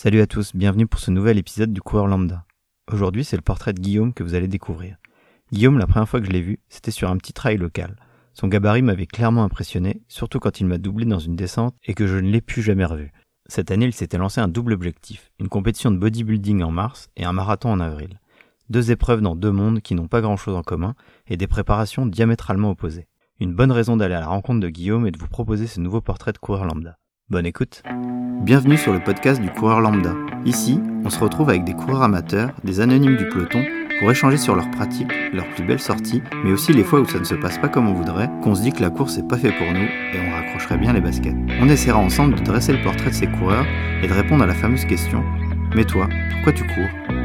Salut à tous, bienvenue pour ce nouvel épisode du coureur lambda. Aujourd'hui, c'est le portrait de Guillaume que vous allez découvrir. Guillaume, la première fois que je l'ai vu, c'était sur un petit trail local. Son gabarit m'avait clairement impressionné, surtout quand il m'a doublé dans une descente et que je ne l'ai plus jamais revu. Cette année, il s'était lancé un double objectif, une compétition de bodybuilding en mars et un marathon en avril. Deux épreuves dans deux mondes qui n'ont pas grand chose en commun et des préparations diamétralement opposées. Une bonne raison d'aller à la rencontre de Guillaume et de vous proposer ce nouveau portrait de coureur lambda. Bonne écoute. Bienvenue sur le podcast du coureur lambda. Ici, on se retrouve avec des coureurs amateurs, des anonymes du peloton, pour échanger sur leurs pratiques, leurs plus belles sorties, mais aussi les fois où ça ne se passe pas comme on voudrait, qu'on se dit que la course n'est pas fait pour nous et on raccrocherait bien les baskets. On essaiera ensemble de dresser le portrait de ces coureurs et de répondre à la fameuse question Mais toi, pourquoi tu cours?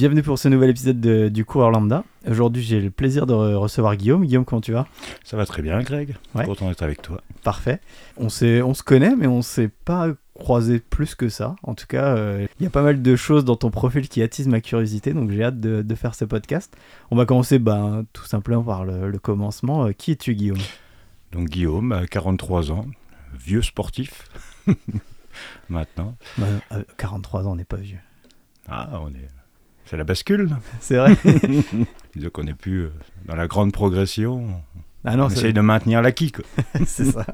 Bienvenue pour ce nouvel épisode de- du coureur lambda. Aujourd'hui, j'ai le plaisir de re- recevoir Guillaume. Guillaume, comment tu vas? Ça va très bien, Greg. Ouais. Content d'être avec toi. Parfait. On, se connaît, mais on s'est pas croisé plus que ça. En tout cas, euh, il y a pas mal de choses dans ton profil qui attisent ma curiosité, donc j'ai hâte de, de faire ce podcast. On va commencer ben, tout simplement par le, le commencement. Euh, qui es-tu, Guillaume? Donc Guillaume, à 43 ans, vieux sportif. Maintenant. Ben, euh, 43 ans, on n'est pas vieux. Ah, on est. C'est la bascule. C'est vrai Disons qu'on n'est plus euh, dans la grande progression. Ah non, on essaye de maintenir l'acquis. c'est ça.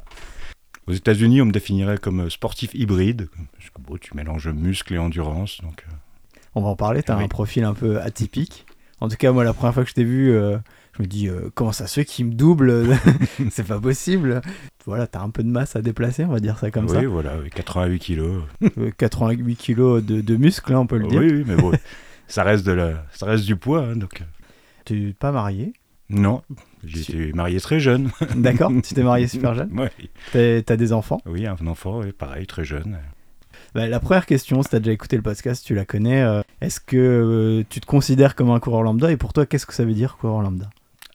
Aux États-Unis, on me définirait comme euh, sportif hybride. Parce que bon, tu mélanges muscle et endurance. Donc, euh, On va en parler, tu as Oui. un profil un peu atypique. En tout cas, moi, la première fois que je t'ai vu, euh, je me dis, euh, comment ça se fait qu'il me double C'est pas possible. Voilà, tu as un peu de masse à déplacer, on va dire ça comme oui, voilà, oui, 88 kilos. ça. Euh, 88 kilos de, de muscles, hein, on peut le dire. Oui, oui, mais bon, ça reste, de la... ça reste du poids. hein, donc, euh, Tu n'es pas marié? non, j'ai été marié très jeune. D'accord, tu t'es marié super jeune? Ouais. T'as t'as des enfants? Oui, un enfant, oui, pareil, très jeune. Bah, la première question, si tu as déjà écouté le podcast, tu la connais. euh, Est-ce que euh, tu te considères comme un coureur lambda? Et pour toi, qu'est-ce que ça veut dire coureur lambda?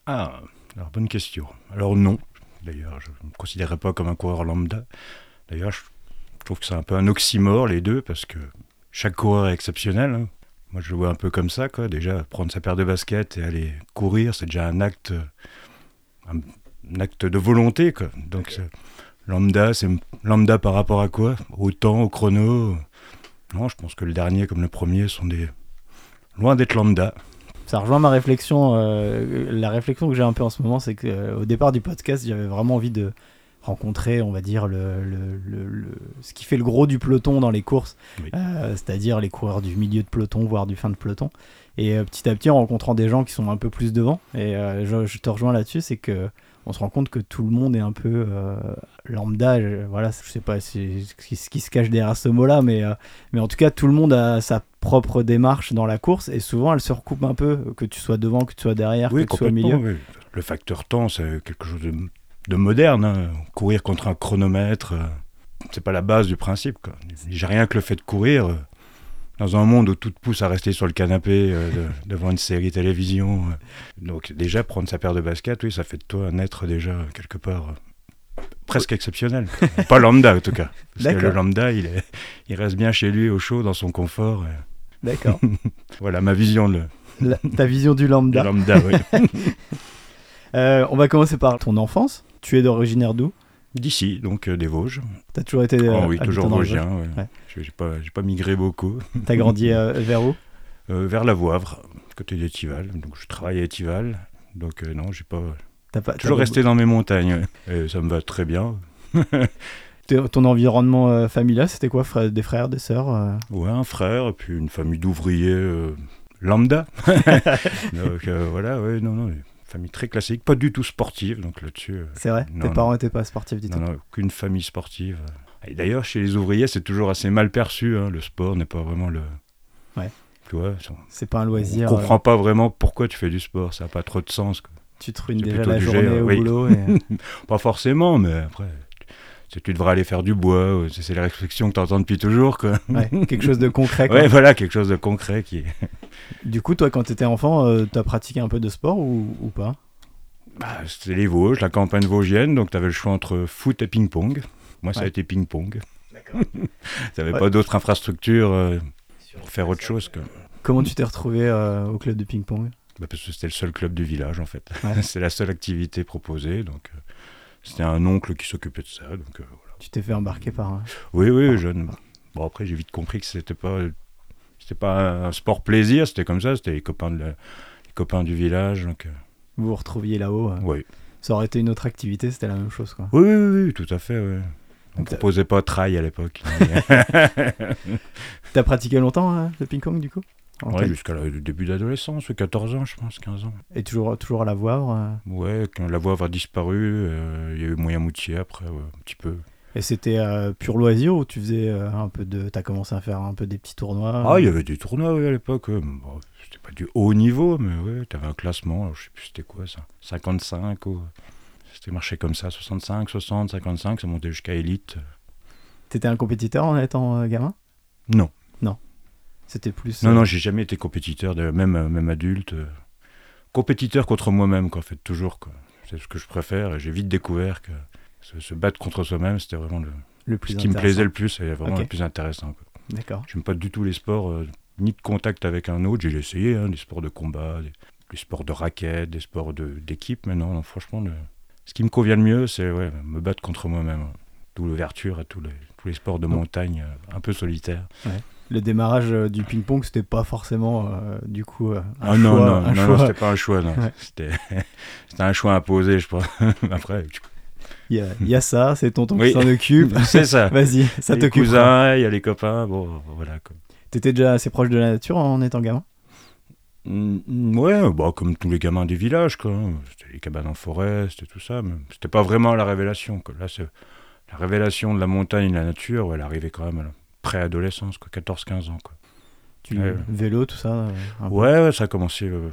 Ah, alors bonne question. Alors non, d'ailleurs, je ne me considérerais pas comme un coureur lambda. D'ailleurs, je trouve que c'est un peu un oxymore les deux, parce que chaque coureur est exceptionnel. hein. Moi, je le vois un peu comme ça, quoi. Déjà, prendre sa paire de baskets et aller courir, c'est déjà un acte, un, un acte de volonté, quoi. Donc, c'est- lambda, c'est lambda par rapport à quoi? Au temps, au chrono? Non, je pense que le dernier comme le premier sont des loin d'être lambda. Ça rejoint ma réflexion. euh, la réflexion que j'ai un peu en ce moment, c'est qu'au départ du podcast, j'avais vraiment envie de rencontrer, on va dire, le, le- le- le- ce qui fait le gros du peloton dans les courses, Oui. Euh, c'est-à-dire les coureurs du milieu de peloton, voire du fin de peloton. Et euh, petit à petit, en rencontrant des gens qui sont un peu plus devant, et euh, je, je te rejoins là-dessus, c'est que on se rend compte que tout le monde est un peu lambda. je- voilà, je sais pas si- ce qui, se cache derrière ce mot-là, mais, mais en tout cas, tout le monde a sa propre démarche dans la course, et souvent, elle se recoupe un peu, que tu sois devant, que tu sois derrière, Oui, que tu sois au milieu. oui. Le facteur temps, c'est quelque chose de, de moderne. hein. Courir contre un chronomètre, euh, c'est pas la base du principe. J'ai rien que le fait de courir. euh, dans un monde où tout te pousse à rester sur le canapé euh, de- devant une série télévision. Donc déjà, prendre sa paire de baskets, oui, ça fait de toi un être déjà quelque part presque exceptionnel. pas lambda en tout cas. Parce que le lambda, il, est, il reste bien chez lui au chaud, dans son confort. D'accord. Voilà ma vision de, La- ta vision du lambda. lambda. oui. Euh, on va commencer par ton enfance. Tu es d'originaire d'où? D'ici, donc euh, des Vosges. T'as toujours été. euh, Ah oui, toujours vosgien. ouais. Ouais. J'ai pas, pas migré beaucoup. T'as grandi euh, vers où? Euh, vers la Voivre, côté d'Étival. Donc je travaille à Étival. Donc euh, non, j'ai pas. Pas Toujours resté dans mes montagnes. Et ça me va très bien. Ton environnement familial, c'était quoi? Frère- Des frères, des sœurs Ouais, un frère, et puis une famille d'ouvriers lambda. donc voilà, ouais, non, non, famille très classique, pas du tout sportive. Donc là-dessus. euh, C'est vrai Non, Tes non. parents étaient pas sportifs du tout non, non, aucune famille sportive. Et d'ailleurs, chez les ouvriers, c'est toujours assez mal perçu. hein. Le sport n'est pas vraiment le. Ouais. Tu vois, C'est pas un on loisir. comprend euh, pas vraiment pourquoi tu fais du sport. Ça n'a pas trop de sens. quoi. tu te ruines déjà la journée jet, au oui. boulot. et- Pas forcément, mais après, tu, tu devrais aller faire du bois. C'est la réflexion que tu entends depuis toujours. Quoi. ouais, quelque chose de concret. quoi. Ouais, voilà, quelque chose de concret qui. Du coup, toi, quand t'étais enfant, euh, t'as pratiqué un peu de sport ou, ou pas? Bah, C'était les Vosges, la campagne vosgienne, donc tu avais le choix entre foot et ping-pong. Moi, ça a été ping-pong. D'accord. Tu Ouais. pas d'autres infrastructures euh, pour faire autre chose. quoi. Comment tu t'es retrouvé euh, au club de ping-pong? Bah, parce que c'était le seul club du village en fait. Ouais. c'est la seule activité proposée. Donc euh, c'était un oncle qui s'occupait de ça. Donc euh, voilà. Tu t'es fait embarquer par un... Oui, oui, jeune. Bon après j'ai vite compris que c'était pas c'était pas un sport plaisir. C'était comme ça. C'était les copains de la- les copains du village. Donc euh, Vous vous retrouviez là-haut. euh. oui. Ça aurait été une autre activité, c'était la même chose. Quoi. Oui, oui, oui, oui, tout à fait. ouais. On t'as- proposait pas trail à l'époque. T'as pratiqué longtemps hein, le ping-pong du coup? En ouais, jusqu'à le début d'adolescence, 14 ans, je pense, 15 ans. Et toujours, toujours à la voir. euh. Ouais, quand la voix a disparu, euh, il y a eu Moyen Moutier après, ouais, un petit peu. Et c'était euh, pur loisir ou tu faisais euh, un peu de. T'as commencé à faire un peu des petits tournois Ah, il y avait des tournois à l'époque. Bon, c'était pas du haut niveau, mais ouais, t'avais un classement, alors, je sais plus c'était quoi ça, 55 ou. C'était marché comme ça, 65, 60, 55, ça montait jusqu'à élite. T'étais un compétiteur en étant euh, gamin? Non. C'était plus. Non, euh, non, j'ai jamais été compétiteur, de- même, euh, même adulte. euh, Compétiteur contre moi-même, quoi, en fait, toujours. quoi. C'est ce que je préfère, et j'ai vite découvert que se, se battre contre soi-même, c'était vraiment le, le plus ce qui me plaisait le plus, et vraiment le plus intéressant. quoi. D'accord. J'aime pas du tout les sports, euh, ni de contact avec un autre. J'ai essayé, hein, des sports de combat, des, des sports de raquettes, des sports de- d'équipe, mais non, non, franchement, le- ce qui me convient le mieux, c'est ouais, me battre contre moi-même. D'où l'ouverture à tous les, tous les sports de montagne, euh, un peu solitaires. Le démarrage euh, du ping-pong, c'était pas forcément euh, du coup euh, un ah non, choix. non, un non, choix. non, c'était pas un choix, non. Ouais. C'était un choix imposé, je crois. Après, Il y, a, il y a ça, c'est tonton Oui. qui s'en occupe. c'est ça. Vas-y, ça Il y a les t'occupe. cousins, il y a les copains, bon, voilà. T'étais déjà assez proche de la nature en étant gamin? Mm, Ouais, bah, comme tous les gamins du village, quoi. C'était les cabanes en forêt, c'était tout ça. Mais c'était pas vraiment la révélation. Quoi. Là, c'est la révélation de la montagne et de la nature, elle arrivait quand même préadolescence, quoi, 14-15 ans. Quoi. tu, Ouais. Vélo, tout ça euh, Ouais, ouais, ça a commencé euh,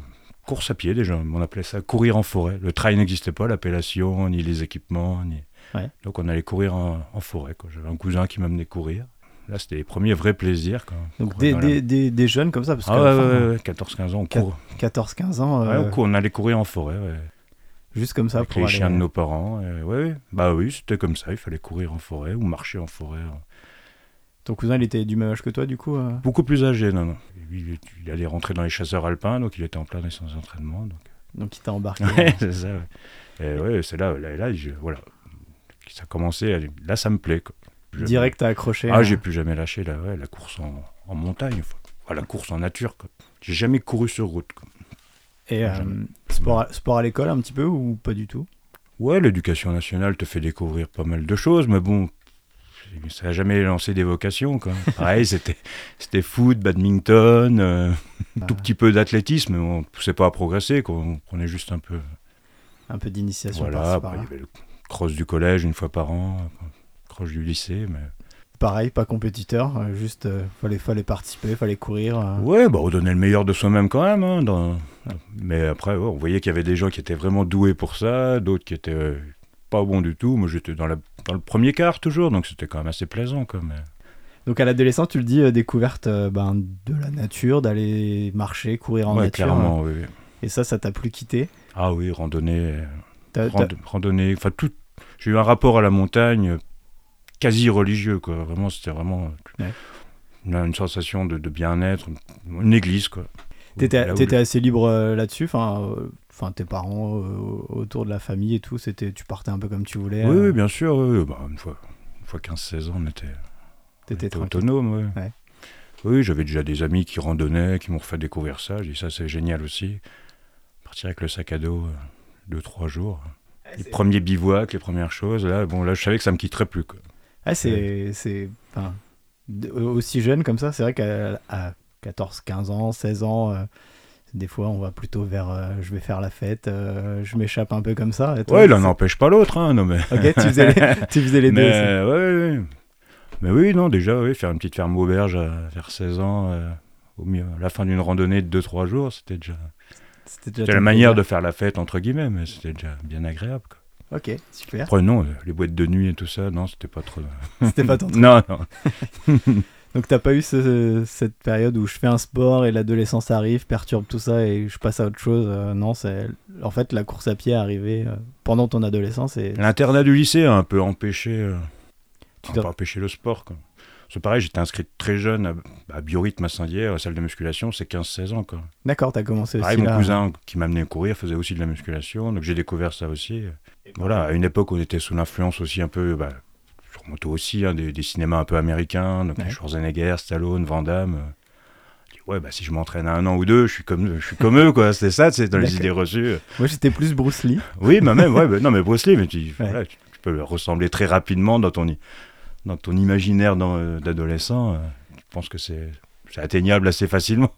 course à pied déjà. On appelait ça courir en forêt. Le trail n'existait pas, l'appellation, ni les équipements. Ni... Ouais. Donc on allait courir en, en forêt. J'avais un cousin qui m'amenait courir. Là, c'était les premiers vrais plaisirs. Quoi. Donc des, dans la- des, des, des jeunes comme ça, parce Ah ouais, la fin, ouais, ouais, 14-15 ans, on court. 14-15 ans, euh, on, allait courir en forêt, juste comme ça avec pour les aller... chiens de nos parents. et ouais, ouais. bah oui, c'était comme ça. Il fallait courir en forêt ou marcher en forêt. Ton cousin, il était du même âge que toi, du coup euh Beaucoup plus âgé, non, non. Il, il allait rentrer dans les chasseurs alpins, donc il était en plein dans ses entraînements. Donc... Donc il t'a embarqué. Ouais, c'est ça. Ouais. Et ouais, c'est là, là, là, je- voilà, ça a commencé. à- Là, ça me plaît. Quoi. Direct, t'as accroché. Ah, euh, j'ai plus jamais lâché la, ouais, la course en, en montagne, enfin, la course en nature. J'ai jamais couru sur route. Quoi. Et euh, sport, à, sport à l'école, un petit peu, ou pas du tout? Ouais, l'éducation nationale te fait découvrir pas mal de choses, mais bon, ça n'a jamais lancé des vocations. Quoi. Pareil, c'était, c'était foot, badminton, euh, un tout petit peu d'athlétisme, mais on ne poussait pas à progresser. Quoi. On prenait juste un peu. Un peu d'initiation Voilà, par-ci, après, il y avait le cross du collège une fois par an, cross du lycée. Mais... Pareil, pas compétiteur, euh, juste euh, fallait, fallait participer, fallait courir. euh. Ouais, bah, on donnait le meilleur de soi-même quand même. hein, dans... Mais après, ouais, on voyait qu'il y avait des gens qui étaient vraiment doués pour ça, d'autres qui étaient euh, pas bons du tout. Moi, j'étais dans, la... dans le premier quart toujours, donc c'était quand même assez plaisant. Quoi, mais... Donc à l'adolescence, tu le dis, euh, découverte euh, ben, de la nature, d'aller marcher, courir en ouais, nature. clairement, oui. oui. Et ça, ça t'a plus quitté? Ah oui, randonnée, euh, rand- randonnée, enfin tout. J'ai eu un rapport à la montagne quasi religieux, quoi. Vraiment, c'était vraiment Ouais. une, sensation de, de bien-être, une église, quoi. T'étais, assez libre euh, là-dessus, enfin, enfin tes parents euh, autour de la famille et tout, c'était, tu partais un peu comme tu voulais. Oui, euh, oui, bien sûr. oui. Bah, une fois, une fois 15-16 ans, on était, on était autonome. oui. Ouais. Oui, j'avais déjà des amis qui randonnaient, qui m'ont fait découvrir ça. J'ai dit ça, c'est génial aussi. Partir avec le sac à dos, euh, deux, trois jours. Les premiers bivouacs, les premières choses. Là, bon, là, je savais que ça me quitterait plus. Quoi. Ah, c'est, c'est, aussi jeune comme ça, c'est vrai qu'à à 14, 15 ans, 16 ans, des fois on va plutôt vers, euh, je vais faire la fête, euh, je m'échappe un peu comme ça. Et toi, Ouais, l'un n'empêche pas l'autre, hein, non mais. Ok, tu faisais les, tu faisais les deux. mais, aussi. euh, ouais, ouais. Mais oui, non, déjà, oui, faire une petite ferme auberge à, vers 16 ans, euh, au mieux, à la fin d'une randonnée de 2-3 jours, c'était déjà. C'était déjà la manière de faire la fête, entre guillemets, mais c'était déjà bien agréable. Quoi. Ok, super. Après, non, les boîtes de nuit et tout ça, non, c'était pas trop. C'était pas ton truc. non, non. Donc t'as pas eu ce- cette période où je fais un sport et l'adolescence arrive, perturbe tout ça et je passe à autre chose. euh, non, c'est en fait la course à pied est arrivée euh, pendant ton adolescence et L'internat du lycée a un peu empêché. euh, Tu enfin, t'en- pas empêché le sport, quoi. C'est pareil, j'étais inscrit très jeune à, à Biorhythme à Saint-Dié, à la salle de musculation, c'est 15-16 ans. Quoi. D'accord, t'as commencé Pareil, aussi mon là. cousin qui m'a amené courir faisait aussi de la musculation, donc j'ai découvert ça aussi. Voilà, à une époque, on était sous l'influence aussi un peu, bah, moto aussi, hein, des, des cinémas un peu américains, donc Ouais. Schwarzenegger, Stallone, Van Damme. euh. Ouais, bah, si je m'entraîne à un an ou deux, je suis comme, je suis comme eux, quoi. C'était ça, c'est dans les idées reçues. Moi, j'étais plus Bruce Lee. Oui, bah même, ouais, bah, non, mais Bruce Lee, mais tu, Ouais. voilà, tu, tu peux le ressembler très rapidement dans ton, dans ton imaginaire euh, d'adolescent. euh, je pense que c'est, atteignable assez facilement.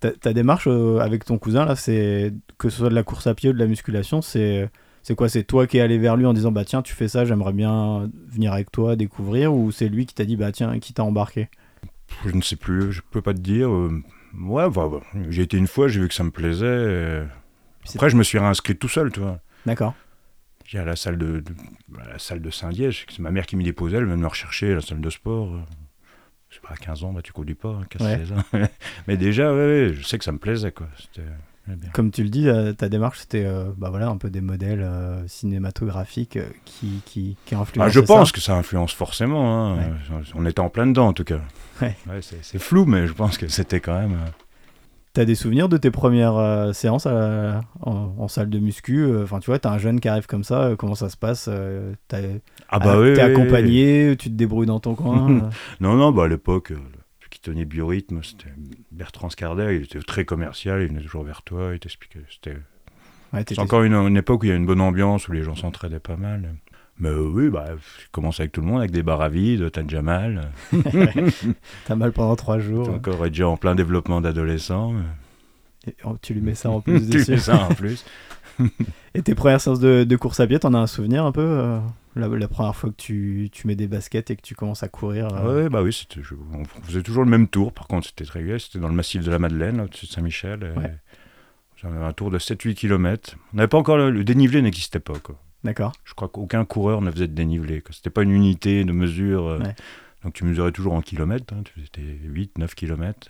Ta, ta démarche euh, avec ton cousin, là, c'est que ce soit de la course à pied ou de la musculation, c'est c'est quoi C'est toi qui es allé vers lui en disant bah tiens tu fais ça, j'aimerais bien venir avec toi découvrir, ou c'est lui qui t'a dit bah tiens qui t'a embarqué? Je ne sais plus, je peux pas te dire. euh, ouais, bah, bah, j'ai été une fois, j'ai vu que ça me plaisait. Après, je me suis réinscrit tout seul, tu vois. D'accord. J'ai à la salle de, de- à la salle de Saint-Diège, c'est ma mère qui m'y déposait, elle venait me rechercher à la salle de sport. euh. Je sais pas, à 15 ans, bah, tu conduis pas, hein, 15, Ouais. 16 ans. Mais déjà, ouais, ouais, je sais que ça me plaisait, quoi. C'était. Comme tu le dis, euh, ta démarche c'était euh, bah voilà un peu des modèles euh, cinématographiques qui qui qui influencent. Ah, je pense que ça influence forcément. hein. Ouais. On était en plein dedans, en tout cas. Ouais. c'est, c'est flou, mais je pense que c'était quand même. euh, T'as des souvenirs de tes premières séances à en, en salle de muscu Enfin, tu vois, t'as un jeune qui arrive comme ça, comment ça se passe T'as- Ah, bah ah. T'es oui. accompagné, tu te débrouilles dans ton coin Non, non, bah à l'époque, qui tenait Biorhythme, c'était Bertrand Scardet. Il était très commercial, il venait toujours vers toi, il t'expliquait. C'était... ouais, C'est t'étais- encore une, une époque où il y a une bonne ambiance, où les gens s'entraidaient pas mal. Mais oui, bah, je commence avec tout le monde, avec des bars à vide, t'as déjà mal. T'as mal pendant trois jours. Encore déjà en plein développement d'adolescent. Oh, tu lui mets ça en plus tu fais ça en plus. Et tes premières séances de, de course à pied, t'en as un souvenir un peu euh, la, la première fois que tu, tu mets des baskets et que tu commences à courir euh, Ouais, bah oui, c'était, je- on faisait toujours le même tour. Par contre, c'était très gai. C'était dans le massif de la Madeleine, au-dessus de Saint-Michel. Ouais. J'avais un tour de 7-8 km. On n'avait pas encore le, le dénivelé n'existait pas. D'accord. Je crois qu'aucun coureur ne faisait de dénivelé. quoi. C'était pas une unité de mesure. euh, Ouais. Donc tu mesurais toujours en kilomètres. hein, tu faisais tes 8, 9 kilomètres.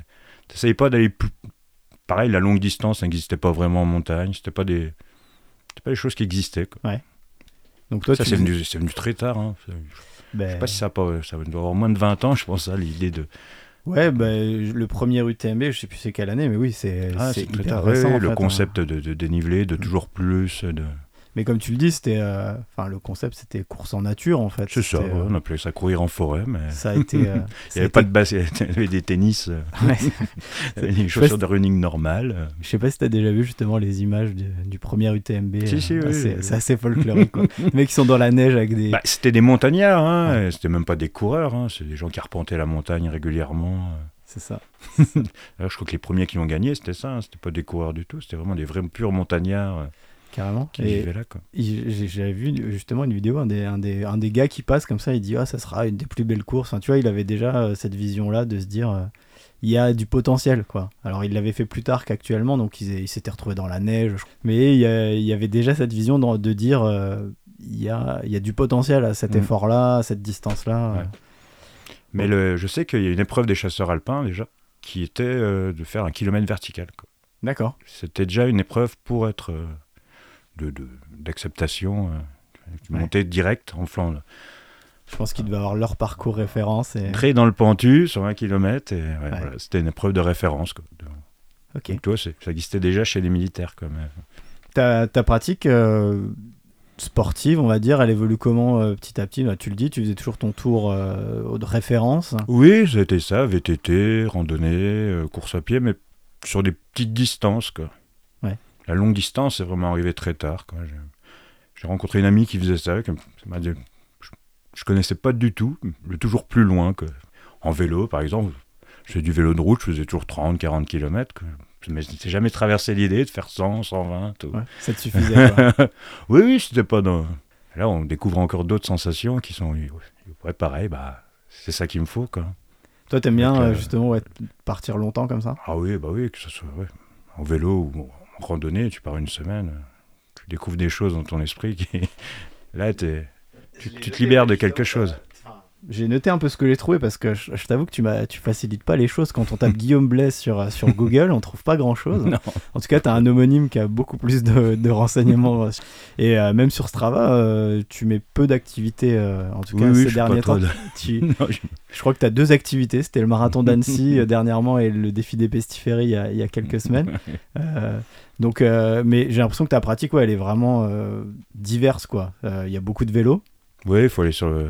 Tu n'essayais pas d'aller plus. Pareil, la longue distance n'existait pas vraiment en montagne. C'était pas des. C'était pas des choses qui existaient. quoi. Donc toi, ça, c'est venu, très tard. hein. Je ben, sais pas si ça pas. Ça doit avoir moins de 20 ans, je pense, l'idée de. Ouais, ben, le premier UTMB, je sais plus c'est quelle année, mais oui, c'est Ah, très tard. récent. Ouais, le fait, hein. concept de, de dénivelé, de Mm. toujours plus. De... Mais comme tu le dis, c'était, euh, enfin, le concept, c'était course en nature en fait. C'est ça, ouais, euh, on appelait ça courir en forêt, mais Ça a été. euh, il n'y avait pas de basket, il y avait des tennis, Ouais. des chaussures de running normales. Je sais pas si t'as déjà vu justement les images du, du premier UTMB. Si, si, oui, c'est oui. assez folklorique. Quoi. les mecs qui sont dans la neige avec des. Bah, c'était des montagnards, hein, et c'était même pas des coureurs, hein, c'est des gens qui arpentaient la montagne régulièrement. C'est ça. Alors, je crois que les premiers qui ont gagné, c'était ça, hein, c'était pas des coureurs du tout, c'était vraiment des vrais purs montagnards Carrément. qui Et là. Quoi. j'avais vu justement une vidéo, un des, un, des, un des gars qui passe comme ça, il dit Ah, ça sera une des plus belles courses. Enfin, tu vois, il avait déjà euh, cette vision-là de se dire euh, Il y a du potentiel, quoi. Alors, il l'avait fait plus tard qu'actuellement, donc il, il s'était retrouvé dans la neige. je- Mais il y, a- il y avait déjà cette vision de, de dire euh, il y, a, il y a du potentiel à cet Mm. effort-là, à cette distance-là. Ouais. Mais le, je sais qu'il y a une épreuve des chasseurs alpins déjà, qui était euh, de faire un kilomètre vertical. quoi. D'accord. C'était déjà une épreuve pour être euh, de, de- d'acceptation, euh, tu Ouais. montais direct en flanc. là. Je pense qu'ils devaient avoir leur parcours référence. Et... Très dans le pentu, sur un kilomètre, et ouais, Ouais. voilà, c'était une épreuve de référence. Quoi. De- Ok. Donc, toi, ça existait déjà chez les militaires. Quand même. Ta, ta pratique euh, sportive, on va dire, elle évolue comment euh, petit à petit? Là, Tu le dis, tu faisais toujours ton tour euh, de référence. Oui, c'était ça, VTT, randonnée, euh, course à pied, mais sur des petites distances. Quoi. La longue distance, c'est vraiment arrivé très tard. J'ai, rencontré une amie qui faisait ça. qui m'a dit- je, je connaissais pas du tout, le toujours plus loin. Quoi. En vélo, par exemple, je faisais du vélo de route, je faisais toujours 30, 40 km. Mais je m'étais jamais traversé l'idée de faire 100, 120. ou- Ouais, ça te suffisait. oui, oui, c'était pas dans. Là, on découvre encore d'autres sensations qui sont. Ouais, pareil, bah, c'est ça qu'il me faut, quoi. Toi, t'aimes bien Donc, euh, euh, justement ouais, partir longtemps comme ça? Ah oui, bah oui, que ce soit ouais, en vélo ou en randonnée, tu pars une semaine, tu découvres des choses dans ton esprit qui. Là, t'es- tu, tu te libères de quelque chose. J'ai noté un peu ce que j'ai trouvé parce que je, je t'avoue que tu, m'as, tu facilites pas les choses. Quand on tape Guillaume Blaise sur, sur Google, on trouve pas grand chose. Non. En tout cas, tu as un homonyme qui a beaucoup plus de, de renseignements. Et euh, même sur Strava, euh, tu mets peu d'activités, euh, en tout cas Oui, ces derniers temps. de- Tu- Non, je- je crois que tu as deux activités. C'était le marathon d'Annecy euh, dernièrement et le défi des pestiféries il y a, il y a quelques semaines. Euh, donc, euh, mais j'ai l'impression que ta pratique, ouais, elle est vraiment euh, diverse. quoi. Euh, Il y a beaucoup de vélos. Oui, il faut aller sur le,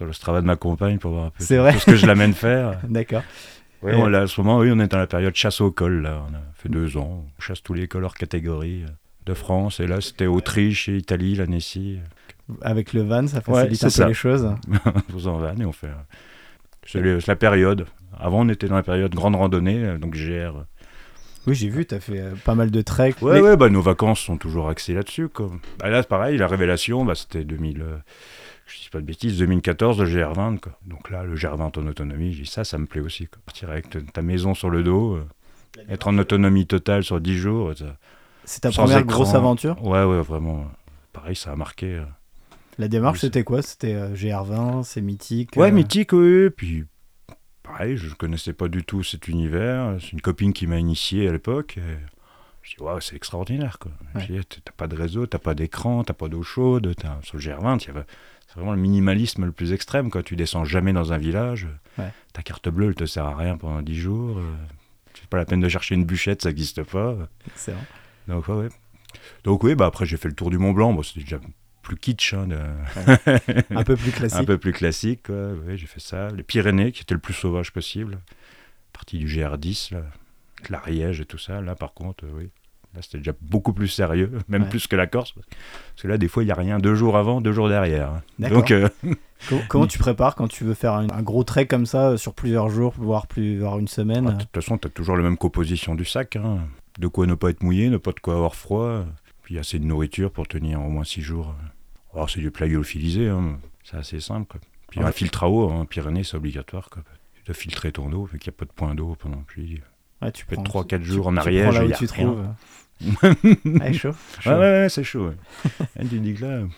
sur le Strava de ma compagne pour voir un peu tout- ce que je l'amène faire. D'accord. Oui, on, là, à ce moment, oui, on est dans la période chasse au col. Là. On a fait deux ans. On chasse tous les cols hors catégorie euh, de France. Et là, c'était Autriche et Italie, l'Annecy. Avec le van, ça Ouais, facilite c'est un peu les choses. Vous en vanne et on fait. euh, C'est la période. Avant, on était dans la période grande randonnée, euh, donc GR. Oui, j'ai vu, tu as fait pas mal de trek. Ouais, Mais- ouais, bah, nos vacances sont toujours axées là-dessus. Bah, là, pareil, la révélation, bah, c'était 2000. Euh, je dis pas de bêtises, 2014, le GR20. Quoi. Donc là, le GR20 en autonomie, j'ai dit ça, ça me plaît aussi. Quoi. Partir avec ta- maison sur le dos, euh, être en autonomie totale sur 10 jours. ça- C'est ta première écran. grosse aventure? Ouais, ouais, vraiment. Pareil, ça a marqué. euh. La démarche, Oui, c'était quoi? C'était euh, GR20, c'est mythique Ouais, euh, mythique, oui. Puis, pareil, je ne connaissais pas du tout cet univers. C'est une copine qui m'a initié à l'époque. et Je dis, waouh, c'est extraordinaire. Quoi. Ouais. Je dis, T'as pas de réseau, t'as pas d'écran, t'as pas d'eau chaude. t'as- Sur le GR20, il y avait- c'est vraiment le minimalisme le plus extrême. Quoi. Tu descends jamais dans un village. Ouais. Ta carte bleue, elle te sert à rien pendant 10 jours. euh, C'est pas la peine de chercher une bûchette, ça n'existe pas. Excellent. Donc, ouais, ouais. Donc, oui, bah, après, j'ai fait le tour du Mont Blanc. Bon, c'était déjà plus kitsch. hein, de- Un peu plus classique. un peu plus classique, quoi. J'ai fait ça. Les Pyrénées, qui étaient le plus sauvage possible. Partie du GR10, là, l'Ariège et tout ça. Là, par contre, euh, oui. Là, c'était déjà beaucoup plus sérieux, même Ouais. plus que la Corse. Parce que là, des fois, il n'y a rien deux jours avant, deux jours derrière. hein. Donc, euh, Co- Comment tu prépares quand tu veux faire un, un gros trek comme ça euh, sur plusieurs jours, voire plus, voire une semaine ah, de toute façon, tu as toujours la même composition du sac. hein. De quoi ne pas être mouillé, ne pas de quoi avoir froid. Puis assez de nourriture pour tenir au moins six jours. Alors, c'est du plat lyophilisé, hein. c'est assez simple. quoi. Puis Ouais. un filtre à eau, en Pyrénées, c'est obligatoire. Quoi. Tu dois filtrer ton eau, vu qu'il n'y a pas de point d'eau pendant la pluie. Ouais, tu peut être prends- 3-4 tu- jours en tu Ariège, prends là où y a tu rien. trouves. Ah, chaud. chaud. Ouais, ouais, ouais, c'est chaud. Ouais. Et tu dis que là.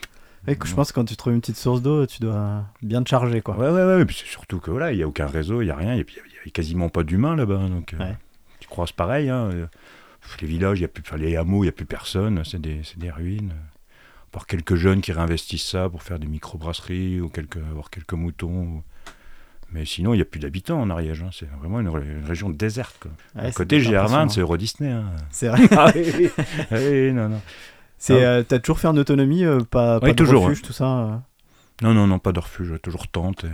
Ouais, je pense que quand tu trouves une petite source d'eau, tu dois bien te charger. Quoi. Ouais, ouais, ouais. Puis c'est surtout que voilà, il n'y a aucun réseau, il n'y a rien. Et puis il n'y a, quasiment pas d'humains là-bas. Donc euh, tu croises pareil. Hein, euh, les villages, il y a plus, les hameaux, il n'y a plus personne. C'est des, c'est des ruines. Par quelques jeunes qui réinvestissent ça pour faire des micro-brasseries ou quelques, avoir quelques moutons. ou- Mais sinon, il n'y a plus d'habitants en Ariège. hein. C'est vraiment une, ré- une région déserte. Quoi. Ouais, à côté, peut-être GR20, impressionnant. c'est Euro Disney. hein. C'est vrai. ah oui, oui. Ah oui, non, non. C'est, Ah. euh, T'as toujours fait en autonomie, euh, pas, pas Oui, de toujours, refuge, tout ça euh Non, non, non, pas de refuge, toujours tente. et,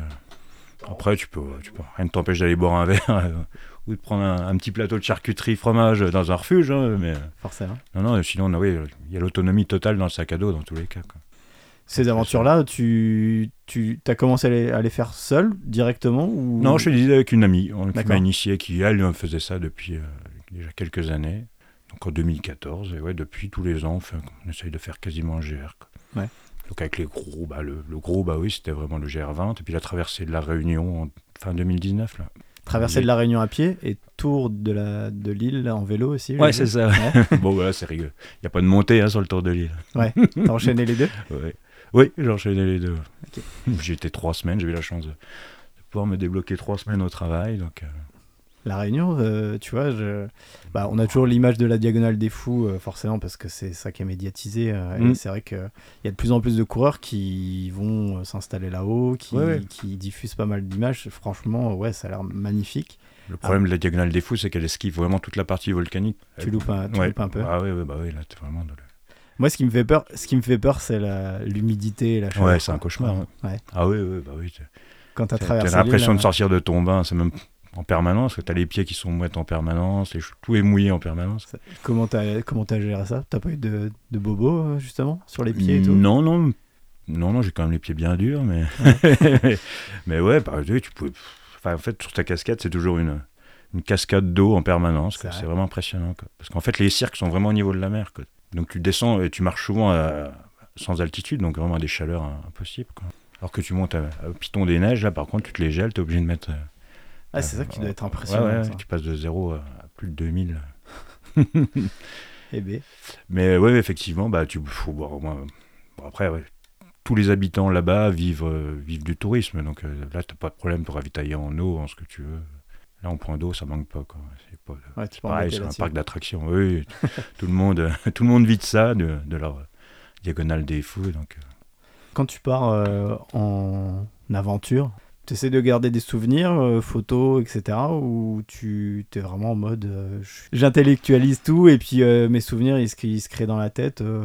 Après, tu peux, tu peux, rien ne t'empêche d'aller boire un verre ou de prendre un, un petit plateau de charcuterie fromage dans un refuge. hein, mais Forcément. non, non, sinon, non, oui, il y a l'autonomie totale dans le sac à dos dans tous les cas. quoi. Ces aventures-là, tu, tu as commencé à les, à les faire seul, directement ou... Non, je te disais avec une amie on- qui m'a initié, qui elle euh, faisait ça depuis euh, déjà quelques années. Donc en 2014, et ouais, depuis tous les ans, on, fait- on essaye de faire quasiment un GR. quoi. Ouais. Donc avec les gros, bah, le, le gros, bah oui, c'était vraiment le GR20. Et puis la traversée de la Réunion en fin 2019. Là. Traverser de la Réunion à pied et tour de l'île de l'île en vélo aussi. Ouais, c'est ça. bon, voilà, c'est rigolo. Il n'y a pas de montée hein, sur le tour de l'île. Ouais, t'as enchaîné les deux Ouais. Oui, j'ai enchaîné les deux. Ok. J'ai été trois semaines, j'ai eu la chance de, de pouvoir me débloquer trois semaines au travail. Donc, euh, La Réunion, euh, tu vois, je... bah, on a toujours l'image de la diagonale des fous, euh, forcément, parce que c'est ça qui est médiatisé. euh, Mm. C'est vrai qu'il y a de plus en plus de coureurs qui vont s'installer là-haut, qui, Ouais, ouais. qui diffusent pas mal d'images. Franchement, ouais, ça a l'air magnifique. le problème de la diagonale des fous, c'est qu'elle esquive vraiment toute la partie volcanique. Tu loupes un, tu Ouais. loupes un peu. Ah oui, ouais, bah oui, là, t'es vraiment dans le... Moi, ce qui me fait peur, ce qui me fait peur, c'est l'humidité et la chaleur. Ouais, c'est un cauchemar. ouais. Ouais. Ah oui, oui, bah oui. Quand t'as traversé t'as l'impression de sortir de ton bain, c'est même en permanence, que t'as les pieds qui sont mouettes en permanence, che- tout est mouillé en permanence. Comment t'as comment t'as géré ça? T'as pas eu de, de bobo euh, justement sur les pieds et tout? Non, non, non, non, j'ai quand même les pieds bien durs, mais mais ouais, bah, tu pouvais. Enfin, en fait, sur ta casquette, c'est toujours une une cascade d'eau en permanence. C'est vrai. Vraiment impressionnant. quoi. Parce qu'en fait, les cirques sont vraiment au niveau de la mer. quoi. Donc tu descends et tu marches souvent à- sans altitude, donc vraiment à des chaleurs impossibles. quoi. Alors que tu montes à- au piton des neiges, là, par contre, tu te les gèles, t'es obligé de mettre. Ah, c'est ça qui doit euh, être impressionnant. Ouais, ouais, ça. tu passes de 0 à plus de 2000. Eh ben, Mais ouais, effectivement, bah, tu faut boire au moins. Bon, après, ouais, tous les habitants là-bas vivent, euh, vivent du tourisme. Donc euh, là, tu pas de problème pour ravitailler en eau, en ce que tu veux. Là, en point d'eau, ça manque pas. Quoi. Ouais, pareil, c'est un parc d'attractions. Oui, tout, le monde, tout le monde vit de ça, de, de leur diagonale des fous. Donc, euh, Quand tu pars euh, en aventure, tu essaies de garder des souvenirs, euh, photos, etc. Ou tu es vraiment en mode euh, j'intellectualise tout et puis euh, mes souvenirs ils se, ils se créent dans la tête. euh.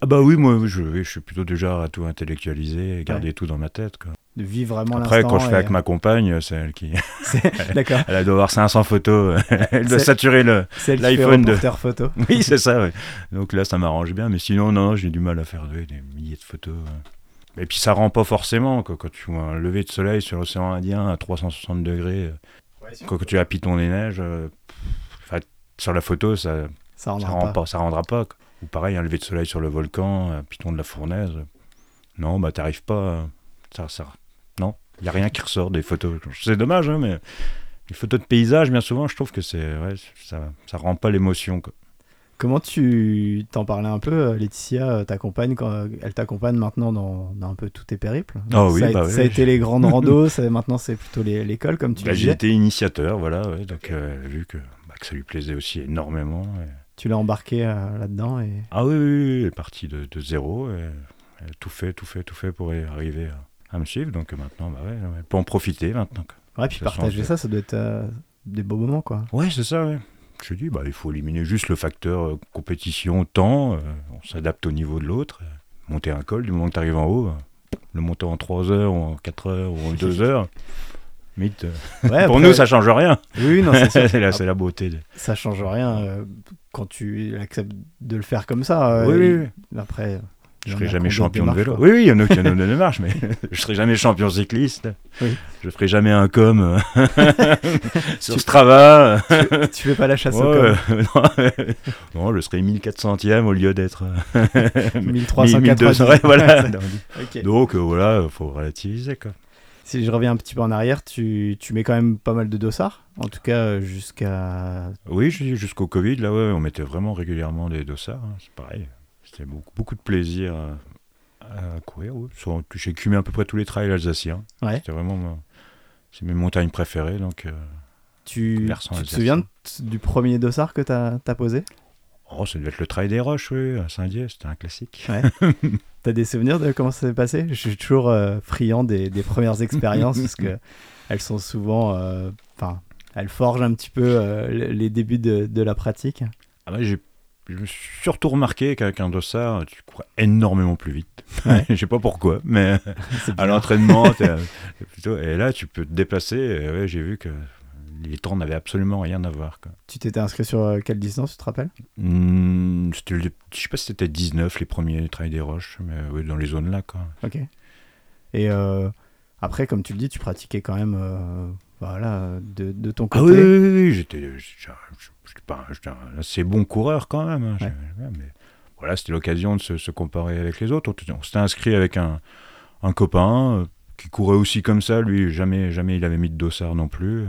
Ah bah oui, moi je, suis plutôt genre à tout intellectualiser et garder tout dans ma tête. Quoi. De vivre vraiment Après, l'instant. quand je fais et- avec ma compagne, c'est elle qui... D'accord. Elle doit avoir 500 photos, elle doit saturer le... L'iPhone de- photo. Oui, c'est ça, ouais. Donc là, ça m'arrange bien, mais sinon, non, j'ai du mal à faire des, des milliers de photos. ouais. Et puis ça rend pas forcément, quoi, quand tu vois un lever de soleil sur l'océan Indien à 360 degrés, euh, quand tu as Python des neiges, euh, pff, sur la photo, ça, Ça ça, rendra rend pas. pas, ça rendra pas. quoi. Ou pareil, un lever de soleil sur le volcan, un Python de la fournaise. Non, bah t'arrives pas. euh, Ça, ça, non, il y a rien qui ressort des photos. C'est dommage, hein, mais les photos de paysage, bien souvent, je trouve que c'est, ouais, ça, ça rend pas l'émotion. Comment tu t'en parlais un peu, euh, Laetitia, euh, ta compagne, quand euh, elle t'accompagne maintenant dans, dans un peu tous tes périples? Ah oui, ça, a, bah ça a oui, été les grandes randos, ça- maintenant c'est plutôt l'école comme tu Bah, j'ai été initiateur, voilà, ouais, donc euh, vu que, bah, que ça lui plaisait aussi énormément. et- Tu l'as embarqué euh, là-dedans et Ah oui, oui, oui, elle est partie de, de zéro, et tout fait, tout fait, tout fait pour y arriver à, à me suivre, donc maintenant, bah ouais, en profiter maintenant. ouais, puis partager ça, ça doit être euh, des beaux moments quoi. Ouais, c'est ça, ouais. Je dis, bah, il faut éliminer juste le facteur euh, compétition, temps, euh, on s'adapte au niveau de l'autre. monter un col, du moment que tu arrives en haut, le monter en 3 heures, ou en 4 heures, ou en 2 heures, mythe, Ouais, pour après- nous, ça change rien. Oui, non, c'est la, la beauté. de- ça change rien quand tu acceptes de le faire comme ça. Oui, oui, oui. Après, Je en serai jamais champion de vélo. quoi. Oui, oui, il y en a qui en ont de marche, mais je serai jamais champion cycliste. Oui. Je ferai jamais un com euh, sur Strava. tu fais pas la chasse au com. non, non, je serai 1400e au lieu d'être euh, 1390. 1200, ouais, voilà. Ok. Donc euh, voilà, faut relativiser quoi. Si je reviens un petit peu en arrière, tu, tu mets quand même pas mal de dossards. En tout cas, euh, jusqu'à. Oui, jusqu'au Covid, là, ouais, on mettait vraiment régulièrement des dossards. hein, c'est pareil. C'était beaucoup, beaucoup de plaisir à, à courir. ouais. J'ai écumé à peu près tous les trails alsaciens. Ouais. C'était vraiment c'est mes montagnes préférées. Donc, euh, Tu, tu te souviens de- du premier dossard que t'as as posé? Oh, ça devait être le trail des roches, oui, à Saint-Dié, c'était un classique. T'as des souvenirs de comment ça s'est passé? Je suis toujours euh, friand des, des premières expériences parce que elles sont souvent. euh, Enfin, elles forgent un petit peu euh, les débuts de, de la pratique. Ah ouais, j'ai je me suis surtout remarqué qu'avec un dossard, tu cours énormément plus vite. Ouais. Je sais pas pourquoi, mais à l'entraînement, euh, plutôt, et là, tu peux te déplacer. Et ouais, j'ai vu que les temps n'avaient absolument rien à voir. Quoi. Tu t'étais inscrit sur euh, quelle distance, tu te rappelles? Le- je sais pas si c'était 19 les premiers trails des roches, mais oui, dans les zones là. Quoi. Ok. Et euh, après, comme tu le dis, tu pratiquais quand même euh, voilà, de, de ton côté. Ah oui, oui, oui, oui, j'étais, un assez bon coureur quand même. hein, Ouais. j'ai- mais voilà, c'était l'occasion de se, se comparer avec les autres. On, s'était inscrit avec un, un copain euh, qui courait aussi comme ça. Lui, jamais, jamais il avait mis de dossard non plus.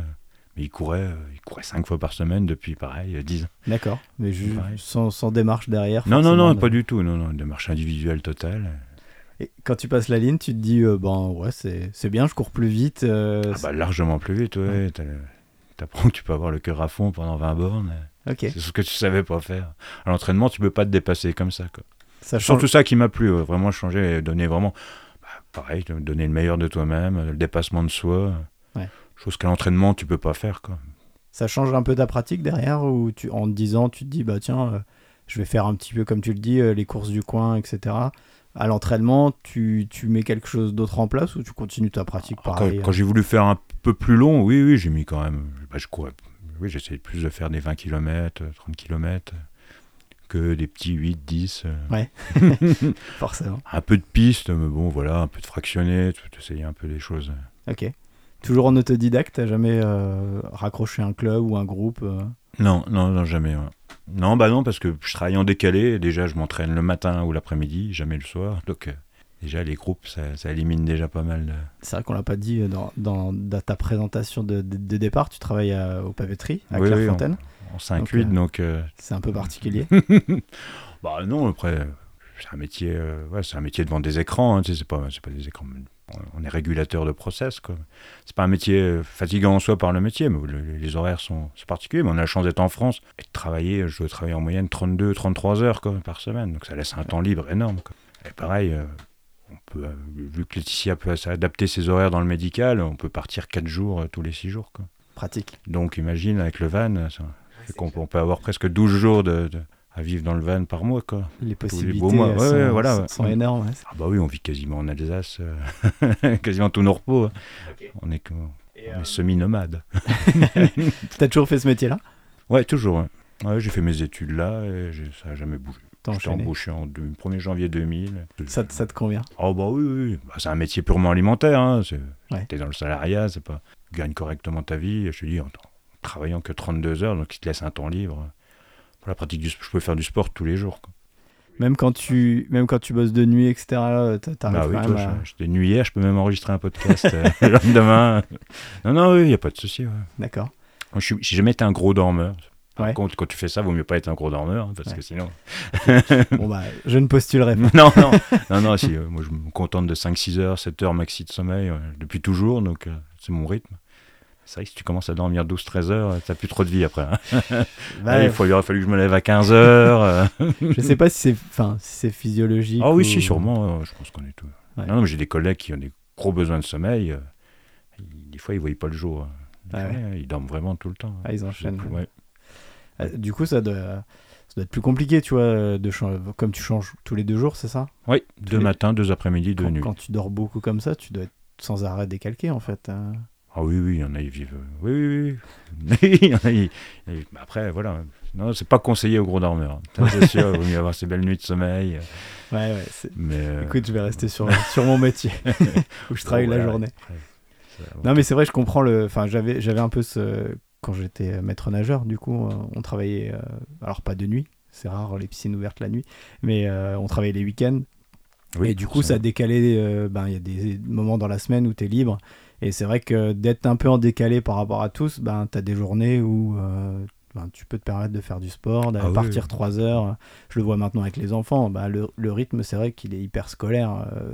Mais il courait, euh, il courait cinq fois par semaine depuis, pareil, euh, 10 ans. D'accord. Mais ju- Pareil. sans, sans démarche derrière. Non, non, non, pas du tout. Non, non, une démarche individuelle totale. Et quand tu passes la ligne, tu te dis, euh, bon, ouais, c'est bien, je cours plus vite. euh, Ah bah, largement plus vite, ouais. T'as- T'apprends que tu peux avoir le cœur à fond pendant 20 bornes. ok. C'est ce que tu savais pas faire. À l'entraînement, tu peux pas te dépasser comme ça. Quoi. Ça change. surtout ça qui m'a plu, ouais, vraiment changer et donner vraiment, bah, pareil, donner le meilleur de toi-même, le dépassement de soi. Ouais. Chose qu'à l'entraînement, tu peux pas faire. Quoi. Ça change un peu ta pratique derrière ou tu, en te disant, tu te dis, bah tiens, euh, je vais faire un petit peu comme tu le dis, euh, les courses du coin, etc. À l'entraînement, tu, tu mets quelque chose d'autre en place ou tu continues ta pratique Quand, pareil quand j'ai voulu faire un peu plus long, oui, oui, j'ai mis quand même. bah, je courais. Oui, j'essayais plus de faire des 20 km, 30 km que des petits 8, 10. euh, euh, Forcément. Un peu de piste, mais bon, voilà, un peu de fractionné, tu essayes un peu des choses. Ok. Toujours en autodidacte, t'as jamais euh, raccroché un club ou un groupe euh Non, non, non, jamais. ouais. Non, bah non, parce que je travaille en décalé. Déjà, je m'entraîne le matin ou l'après-midi, jamais le soir. Donc, euh, déjà, les groupes, ça, ça élimine déjà pas mal. de- C'est vrai qu'on l'a pas dit euh, dans, dans- dans ta présentation de, de- de départ, tu travailles à- au papeterie à Oui, oui, Clairefontaine. En 5-8, Donc, euh, donc. euh, C'est un peu particulier. bah non, après, c'est un métier, euh, ouais, c'est un métier devant des écrans. Hein, tu sais, c'est pas, c'est pas des écrans. On est régulateur de process, quoi. C'est pas un métier euh, fatigant en soi par le métier, mais le- les horaires sont, c'est particulier. Mais on a la chance d'être en France et de travailler. Je dois travailler en moyenne 32, 33 heures quoi, par semaine. Donc ça laisse un temps libre énorme. Quoi. Et pareil, euh, on peut, vu que Laetitia peut adapter ses horaires dans le médical, on peut partir 4 jours tous les 6 jours. Quoi. Pratique. Donc imagine avec le van, ça, on peut avoir presque 12 jours de, de- à vivre dans le van par mois. Quoi. Les possibilités mois. elles Ouais, sont, ouais, voilà, sont- énormes. ouais. Ah bah oui, on vit quasiment en Alsace, euh, quasiment tous nos repos. hein. On est, est semi-nomade. T'as toujours fait ce métier-là? Ouais, toujours. j'ai fait mes études là et ça n'a jamais bougé. J'étais embauché en deux- 1er janvier 2000. Ça, te- ça te convient? Oh bah oui, oui. Bah, c'est un métier purement alimentaire. Hein. T'es dans le salariat, c'est pas... Tu gagnes correctement ta vie. Je te dis, en, en travaillant que 32 heures, donc il te laisse un temps libre. Pour la pratique du je peux faire du sport tous les jours. quoi. même quand, tu, même quand tu bosses de nuit, etc., euh, t'a- t'arrives Bah oui, quand toi, à- je- j'étais nu hier, je peux même enregistrer un podcast euh, le lendemain. Non, non, oui, il n'y a pas de souci. ouais. D'accord. Je j'ai jamais été un gros dormeur. Par Ouais. contre, quand tu fais ça, vaut mieux pas être un gros dormeur, hein, parce Ouais. que sinon. Bon, bah, je ne postulerai pas. non, non, non, non, si, euh, moi je me contente de 5-6 heures, 7 heures maxi de sommeil euh, depuis toujours, donc c'est mon rythme. C'est vrai que si tu commences à dormir 12-13 heures, t'as plus trop de vie après. hein. Bah, il, faut, il aurait fallu que je me lève à 15 heures. euh. Je sais pas si c'est enfin, si c'est physiologique. Ah oui, ou- si, sûrement, euh, je pense qu'on est tout. Ouais. Non, non, mais j'ai des collègues qui ont des gros besoins de sommeil. euh, ils- des fois, ils ne voient pas le jour. hein. Ah ouais. Ils dorment vraiment tout le temps. Ah, ils enchaînent. Ouais. Du coup, ça doit, ça doit être plus compliqué, tu vois, de comme tu changes tous les deux jours, c'est ça? Oui, deux les- matins, deux après-midi, deux nuits. quand tu dors beaucoup comme ça, tu dois être sans arrêt décalqué, en fait. hein. Ah oui, oui, il y en a, ils vivent. Oui, oui, oui. Il y en a, ils- ils- Après, voilà. Non, c'est pas conseillé aux gros dormeurs. Ça, C'est sûr, il vaut mieux avoir ces belles nuits de sommeil. Ouais, ouais. Mais. euh, Écoute, je vais rester sur, sur mon métier, où je travaille la journée. ça, Non, mais c'est vrai, je comprends le. Enfin, j'avais, j'avais un peu ce. Quand j'étais maître nageur, du coup, on travaillait. euh, Alors, pas de nuit, c'est rare les piscines ouvertes la nuit, mais euh, on travaillait les week-ends. oui, et du coup, ça forcément. décalait. euh, ben, il y a des moments dans la semaine où tu es libre. Et c'est vrai que d'être un peu en décalé par rapport à tous, ben, tu as des journées où euh, ben, tu peux te permettre de faire du sport, d'aller Ah partir. 3 heures. Je le vois maintenant avec les enfants. Ben, le, le rythme, c'est vrai qu'il est hyper scolaire. euh,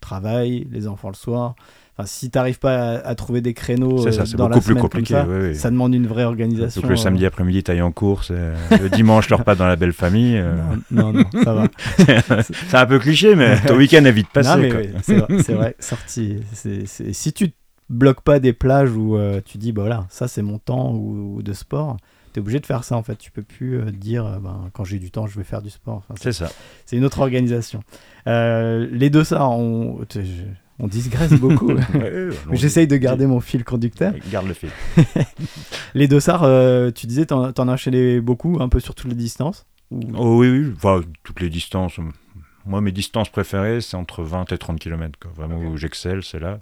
travail, les enfants le soir. Enfin, si tu n'arrives pas à, à trouver des créneaux C'est ça, euh, c'est dans la plus comme compliqué. ça, oui, oui. ça demande une vraie organisation. Donc le euh, samedi après-midi, t'ailles en course. euh, le dimanche, le repas dans la belle famille. euh, Non, non, non, ça va. c'est un peu cliché, mais ton week-end est vite passé. C'est vrai, sorti. Si tu bloques pas des plages où euh, tu dis, bah voilà, ça c'est mon temps ou, ou de sport, tu es obligé de faire ça en fait. Tu peux plus euh, dire, euh, ben, quand j'ai du temps, je vais faire du sport. Enfin, c'est- ça. c'est une autre organisation. Les deux, ça, on, on digresse beaucoup. Ouais, J'essaye de garder mon fil conducteur. Garde le fil. Les dossards, euh, tu disais, t'en t'en as enchaîné beaucoup, un peu sur toutes les distances ou- Oh oui, oui. Enfin, toutes les distances. Moi, mes distances préférées, c'est entre 20 et 30 km. Quoi. Vraiment où j'excelle, c'est là.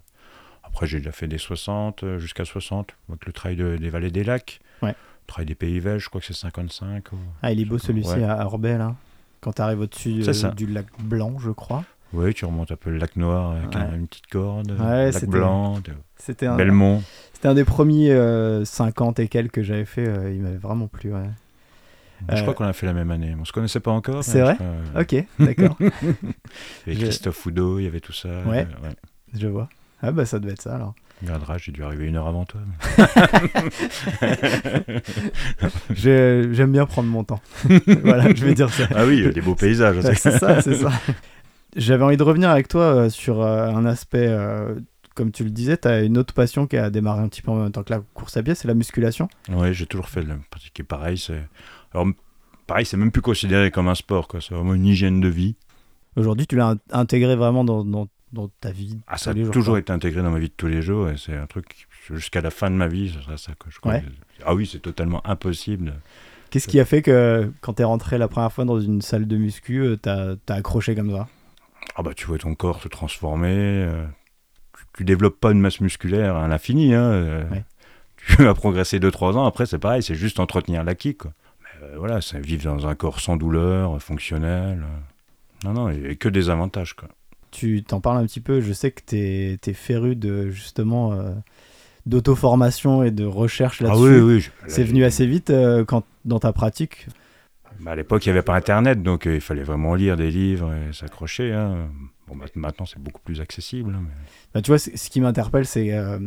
Après, j'ai déjà fait des 60, euh, jusqu'à 60, avec le trail de- des vallées des lacs. Ouais. Le trail des Pays Belges, je crois que c'est 55. ou- Ah, il est beau celui-ci Ouais. à Orbay, là. Quand tu arrives au-dessus euh, du lac Blanc, je crois. Oui, tu remontes un peu le lac Noir avec Ouais. un- une petite corde. Ouais, lac Blanc, C'était un, Belmont. c'était un des premiers euh, 50 et quelques que j'avais fait. euh, il m'avait vraiment plu. ouais. Je Euh, crois qu'on a fait la même année. On se connaissait pas encore. C'est vrai crois, euh, Ok, d'accord, Il y avait Christophe Oudot, il y avait tout ça. Euh, ouais. je vois. Ah bah ça devait être ça alors. Regardera, j'ai dû arriver une heure avant toi. J'aime bien prendre mon temps. voilà, je vais dire ça. Ah oui, il y a des beaux paysages. Ouais, c'est ça, c'est ça. J'avais envie de revenir avec toi euh, sur euh, un aspect, euh, comme tu le disais, tu as une autre passion qui a démarré un petit peu en même temps que la course à pied, c'est la musculation. Oui, j'ai toujours fait le pratiquer pareil. C'est alors pareil, c'est même plus considéré comme un sport. C'est vraiment une hygiène de vie. Aujourd'hui, tu l'as in- intégré vraiment dans, dans, dans ta vie. Ah, ça a jours, toujours quoi. été intégré dans ma vie de tous les jours. Et c'est un truc jusqu'à la fin de ma vie, ce sera ça. Quoi. Je crois Ouais. que- Ah oui, c'est totalement impossible. Qu'est-ce qui a fait que quand tu es rentré la première fois dans une salle de muscu, euh, t'as as accroché comme ça? Ah bah tu vois ton corps se transformer. euh, tu, tu développes pas une masse musculaire à l'infini. Hein, euh, Ouais. Tu vas progresser 2-3 ans. Après, c'est pareil, c'est juste entretenir l'acquis. Mais euh, voilà, c'est vivre dans un corps sans douleur, fonctionnel. Non, non, et que des avantages. Quoi. Tu t'en parles un petit peu, je sais que tu es, féru de justement euh, d'auto-formation et de recherche Ah là-dessus. oui, oui. je- C'est venu assez vite euh, quand, dans ta pratique? Bah, à l'époque, il n'y avait pas Internet, donc euh, il fallait vraiment lire des livres et s'accrocher. hein. Bon, bah, maintenant, c'est beaucoup plus accessible. hein, mais- Bah, tu vois, ce qui m'interpelle, c'est. euh,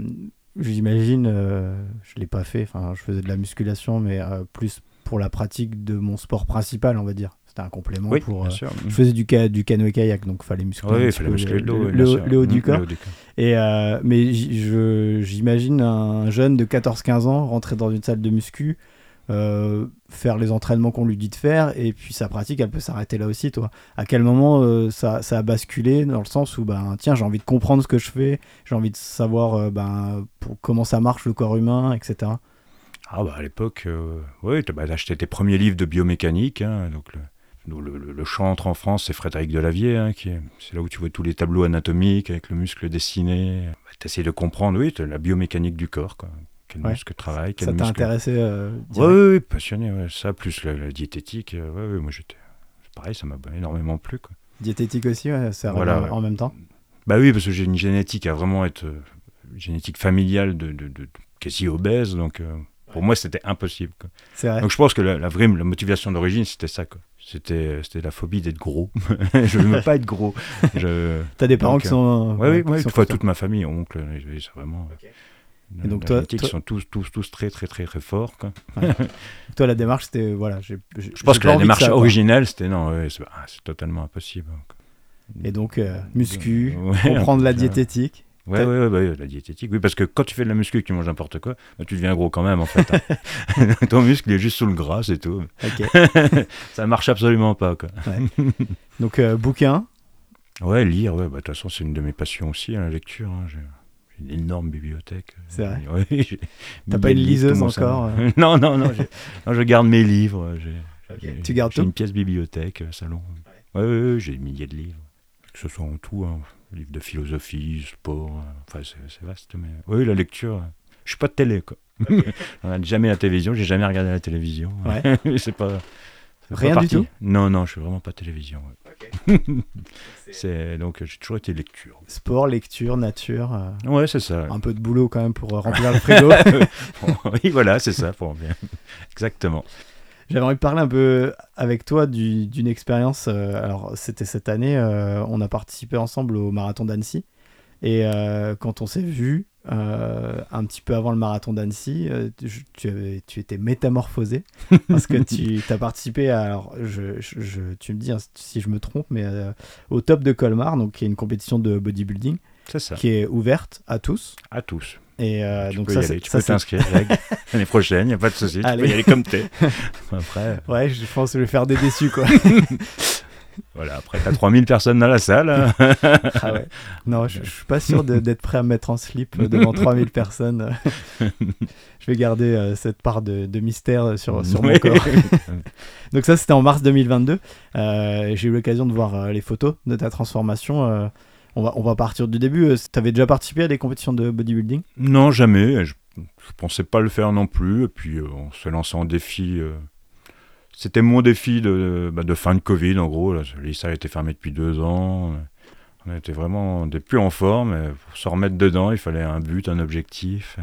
J'imagine, je l'ai pas fait, enfin, je faisais de la musculation, mais plus pour la pratique de mon sport principal, on va dire. C'était un complément Oui, pour. bien euh, sûr. je faisais du, ca- du canoë-kayak, donc fallait muscler. Oui, fallait muscler le dos. le, le le haut du Mm, corps. le haut du corps. Et euh, mais j'imagine un jeune de 14-15 ans rentrer dans une salle de muscu, euh, faire les entraînements qu'on lui dit de faire, et puis sa pratique, elle peut s'arrêter là aussi, toi. À quel moment euh, ça, ça a basculé dans le sens où, ben, tiens, j'ai envie de comprendre ce que je fais, j'ai envie de savoir euh, ben, pour, comment ça marche le corps humain, etc. Ah bah à l'époque, oui, tu as acheté tes premiers livres de biomécanique. hein, donc le, nous, le, chantre en France, c'est Frédéric Delavier. hein, qui est, c'est là où tu vois tous les tableaux anatomiques avec le muscle dessiné. Bah, tu essaies de comprendre, oui, la biomécanique du corps. Quoi. Quel Ouais. muscle travaille, quel Ça t'a muscle... intéressé euh, Oui, oui, passionné. ouais. Ça, plus la, la diététique. euh, ouais, ouais, moi, j'étais... c'est Pareil, ça m'a énormément plu. Quoi. Diététique aussi, ouais, c'est Voilà, en- ouais. même temps. Bah oui, parce que j'ai une génétique à vraiment être euh, une génétique familiale de, de- de- de quasi obèse, donc euh, pour moi c'était impossible. quoi. C'est vrai. Donc je pense que la, la vraie la motivation d'origine c'était ça. quoi. C'était c'était la phobie d'être gros. je ne veux pas être gros. Je... T'as des parents donc, qui euh, sont. Ouais, oui, qui ouais, sont fois, comme ça. toute ma famille, oncle, c'est vraiment. Et donc toi- ils sont tous, tous, tous très, très, très, très forts. Quoi. Toi, la démarche, c'était. Voilà, j'ai- j'ai- Je pense que la démarche ça, quoi. originelle, c'était non, ouais, c'est ah, c'est totalement impossible. quoi. Et donc, euh, muscu, Ouais, comprendre la diététique. Ouais, ouais, ouais, bah oui, la diététique. Oui, parce que quand tu fais de la muscu et que tu manges n'importe quoi, bah, tu deviens gros quand même, en fait. hein. Ton muscle il est juste sous le gras, c'est tout. Ok. Ça marche absolument pas, quoi. Donc, euh, bouquin? Ouais, lire, ouais, bah, de toute façon, c'est une de mes passions aussi, hein, la lecture. hein. J'ai j'ai une énorme bibliothèque. C'est vrai. Ouais, j'ai T'as pas une liseuse encore, salon. Non, non, non, j'ai- non, je garde mes livres. j'ai- j'ai- Tu gardes J'ai tout? une pièce bibliothèque, euh, salon. Ouais, ouais, ouais, j'ai des milliers de livres. Que ce soit en tout, hein, livres de philosophie, sport, euh, enfin, c'est vaste, mais. Oui, la lecture. euh, Je suis pas de télé, quoi. On a jamais la télévision, j'ai jamais regardé la télévision. Ouais. c'est pas. Rien du tout? Non, non, je suis vraiment pas télévision. ouais. c'est donc euh, j'ai toujours été lecture. Sport, lecture, nature. euh, Ouais, c'est ça. un peu de boulot quand même pour remplir le frigo. oui, voilà, c'est ça pour bien. Exactement. J'avais envie de parler un peu avec toi du- d'une expérience. euh, alors, c'était cette année, euh, on a participé ensemble au marathon d'Annecy. Et euh, quand on s'est vu, un petit peu avant le marathon d'Annecy, tu, tu étais métamorphosé. parce que tu as participé à. Alors, je, tu me dis hein, si je me trompe, mais au top de Colmar, donc qui est une compétition de bodybuilding, ça. qui est ouverte à tous. À tous. Et euh, tu donc peux ça, y c'est- aller, tu ça, peux t'inscrire l'année prochaine, il n'y a pas de souci. Tu Allez. peux y aller comme t'es. Après, Ouais, je pense que je vais faire des déçus, quoi. voilà, après, t'as 3000 personnes dans la salle. Ah ouais. Non, je, je suis pas sûr d'être prêt à me mettre en slip devant 3000 personnes. je vais garder euh, cette part de, de mystère sur, sur mon corps. Donc ça, c'était en mars 2022. Euh, J'ai eu l'occasion de voir euh, les photos de ta transformation. Euh, on, va, on va partir du début. Tu avais déjà participé à des compétitions de bodybuilding? Non, jamais. Je, je pensais pas le faire non plus. Et puis, euh, on s'est lancé en défi. euh, C'était mon défi de, bah, de fin de Covid, en gros. Salles étaient fermées depuis deux ans. On était vraiment était plus en forme. et pour se remettre dedans, il fallait un but, un objectif.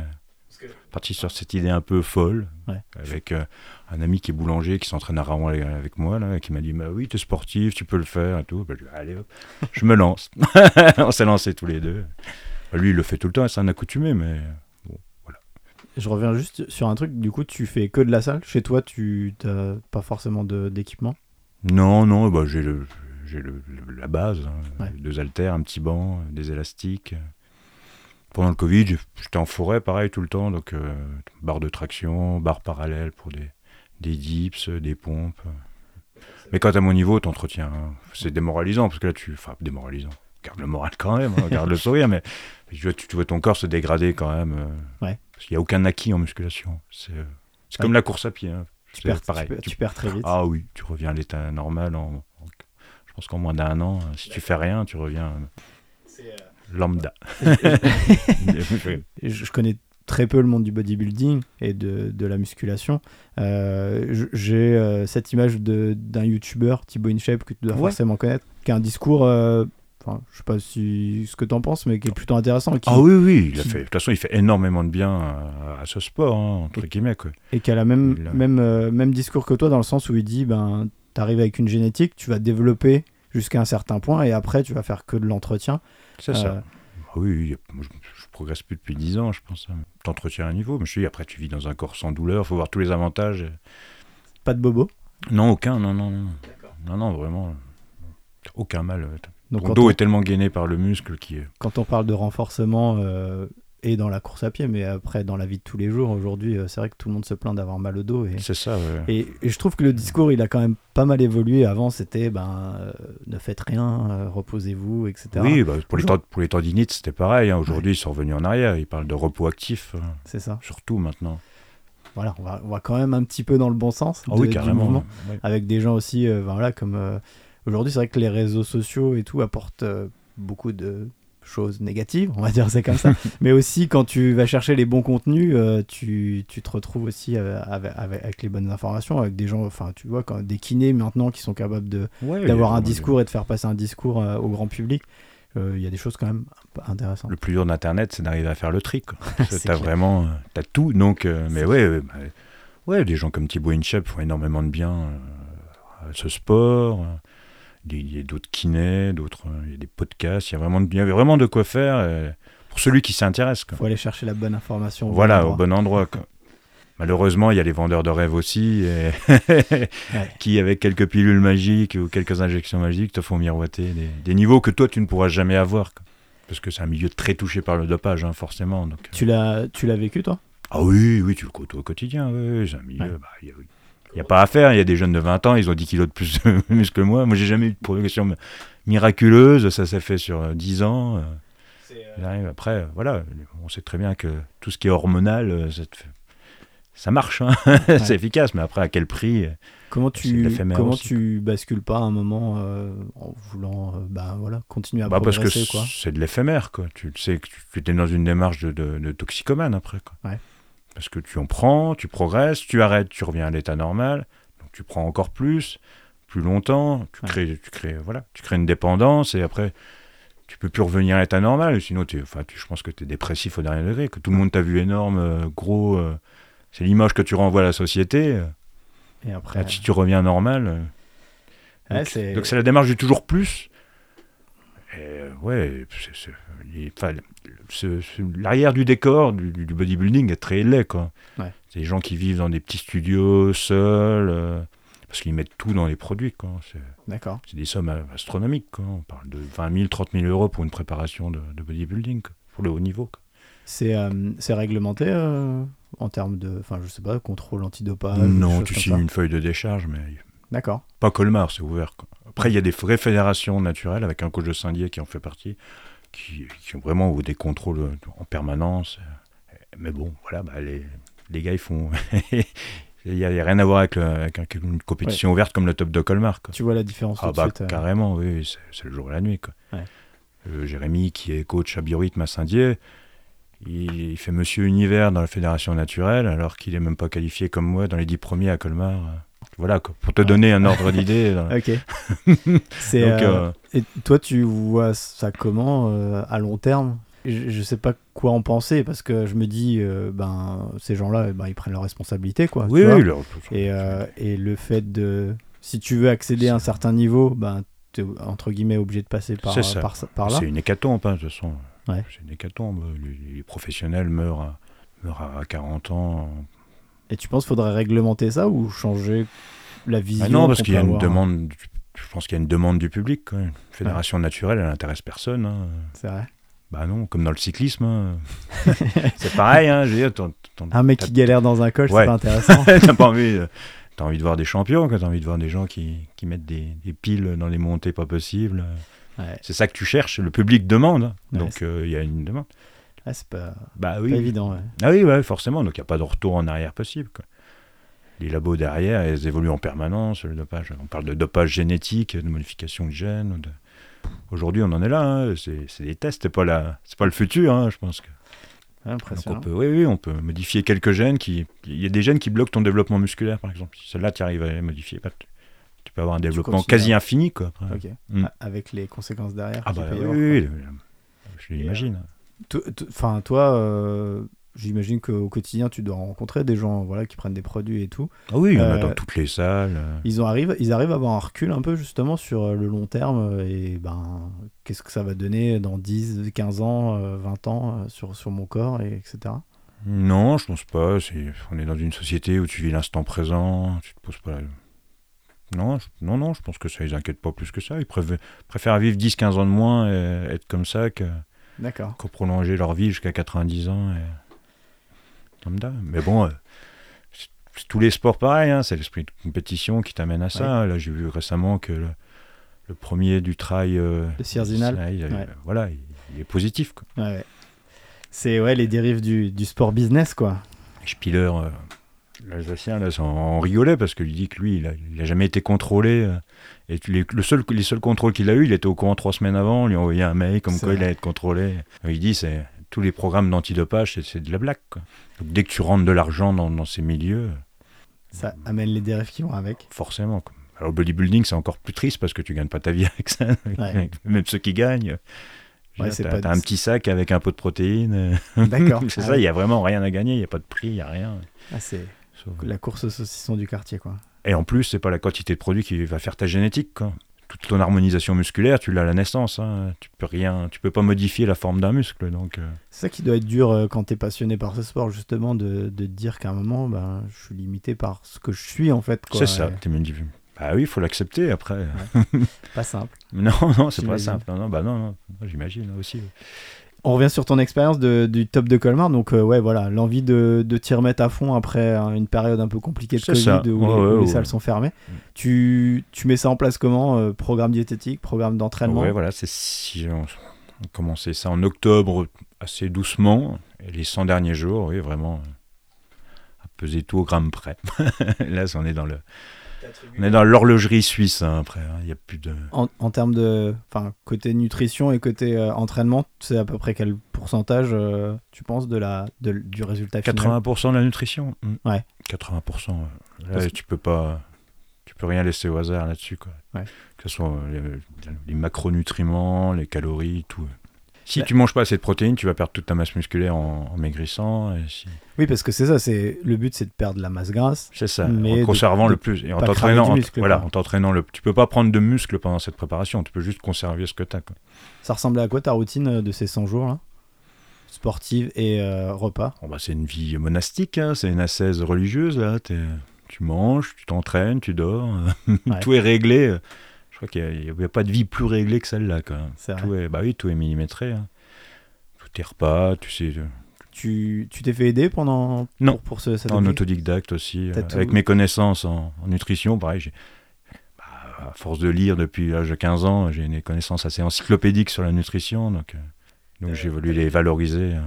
Parti sur cette idée un peu folle, Ouais. avec euh, un ami qui est boulanger, qui s'entraîne à Rouen avec moi, là, et qui m'a dit bah oui, t'es sportif, tu peux le faire et tout. Bah, je allez hop, je me lance. on s'est lancés tous les deux. Bah, lui, il le fait tout le temps, c'est un accoutumé, mais Je reviens juste sur un truc. Du coup, tu fais que de la salle? Chez toi, tu n'as pas forcément d'équipement? Non, non, bah, j'ai le, j'ai le, le- la base, hein, Ouais. deux haltères, un petit banc, des élastiques. Pendant le Covid, j'étais en forêt, pareil, tout le temps, donc euh, barre de traction, barre parallèle pour des, des dips, euh, des pompes. Mais quand à mon niveau, t'entretiens, hein. c'est démoralisant, parce que là, tu... Enfin, démoralisant. Garde le moral quand même, hein, garde le sourire, mais tu vois, tu, tu vois ton corps se dégrader quand même. euh, Ouais. Parce qu'il n'y a aucun acquis en musculation. C'est c'est Ouais. comme la course à pied. hein. Tu perds, pareil. tu perds- Tu tu perds très vite. ah oui, tu reviens à l'état normal en, en- je pense qu'en moins d'un an, si tu fais rien, tu reviens euh, lambda. je, je connais très peu le monde du bodybuilding et de, de la musculation. Euh, J'ai euh, cette image d'un youtubeur, Thibaut InShape, que tu dois Ouais. forcément connaître, qui a un discours euh, enfin, je sais pas si ce que t'en penses, mais qui est plutôt intéressant. et Qui, Ah oui, oui, il a qui- fait. De toute façon, il fait énormément de bien à, à ce sport, hein, entre guillemets. Quoi. Et qui a la même, a- même, euh, même discours que toi, dans le sens où il dit ben, t'arrives avec une génétique, tu vas développer jusqu'à un certain point, et après, tu vas faire que de l'entretien. C'est ça. Euh, Ah Oui, progresse plus depuis 10 ans, je pense. T'entretiens un niveau, mais je dis, après, tu vis dans un corps sans douleur, faut voir tous les avantages. Pas de bobo? Non, aucun, non, non, non. Non, non, vraiment. Aucun mal. Donc, Ton dos on, est tellement gainé par le muscle qui est. quand on parle de renforcement, euh, et dans la course à pied, mais après, dans la vie de tous les jours, aujourd'hui, euh, c'est vrai que tout le monde se plaint d'avoir mal au dos. Et, C'est ça, ouais. et, et je trouve que le discours, il a quand même pas mal évolué. Avant, c'était ben, euh, ne faites rien, euh, reposez-vous, etc. Oui, bah, pour, les pour les tendinites, c'était pareil. hein. Aujourd'hui, ils sont revenus en arrière. Ils parlent de repos actif, C'est ça. surtout maintenant. Voilà, on va, on va quand même un petit peu dans le bon sens. Ah de- oui, du mouvement. avec des gens aussi, euh, ben voilà, comme euh, aujourd'hui, c'est vrai que les réseaux sociaux et tout apportent euh, beaucoup de choses négatives, on va dire c'est comme ça. Mais aussi, quand tu vas chercher les bons contenus, euh, tu, tu te retrouves aussi euh, avec, avec- avec les bonnes informations, avec des gens, enfin, tu vois, quand, des kinés maintenant qui sont capables de Ouais, d'avoir un discours et de faire passer un discours euh, au grand public. Euh, Il y a des choses quand même intéressantes. Le plus dur d'Internet, c'est d'arriver à faire le tri. T'as vraiment, t'as tout. Donc, euh, mais ouais, ouais, bah, ouais, des gens comme Thibaut Inchep font énormément de bien euh, à ce sport. Il y a d'autres kinés, d'autres, euh, il y a des podcasts. Il y a vraiment, il y avait vraiment de quoi faire euh, pour celui qui s'intéresse. Il faut aller chercher la bonne information. au Voilà, au bon endroit. quoi. Malheureusement, il y a les vendeurs de rêves aussi, et qui, avec quelques pilules magiques ou quelques injections magiques, te font miroiter des, des niveaux que toi, tu ne pourras jamais avoir. quoi. Parce que c'est un milieu très touché par le dopage, hein, forcément. Donc, euh. Tu l'as, tu l'as vécu toi? Ah oui, oui, tu le côtoies au quotidien. Oui, c'est un milieu. Ouais. bah, n'y a, pas à faire. Il y a des jeunes de 20 ans, ils ont 10 kilos de plus de muscle que moi. Moi, j'ai jamais eu de progression miraculeuse. Ça s'est fait sur euh, 10 ans. euh. Arrivent Après, euh, voilà, on sait très bien que tout ce qui est hormonal, euh, ça, te fait- ça marche, hein. c'est efficace, mais après, à quel prix euh, Comment tu, comment aussi, tu bascules pas à un moment euh, en voulant euh, bah, voilà, continuer à bah, Parce que progresser quoi? c'est de l'éphémère, quoi. Tu sais que tu étais dans une démarche de, de- de toxicomane après, quoi. Ouais. Parce que tu en prends, tu progresses, tu arrêtes, tu reviens à l'état normal, donc tu prends encore plus, plus longtemps, tu Ouais. crées, tu crées, voilà, tu crées une dépendance et après tu peux plus revenir à l'état normal. Sinon, tu, enfin, tu, je pense que tu es dépressif au dernier degré, que tout le monde t'a vu énorme, euh, gros. euh, c'est l'image que tu renvoies à la société. Et après, là, si tu reviens normal. euh, ouais, donc, c'est- la démarche du toujours plus. Et, ouais, c'est- l'arrière du décor du, bodybuilding est très laid. Quoi. Ouais. C'est des gens qui vivent dans des petits studios, seuls, euh, parce qu'ils mettent tout dans les produits. Quoi. C'est, D'accord. c'est des sommes astronomiques. Quoi. On parle de 20 000, 30 000 euros pour une préparation de, de bodybuilding, quoi, pour le haut niveau. Quoi. C'est euh, c'est réglementé euh, en termes de, enfin je sais pas, contrôle antidopage. non, tu signes une feuille de décharge, mais D'accord. Pas Colmar, c'est ouvert. quoi. Après, il y a des vraies fédérations naturelles avec un coach de Saint-Dié qui en fait partie, qui, qui ont vraiment des contrôles euh, en permanence. Mais bon, voilà, bah, les, les gars, ils font. Il n'y a, rien à voir avec, le- avec un- une compétition ouverte comme le top de Colmar. Quoi. Tu vois la différence Ah bah suite. euh. carrément, oui, oui, c'est- le jour et la nuit. Quoi. Ouais. Euh, Jérémy, qui est coach à Biorhythme à Saint-Dié, il, il fait Monsieur Univers dans la Fédération Naturelle, alors qu'il est même pas qualifié comme moi dans les dix premiers à Colmar. Voilà, quoi, pour te donner un ordre d'idée. Ok. Donc, euh, euh, Et toi, tu vois ça comment euh, à long terme? Je, je sais pas quoi en penser parce que je me dis, euh, ben ces gens-là, ben, ils prennent leurs responsabilités quoi. oui, tu oui, leur- Et, et le fait de, si tu veux accéder à un certain niveau, ben t'es entre guillemets obligé de passer par C'est ça. par, par là. c'est une hécatombe, hein, de toute façon. Ouais. C'est une hécatombe. Les, les professionnels meurent à, meurent à 40 ans. Et tu penses qu'il faudrait réglementer ça ou changer la vision Ah non, parce qu'il y a une demande. du- Je pense qu'il y a une demande du public. quoi. Une fédération naturelle, elle n'intéresse personne. hein. C'est vrai. Bah non, comme dans le cyclisme. hein. c'est pareil, hein, je veux dire, t'en- t'en- Un mec qui galère dans un Ouais. c'est pas intéressant. t'as pas envie, euh, t'as envie de voir des champions, t'as envie de voir des gens qui, qui mettent des, des piles dans les montées pas possibles. ouais. C'est ça que tu cherches, le public demande, donc euh, il y a une demande. Ah, c'est pas, Bah pas oui, évident. ouais. ah oui, ouais, forcément, donc il n'y a pas de retour en arrière possible. quoi. Les labos derrière, elles évoluent en permanence, le dopage. On parle de dopage génétique, de modification de gènes. de- Aujourd'hui, on en est là, hein, c'est c'est des tests, c'est pas, la... c'est pas le futur, hein, je pense que. Donc impressionnant. on peut, oui, oui, on peut modifier quelques gènes qui. Il y a des gènes qui bloquent ton développement musculaire, par exemple. Si celle-là, tu arrives à les modifier, bah, tu tu peux avoir un développement quasi infini, quoi. après. Mm. Avec les conséquences derrière. Ah bah oui, avoir, oui, je l'imagine. Enfin, toi, euh, j'imagine qu'au quotidien, tu dois rencontrer des gens voilà, qui prennent des produits et tout. Ah oui, il y en a Euh, dans toutes les salles. euh. Ils, ont arrivent, ils arrivent à avoir un recul un peu justement sur le long terme et ben, qu'est-ce que ça va donner dans 10, 15 ans, euh, 20 ans sur, sur mon corps, et etc. Non, je pense pas. On est dans une société où tu vis l'instant présent, tu te poses pas la... Non, je... non, non, je pense que ça les inquiète pas plus que ça. Ils préfèrent, préfèrent vivre 10-15 ans de moins et être comme ça que, D'accord. que prolonger leur vie jusqu'à 90 ans. Et... Mais bon, euh, c'est tous les sports pareil, hein, c'est l'esprit de compétition qui t'amène à ça. Là, j'ai vu récemment que le, le premier du trail... euh, Le Ouais. Voilà, il, il est positif. Ouais. C'est ouais, les dérives du, du sport business, quoi. Spiller, euh, l'Alsacien, là, on, on rigolait parce qu'il dit que lui, il a, il a jamais été contrôlé. Et tu- les, le seul, les seuls contrôles qu'il a eu, il était au courant trois semaines avant. On lui a envoyé un mail comme quoi il vrai. allait être contrôlé. Il dit c'est tous les programmes d'antidopage, c'est, de la blague. quoi. Donc, dès que tu rentres de l'argent dans, dans ces milieux, Ça amène les dérives qui vont avec. forcément. quoi. Alors, le bodybuilding, c'est encore plus triste parce que tu gagnes pas ta vie avec ça. Ouais. Même ceux qui gagnent. Ouais, pas- t'as un petit sac avec un pot de protéines. D'accord. c'est Ah ça, ouais. il y a vraiment rien à gagner. Il n'y a pas de prix, il n'y a rien. Ah, c'est Sauf- la course au saucisson du quartier, quoi. Et en plus, c'est pas la quantité de produits qui va faire ta génétique. Quoi. Toute ton harmonisation musculaire, tu l'as à la naissance. hein. Tu peux rien, tu peux pas modifier la forme d'un muscle. Donc, euh, C'est ça qui doit être dur euh, quand t'es passionné par ce sport, justement, de, de te dire qu'à un moment, ben, je suis limité par ce que je suis, en fait. c'est ça. Et T'es même dit, Bah oui, il faut l'accepter après. Pas simple. Non, non, c'est pas simple. Non, non, bah non, J'imagine aussi. On revient sur ton expérience du top de Colmar. Donc, euh, ouais, voilà, l'envie de, de t'y remettre à fond après hein, une période un peu compliquée de Covid ça. où, les, Ouais, où ouais, les ouais. salles sont fermées. Mm. Tu, tu mets ça en place comment euh, Programme diététique, programme d'entraînement? Ouais, voilà, c'est si on, on commençait ça en octobre assez doucement. Et les 100 derniers jours, oui, vraiment, à peser tout au gramme près. Là, on est dans le, on est dans l'horlogerie suisse hein, après. hein. Il y a plus de. En, en termes de enfin, côté nutrition et côté euh, entraînement, c'est à peu près quel pourcentage, euh, tu penses, de la, de- du résultat final? 80% de la nutrition. mm. Ouais. 80%. ouais. Là, Parce tu peux pas, tu peux rien laisser au hasard là-dessus, quoi. Ouais. Que ce soit euh, les, les macronutriments, les calories, tout. Si Bah- tu manges pas assez de protéines, tu vas perdre toute ta masse musculaire en, en maigrissant. Et si... Oui, parce que c'est ça, c'est le but, c'est de perdre la masse grasse. C'est ça. Mais en conservant de le plus et en t'entraînant. voilà, quoi. en t'entraînant le. Tu peux pas prendre de muscle pendant cette préparation. Tu peux juste conserver ce que t'as. Quoi. Ça ressemblait à quoi ta routine euh, de ces 100 jours là? Sportive et euh, repas? Bon, bah, c'est une vie monastique. hein, C'est une ascèse religieuse là. T'es- Tu manges, tu t'entraînes, tu dors. Ouais. tout est réglé. Je crois qu'il n'y a, pas de vie plus réglée que celle-là. Même. C'est vrai. Tout est, bah oui, tout est millimétré. hein. Tout est repas, tu sais. euh, Tu tu t'es fait aider pendant Non. pour, pour ce, cet En autodidacte aussi. Euh, avec mes connaissances en, en nutrition, pareil. j'ai- bah, à force de lire depuis l'âge de 15 ans, j'ai des connaissances assez encyclopédiques sur la nutrition. Donc, euh, donc j'ai voulu les valoriser. euh.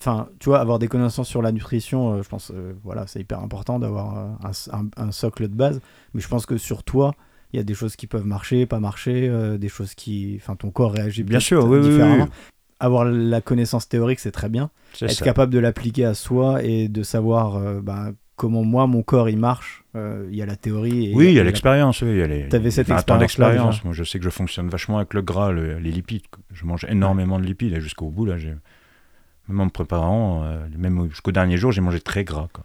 Enfin, tu vois, avoir des connaissances sur la nutrition, euh, je pense, euh, voilà, c'est hyper important d'avoir euh, un, un- un socle de base. Mais je pense que sur toi, il y a des choses qui peuvent marcher, pas marcher, euh, des choses qui, enfin, ton corps réagit Bien sûr, oui, oui, différemment. oui. Avoir la connaissance théorique, c'est très bien. C'est Être ça. capable de l'appliquer à soi et de savoir euh, bah, comment moi, mon corps, il marche. Euh, Il y a la théorie. Et Oui, il y a la- l'expérience. Oui, il y a les, T'avais cette les 20 ans expérience-là, d'expérience. Moi, je sais que je fonctionne vachement avec le gras, le- les lipides. Je mange énormément de lipides et jusqu'au bout, là, j'ai. Même en me préparant, euh, même jusqu'au dernier jour, j'ai mangé très gras. Quoi.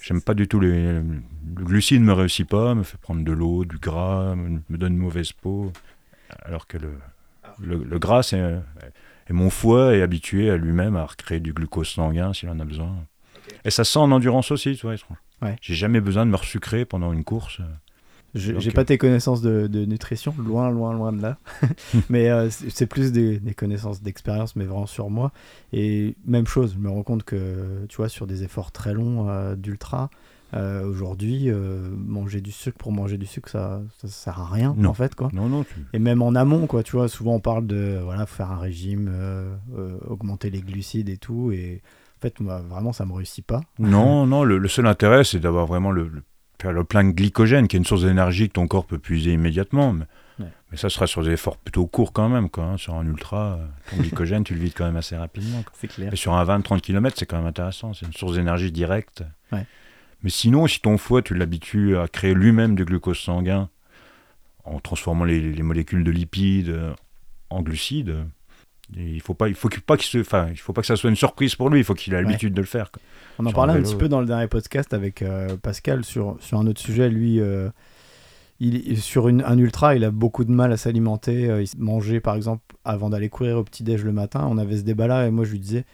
J'aime pas du tout les. Le glucide me réussit pas, me fait prendre de l'eau, du gras, me, me donne une mauvaise peau. Alors que le, le, le gras, c'est. euh, Et mon foie est habitué à lui-même à recréer du glucose sanguin s'il en a besoin. Et ça sent en endurance aussi, tu vois. étrange. Ouais. J'ai jamais besoin de me resucrer pendant une course. J'ai pas tes connaissances de, de nutrition, loin, loin, loin de là. mais euh, c'est c'est plus des, des connaissances d'expérience, mais vraiment sur moi. Et même chose, je me rends compte que, tu vois, sur des efforts très longs euh, d'ultra, euh, aujourd'hui, euh, manger du sucre pour manger du sucre, ça, ça sert à rien, Non. en fait, quoi. Non, non, tu... Et même en amont, quoi, tu vois, souvent on parle de, voilà, faire un régime, euh, augmenter les glucides et tout, et en fait, moi, vraiment, ça me réussit pas. Non, non, le, le seul intérêt, c'est d'avoir vraiment le, le, faire le plein de glycogène, qui est une source d'énergie que ton corps peut puiser immédiatement. Mais, Ouais. mais ça sera sur des efforts plutôt courts quand même. Quoi, hein. Sur un ultra, ton glycogène, tu le vides quand même assez rapidement. C'est clair. Et sur un 20-30 km, c'est quand même intéressant. C'est une source d'énergie directe. Ouais. Mais sinon, si ton foie, tu l'habitues à créer lui-même du glucose sanguin en transformant les, les molécules de lipides en glucides, il faut pas, il faut pas qu'il se, enfin, il faut pas que ça soit une surprise pour lui. Il faut qu'il ait l'habitude de le faire. quoi. On en parlait un vélo, petit peu dans le dernier podcast avec euh, Pascal sur, sur un autre sujet. Lui, euh, il, sur une, un ultra, il a beaucoup de mal à s'alimenter. euh, il mangeait, par exemple, avant d'aller courir au petit-déj le matin, on avait ce débat-là et moi je lui disais,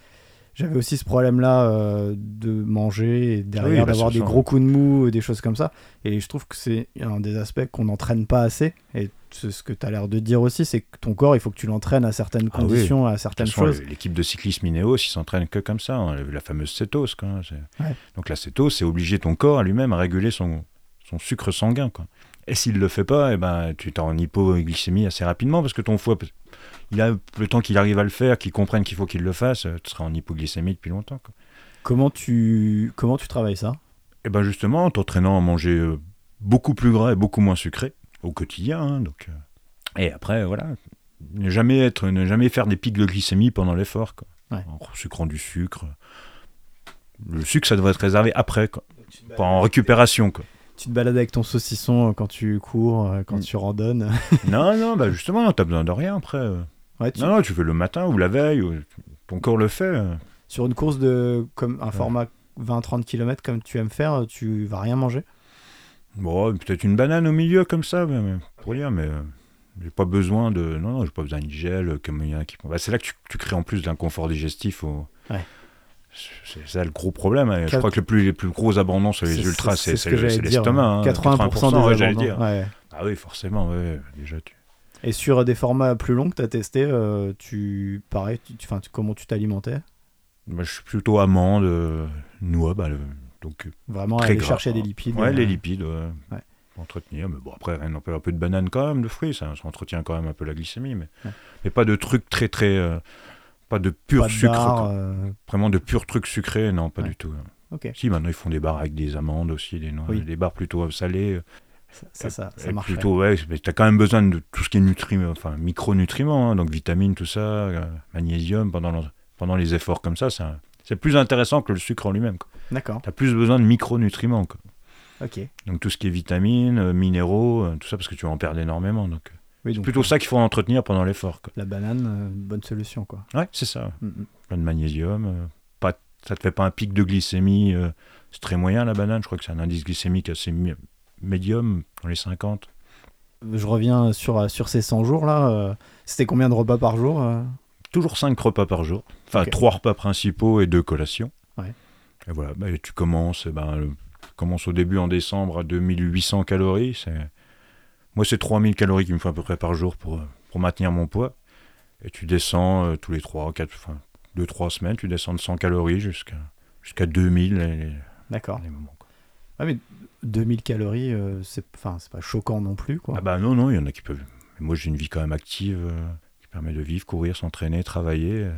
j'avais aussi ce problème-là euh, de manger et derrière bah, d'avoir des gros coups de mou, et des choses comme ça. Et je trouve que c'est un des aspects qu'on n'entraîne pas assez. Et c'est ce que tu as l'air de dire aussi, c'est que ton corps, il faut que tu l'entraînes à certaines Ah oui. conditions, à certaines façon, choses. L'équipe de cyclisme Ineos, ils s'entraînent que comme ça. On a vu la fameuse cétose. Quoi. hein, Ouais. Donc la cétose, c'est obliger ton corps à lui-même à réguler son, son sucre sanguin. Quoi. Et s'il le fait pas, eh ben, tu es en hypoglycémie assez rapidement parce que ton foie, il a le temps qu'il arrive à le faire, qu'il comprenne qu'il faut qu'il le fasse, euh, tu seras en hypoglycémie depuis longtemps. Quoi. Comment tu, comment tu travailles ça? Et ben justement, en t'entraînant à manger euh, beaucoup plus gras et beaucoup moins sucré au quotidien. hein, donc, euh, Et après, voilà, ne jamais, être, ne jamais faire des pics de glycémie pendant l'effort. Ouais. En sucrant du sucre. Le sucre, ça devrait être réservé après, quoi. pas en récupération. Quoi. Tu te balades avec ton saucisson quand tu cours, quand Mm. tu randonnes. non, non, bah justement, t'as besoin de rien après. Ouais, tu- Non, non, tu fais le matin ou la veille, ou ton corps le fait. Sur une course de comme un format 20-30 km comme tu aimes faire, tu vas rien manger? Bon, peut-être une banane au milieu comme ça, mais, mais pour rien, mais euh, j'ai pas besoin de. Non, non, j'ai pas besoin de gel, euh, comme il y en a qui. Bah, c'est là que tu, tu crées en plus l'inconfort digestif. Au... Ouais. C'est ça le gros problème. hein. Je crois que le plus, les plus gros abandons sur les ultras, c'est- ce l'estomac. hein. 80%, ouais, j'allais dire. Ouais. Ah oui, forcément, déjà. Tu... Et sur des formats plus longs que tu as testé, euh, tu pareil, tu, comment tu t'alimentais? Moi, je suis plutôt amande, euh, noix, bah, le- donc euh, Vraiment Très aller gras. chercher des lipides. Ouais, euh, les lipides, ouais. Entretenir. Mais bon, après, rien n'empêche un peu de banane quand même, de fruits, ça, ça entretient quand même un peu la glycémie. Mais, Ouais. mais pas de trucs très, très. pas de pur pas de sucre. barres, Vraiment de purs trucs sucrés, non, pas du tout. Ok, Si, maintenant, ils font des bars avec des amandes aussi, des noix, Oui. des bars plutôt salés. Ça, ça, ça, ça marche. plutôt, ouais, mais t'as quand même besoin de tout ce qui est nutriments, enfin, micronutriments, hein, donc vitamines, tout ça, euh, magnésium, pendant, le- pendant les efforts comme ça, c'est un- c'est plus intéressant que le sucre en lui-même. D'accord, T'as plus besoin de micronutriments. quoi. ok. Donc tout ce qui est vitamines, euh, minéraux, euh, tout ça, parce que tu vas en perdre énormément. Donc, Oui, c'est donc, plutôt ça qu'il faut entretenir pendant l'effort. La banane, bonne solution quoi. Ouais, c'est ça. Mm, mm. Plein de magnésium. pas, ça te fait pas un pic de glycémie. c'est très moyen la banane. Je crois que c'est un indice glycémique assez médium, dans les 50. Je reviens sur, euh, sur ces 100 jours là. euh, C'était combien de repas par jour euh Toujours 5 repas par jour. Enfin, Ok. 3 repas principaux et 2 collations. Ouais. Et voilà, bah, tu commences, ben, commences au début en décembre à 2800 calories. C'est... Moi, c'est 3000 calories qu'il me faut à peu près par jour pour, pour maintenir mon poids. Et tu descends euh, tous les 3, 4, enfin, 2-3 semaines, tu descends de 100 calories jusqu'à, jusqu'à 2000 les, les- D'accord. les moments. quoi. Ah, mais 2000 calories, euh, c'est enfin, pas choquant non plus quoi. Ah bah non, non, il y en a qui peuvent. Mais moi, j'ai une vie quand même active euh, qui permet de vivre, courir, s'entraîner, travailler.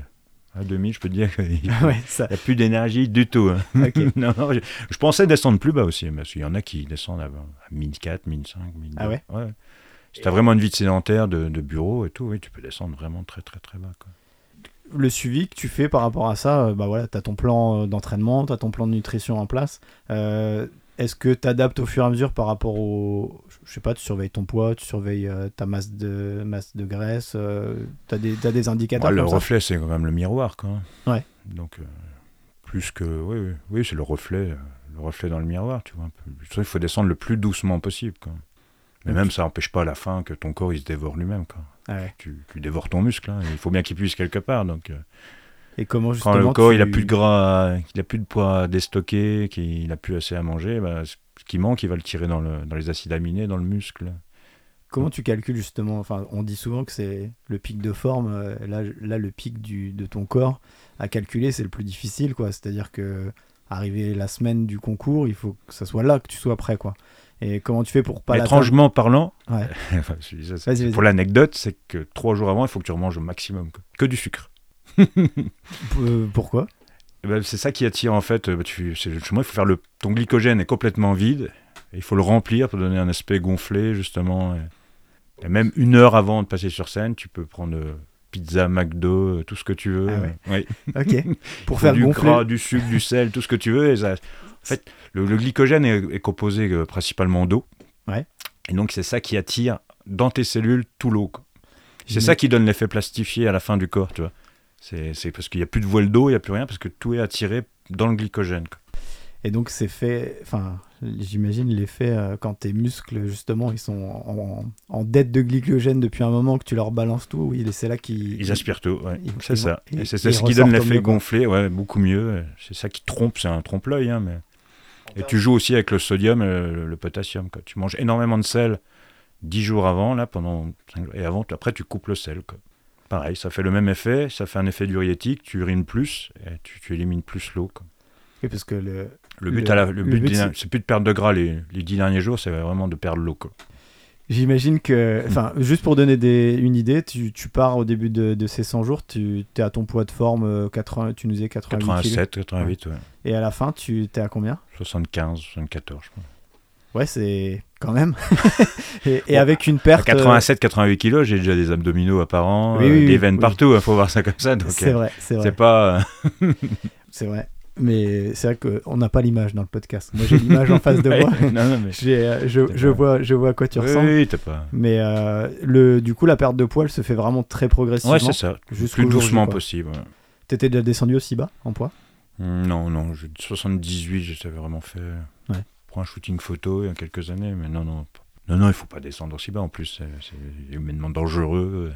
À 2000, je peux te dire qu'il n'y ouais, ça. a plus d'énergie du tout. hein. Non, non, je, je pensais descendre plus bas aussi, parce qu'il y en a qui descendent à, à 1004, 1005, 1002. Ah ouais? Si t'as vraiment une vie de sédentaire, de, de bureau et tout, oui, tu peux descendre vraiment très très très bas. Quoi. le suivi que tu fais par rapport à ça, euh, bah voilà, tu as ton plan euh, d'entraînement, tu as ton plan de nutrition en place. Euh, Est-ce que tu adaptes au fur et à mesure par rapport au. Je sais pas, tu surveilles ton poids, tu surveilles euh, ta masse de, masse de graisse, tu as, des indicateurs Bah, le reflet, c'est quand même le miroir. Quoi. Ouais. Donc, euh, plus que. Oui, oui, oui c'est le reflet, euh, le reflet dans le miroir, tu vois. Un peu. Il faut descendre le plus doucement possible. Quoi. Mais même ça n'empêche pas à la fin que ton corps il se dévore lui-même. Quoi. Ah ouais. Tu, tu dévores ton muscle. hein. Il faut bien qu'il puisse quelque part. Donc, euh, Et comment quand le corps tu- il a plus de gras, il a plus de poids à déstocker, qu'il a plus assez à manger, bah, ce qui manque, il va le tirer dans, le, dans les acides aminés, dans le muscle. Comment tu calcules justement Enfin, on dit souvent que c'est le pic de forme. euh, Là, là le pic du, de ton corps à calculer, c'est le plus difficile, quoi. C'est-à-dire que arriver la semaine du concours, il faut que ça soit là que tu sois prêt, quoi. Et comment tu fais pour pas Étrangement parlant, Ouais. pour l'anecdote, c'est que trois jours avant, il faut que tu remanges au maximum. quoi. Que du sucre. Euh, pourquoi? Eh ben, c'est ça qui attire en fait. euh, Tu, c'est- justement, il faut faire le. Ton glycogène est complètement vide. Et il faut le remplir pour donner un aspect gonflé, justement. Et, même une heure avant de passer sur scène, tu peux prendre euh, pizza, McDo, tout ce que tu veux. Ah ouais. Oui. Ok. Pour faire du gonfler. gras, du sucre, du sel, tout ce que tu veux. Et ça, fait, le, le glycogène est, est composé euh, principalement d'eau. Ouais. Et donc, c'est ça qui attire dans tes cellules tout l'eau. C'est Mais- ça qui donne l'effet plastifié à la fin du corps, tu vois. C'est c'est parce qu'il n'y a plus de voile d'eau, il n'y a plus rien, parce que tout est attiré dans le glycogène. quoi. Et donc c'est fait, enfin j'imagine l'effet euh, quand tes muscles justement ils sont en, en dette de glycogène depuis un moment que tu leur balances tout, oui c'est là qu'ils Ils aspirent tout, ouais. ils- c'est ça. Et c'est ça ce qui donne l'effet gonflé, ouais, beaucoup mieux. C'est ça qui trompe, c'est un trompe-l'œil. Hein, mais... Et tu joues aussi avec le sodium et le, le potassium. Quoi. Tu manges énormément de sel 10 jours avant, là, pendant. Et avant, après, tu coupes le sel. Quoi. Pareil, ça fait le même effet, ça fait un effet diurétique, tu urines plus et tu, tu élimines plus l'eau. Oui, parce que le, Le but, Le- à la- le le but but, des- c'est- plus de perdre de gras les, les 10 derniers jours, c'est vraiment de perdre l'eau. J'imagine que, enfin, juste pour donner des, une idée, tu, tu pars au début de, de ces 100 jours, tu es à ton poids de forme, euh, 80, tu nous disais 88 kilos. 87, 88, ouais. Et à la fin, tu es à combien? 75, 74, je pense. Ouais, c'est quand même. et, avec une perte. euh, 87, 88 kilos, j'ai déjà des abdominaux apparents, Oui, euh, oui, des oui, veines partout, il faut voir ça comme ça. donc, C'est euh, vrai, c'est vrai. C'est pas. euh, C'est vrai. Mais c'est vrai qu'on n'a pas l'image dans le podcast. Moi, j'ai l'image en face de moi. non, non, mais. Euh, je, C'est je, pas- vois, je vois à quoi tu ressembles. oui, t'as pas. Mais euh, le, du coup, la perte de poids, se fait vraiment très progressivement. Ouais, c'est ça. Plus doucement quoi. possible. ouais. T'étais déjà descendu aussi bas en poids? Non, non, je- 78, je savais vraiment fait. Pour un shooting photo il y a quelques années, mais non, non. Non, non, il faut pas descendre aussi bas en plus, c'est humainement dangereux.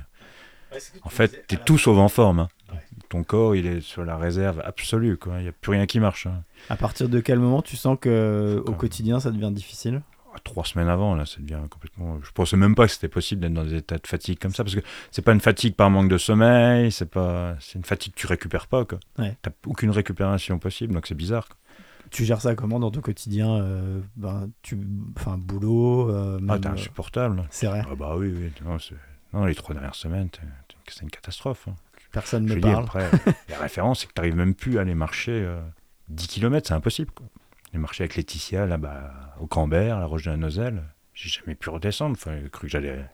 En fait, t'es tout sauf en forme. hein. Ouais. Ton corps, il est sur la réserve absolue. Il n'y a plus rien qui marche. hein. À partir de quel moment tu sens que au quotidien ça devient difficile? Ah, Trois semaines avant, là, ça devient complètement. Je pensais même pas que c'était possible d'être dans des états de fatigue comme ça, parce que c'est pas une fatigue par manque de sommeil, c'est pas, c'est une fatigue que tu récupères pas, quoi. Ouais. T'as aucune récupération possible, donc c'est bizarre. quoi. Tu gères ça comment dans ton quotidien euh, ben, tu, Enfin, boulot, euh, Ah, t'es euh, insupportable. c'est vrai, Ah bah oui, oui. Non, les trois dernières semaines, c'est une catastrophe. hein. personne ne dire, parle. après, la référence, c'est que t'arrives même plus à aller marcher euh, 10 km, c'est impossible. Quoi. Les avec Laetitia, là-bas, au Cambert, à la Roche de la Nozelle, j'ai jamais pu redescendre. Enfin, elle a cru que j'allais.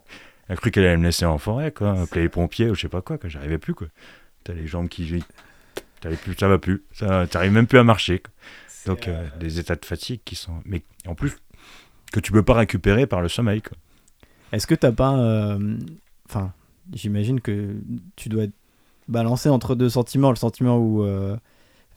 Elle a cru qu'elle allait me laisser en forêt, quoi. Appeler les pompiers ou je sais pas quoi, que j'arrivais plus, quoi. T'as les jambes qui. T'arrives plus, ça va plus. T'arrives même plus à marcher. quoi. Donc, euh, des états de fatigue qui sont. Mais en plus, que tu peux pas récupérer par le sommeil, quoi. Est-ce que t'as pas. euh, Enfin, j'imagine que tu dois être balancé entre deux sentiments. Le sentiment où. euh,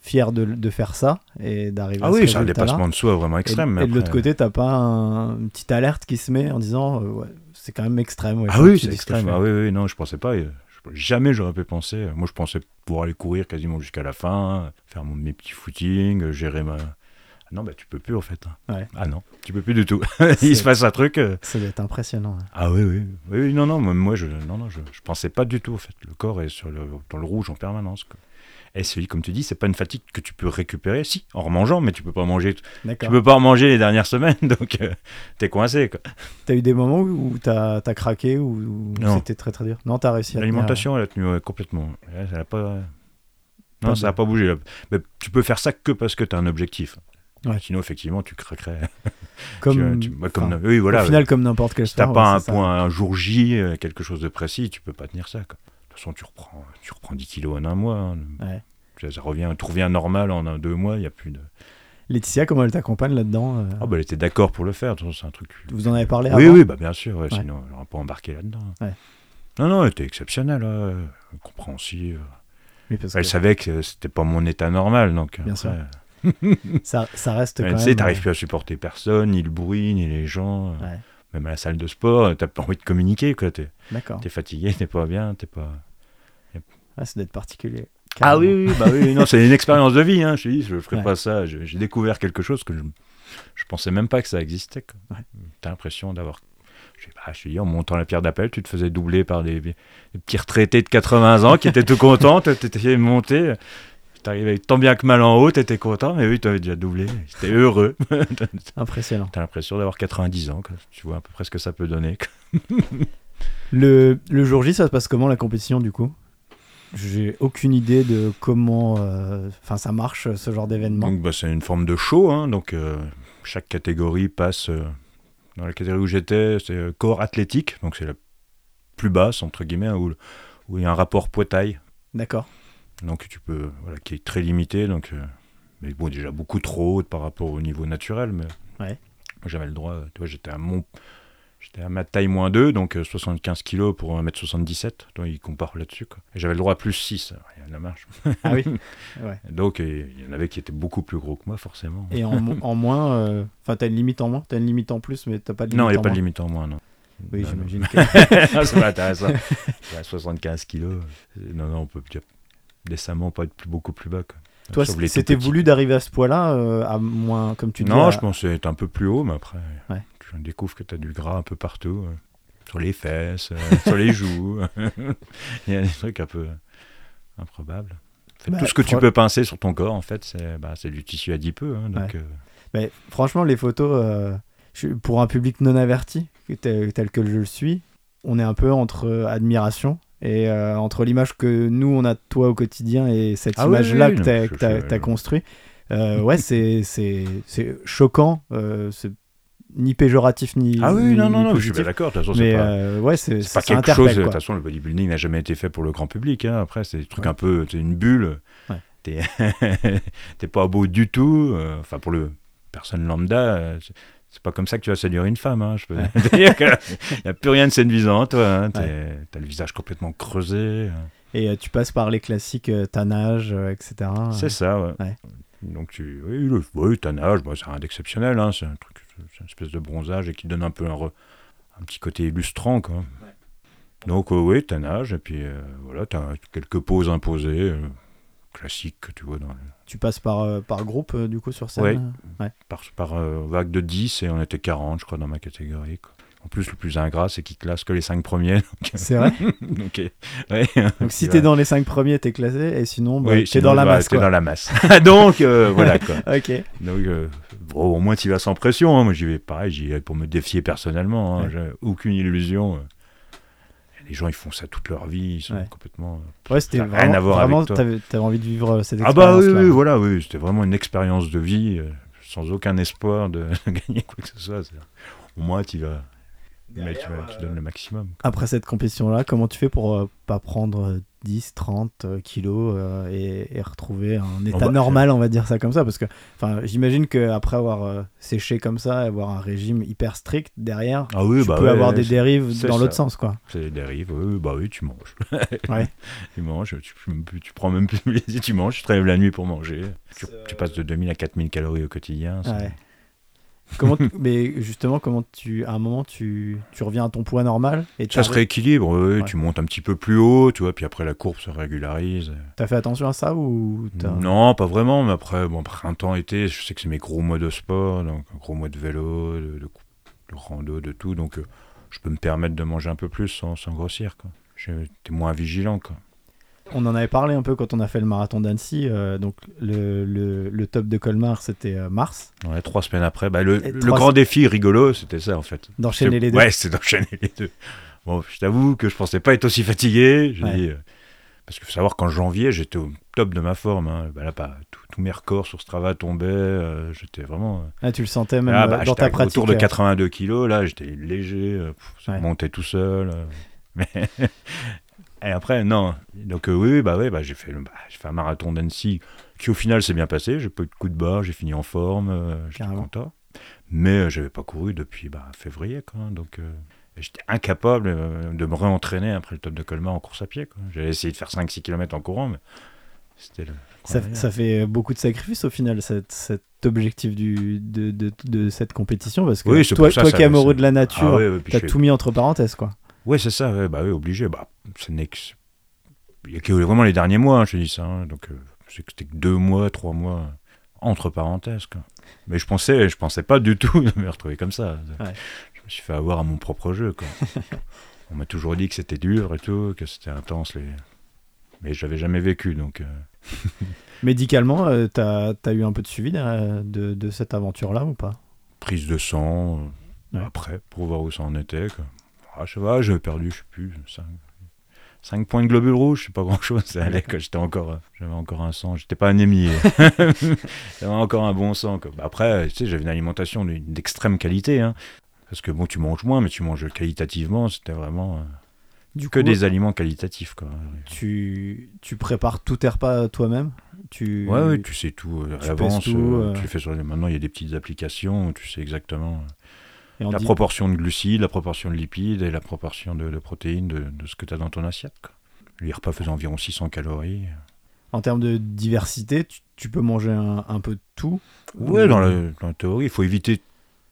fier de, de faire ça et d'arriver Ah à ce oui, c'est un résultat-là. dépassement de soi vraiment Et, extrême. et de l'autre côté, t'as pas un- une petite alerte qui se met en disant euh, ouais, c'est quand même extrême. ouais, Ah oui, tu c'est ce que je extrême. fais. Ah oui, oui, non, je pensais pas. euh, jamais j'aurais pu penser. Moi, je pensais pouvoir aller courir quasiment jusqu'à la fin, faire mon, mes petits footings, euh, gérer ma. Ah non, bah tu peux plus en fait. hein. Ouais. Ah non, tu peux plus du tout. Il se passe un truc. euh, Ça doit être impressionnant. hein. Ah oui, oui, oui, oui, non, non, moi, moi, je, non, non, je, je pensais pas du tout en fait. Le corps est sur le, dans le rouge en permanence. Quoi. Et celui, comme tu dis, c'est pas une fatigue que tu peux récupérer, si, en remangeant, mais tu peux pas manger. Tu peux pas en manger les dernières semaines, donc euh, t'es coincé. T'as eu des moments où t'as as craqué ou Non. c'était très très dur? Non, t'as réussi à L'alimentation, elle a tenu ouais, complètement. A pas... Non, Pas ça n'a pas bougé. là. Mais tu peux faire ça que parce que tu as un objectif. Ouais. Sinon, effectivement, tu craquerais. Comme, tu- tu- bah, comme enfin, oui, voilà. au final, comme n'importe quel si t'as pas un ça. point, un jour J, euh, quelque chose de précis, tu peux pas tenir ça. quoi. De toute façon, tu reprends, tu reprends 10 kilos en un mois. hein. Ouais. Ça, ça revient, tout revient normal en un, deux mois. Il y a plus de. Laetitia, comment elle t'accompagne là-dedans euh, Ah bah, elle était d'accord pour le faire. C'est un truc. Vous en avez parlé Oui, avant? oui, bah bien sûr. ouais, Sinon, elle n'aurait pas embarqué là-dedans. Non, non, elle était exceptionnelle, hein, compréhensive. Oui, parce Elle que savait que c'était pas mon état normal, donc. Bien sûr. ça, ça reste quand tu sais, t'arrives euh, plus à supporter personne, ni le bruit, ni les gens. euh, Ouais. Même à la salle de sport, t'as pas envie de communiquer, quoi. T'es t'es fatigué, t'es pas bien, t'es pas. Ah, ça doit être particulier. Ah oui, oui, bah oui, non, c'est une expérience de vie, hein. Je dis, je Ouais. pas ça. J'ai découvert quelque chose que je, je pensais même pas que ça existait. Ouais. T'as l'impression d'avoir. Je pas, je dis, en montant la pierre d'appel, tu te faisais doubler par des, des petits retraités de 80 ans qui étaient tout contents, t'étais monté. T'arrivais tant bien que mal en haut, t'étais content, mais oui, t'avais déjà doublé. T'étais heureux. Impressionnant. T'as l'impression d'avoir 90 ans, quoi. tu vois à peu près ce que ça peut donner. Le, le jour J, ça se passe comment la compétition du coup? J'ai aucune idée de comment euh, ça marche ce genre d'événement. Donc bah, c'est une forme de show, hein, donc euh, chaque catégorie passe. euh, dans la catégorie où j'étais, c'est corps athlétique, donc c'est la plus basse, entre guillemets, hein, où, où il y a un rapport poids-taille, D'accord. Donc tu peux, voilà, qui est très limité, donc euh, Mais bon, déjà beaucoup trop haute par rapport au niveau naturel. Mais Ouais. j'avais le droit. Tu vois, j'étais à mon. J'étais à ma taille moins 2, donc euh, 75 kg pour 1m77. Donc, ils comparent là-dessus. quoi. J'avais le droit à plus 6. Rien la marche. Ah oui. Donc, et il y en avait qui étaient beaucoup plus gros que moi, forcément. Et en, en moins, euh, enfin, t'as une limite en moins, t'as une limite en plus, mais t'as pas de limite non, il n'y a pas de moins? limite en moins, non. Oui, j'imagine. que- Ah, c'est pas intéressant. Ouais, 75 kilos. Non, non, on peut décemment pas être plus, beaucoup plus bas. Quoi. Toi, c'était voulu d'arriver à ce poids-là, euh, à moins, comme tu dis. Non, à- je pensais être un peu plus haut, mais après, Ouais. tu découvres que tu as du gras un peu partout. euh, sur les fesses, euh, sur les joues. Il y a des trucs un peu improbables. En fait, Bah, tout ce que tu peux pincer sur ton corps, en fait, c'est bah, du tissu adipeux. hein, donc, Ouais. Mais franchement, les photos, je- pour un public non averti, tel, tel que je le suis, on est un peu entre admiration et euh, entre l'image que nous, on a de toi au quotidien et cette Ah oui, image-là oui, que non, t'as je- que t'as- je- t'as construit. Euh, ouais, c'est choquant. euh, c'est ni péjoratif ni. Ah oui, ni- non, non, ni non, je suis d'accord. De toute façon, c'est pas, euh, ouais, c'est pas ça quelque chose. De toute façon, le bodybuilding n'a jamais été fait pour le grand public. hein. Après, c'est des trucs Ouais. un peu. C'est une bulle. Ouais. T'es pas beau du tout. euh, Enfin, pour le personne lambda, c'est- pas comme ça que tu vas séduire une femme. Hein, je peux dire qu'il n'y a plus rien de séduisant toi. Hein. T'as le visage complètement creusé. euh. Et euh, tu passes par les classiques euh, tannage, euh, etc. C'est ça, ouais. Ouais. Donc, tu, oui, le, oui, tannage, bon, c'est rien d'exceptionnel. Hein. C'est un truc, c'est une espèce de bronzage et qui donne un peu un, re- un petit côté illustrant, quoi. Donc, euh, oui, tannage, et puis voilà, tu as quelques poses imposées, classiques que tu vois dans le- Tu passes par, euh, par groupe, euh, du coup, sur scène Ouais. euh par, par euh, vague de 10, et on était 40, je crois, dans ma catégorie. quoi. En plus, le plus ingrat, c'est qu'il classe que les 5 premiers. C'est vrai Donc, ouais. Donc si Tu t'es dans les 5 premiers, t'es classé, et sinon, bah, Oui, t'es dans la bah, dans la masse. Donc, euh, voilà, quoi. Ok. Donc, euh, bon, au moins, tu vas sans pression. hein. Moi, j'y vais pareil, j'y vais pour me défier personnellement. hein. Ouais. J'ai aucune illusion. Les gens, ils font ça toute leur vie. Ils sont Ouais. complètement. euh, Ouais, c'était a rien vraiment, à voir vraiment avec toi. t'avais, t'avais envie de vivre euh, cette Ah, bah oui, expérience-là. oui, voilà, oui. C'était vraiment une expérience de vie euh, sans aucun espoir de gagner quoi que ce soit. C'est- Au moins, tu vas. Mais tu, vas- tu donnes le maximum. quoi. Après cette compétition-là, comment tu fais pour euh, pas prendre euh, 10, 30 euh, kilos euh, et, et retrouver un état bah, normal, on va dire ça comme ça? Parce que enfin, j'imagine qu'après avoir euh, séché comme ça, avoir un régime hyper strict derrière, Ah oui, tu bah peux ouais, avoir des dérives dans l'autre sens. quoi. C'est des dérives, oui, bah oui, tu manges. Ouais. tu manges, tu, tu- tu prends même plus tu manges, tu te lèves la nuit pour manger. Tu, tu passes de 2000 à 4000 calories au quotidien. Ouais. Comment mais justement, comment tu, à un moment, tu, tu reviens à ton poids normal et Ça se rééquilibre, Ouais. tu montes un petit peu plus haut, tu vois, puis après la courbe se régularise. T'as fait attention à ça ou Non, pas vraiment, mais après, bon, printemps, été, je sais que c'est mes gros mois de sport, donc gros mois de vélo, de, de, de rando, de tout, donc euh, je peux me permettre de manger un peu plus sans, sans grossir, quoi. J'étais moins vigilant, quoi. On en avait parlé un peu quand on a fait le marathon d'Annecy. euh, donc le, le, le top de Colmar, c'était euh, mars. Ouais, trois semaines après, bah, le, grand se- défi rigolo, c'était ça, en fait. D'enchaîner les deux. Ouais, c'est d'enchaîner les deux. Bon, je t'avoue que je pensais pas être aussi fatigué. Ouais. euh, parce qu'il faut savoir qu'en janvier, j'étais au top de ma forme. hein. Bah là, pas, tout- tous mes records sur Strava tombaient. j'étais vraiment. Ah, tu le sentais même ah, euh, bah, dans ta pratique. autour de euh, 82 kilos. Là, j'étais léger. pff, ça Ouais. montait tout seul. mais Et après, non. Donc, euh, oui, bah, ouais, bah, j'ai fait, bah, fait un marathon d'Annecy qui, au final, s'est bien passé. J'ai pas eu de coup de barre. J'ai fini en forme. euh, j'étais content. Mais euh, j'avais pas couru depuis bah, février. Quoi, donc, euh, j'étais incapable euh, de me réentraîner après le top de Colmar en course à pied. J'avais essayé de faire 5-6 km en courant, mais c'était le. Ça, fait beaucoup de sacrifices au final, cet, objectif du, de, de, de cette compétition. Parce que Oui, toi, ça, toi ça- qui es amoureux de la nature, Ah ouais, ouais, t'as tout mis entre parenthèses. quoi. Ouais, c'est ça, ouais, bah oui, obligé. Bah, ce n'est que. Il y a que vraiment les derniers mois, hein, je dis ça. hein, donc, euh, c'était que deux mois, trois mois, entre parenthèses. Quoi. Mais je pensais, je pensais pas du tout me retrouver comme ça. Ouais. Je me suis fait avoir à mon propre jeu. Quoi. On m'a toujours dit que c'était dur et tout, que c'était intense. Les... Mais j'avais jamais vécu, donc. euh, Médicalement, euh, t'as as eu un peu de suivi euh, de, de cette aventure-là ou pas? Prise de sang, Ouais. après, pour voir où ça en était. Quoi. Ah, je sais pas, j'avais perdu, je sais plus, 5, points de globules rouges, c'est pas grand chose, ça allait, quoi. J'étais encore, j'avais encore un sang, j'étais pas anémie. j'avais encore un bon sang. Quoi. Bah, Après, tu sais, j'avais une alimentation d'extrême qualité, hein. parce que bon, tu manges moins, mais tu manges qualitativement, c'était vraiment euh, Du que coup, des aliments qualitatifs. Quoi. tu, tu prépares tous tes repas toi-même? Tu... Ouais, ouais, tu sais tout euh, à tu l'avance. pèses tout, euh, euh. tu fais sur les- Maintenant, il y a des petites applications tu sais exactement Et la dit- proportion de glucides, la proportion de lipides et la proportion de, de protéines de, de ce que tu as dans ton assiette. quoi. Les repas faisaient environ 600 calories. En termes de diversité, tu, tu peux manger un, un peu de tout. Ouais, Ou- dans la, dans la théorie, il faut éviter.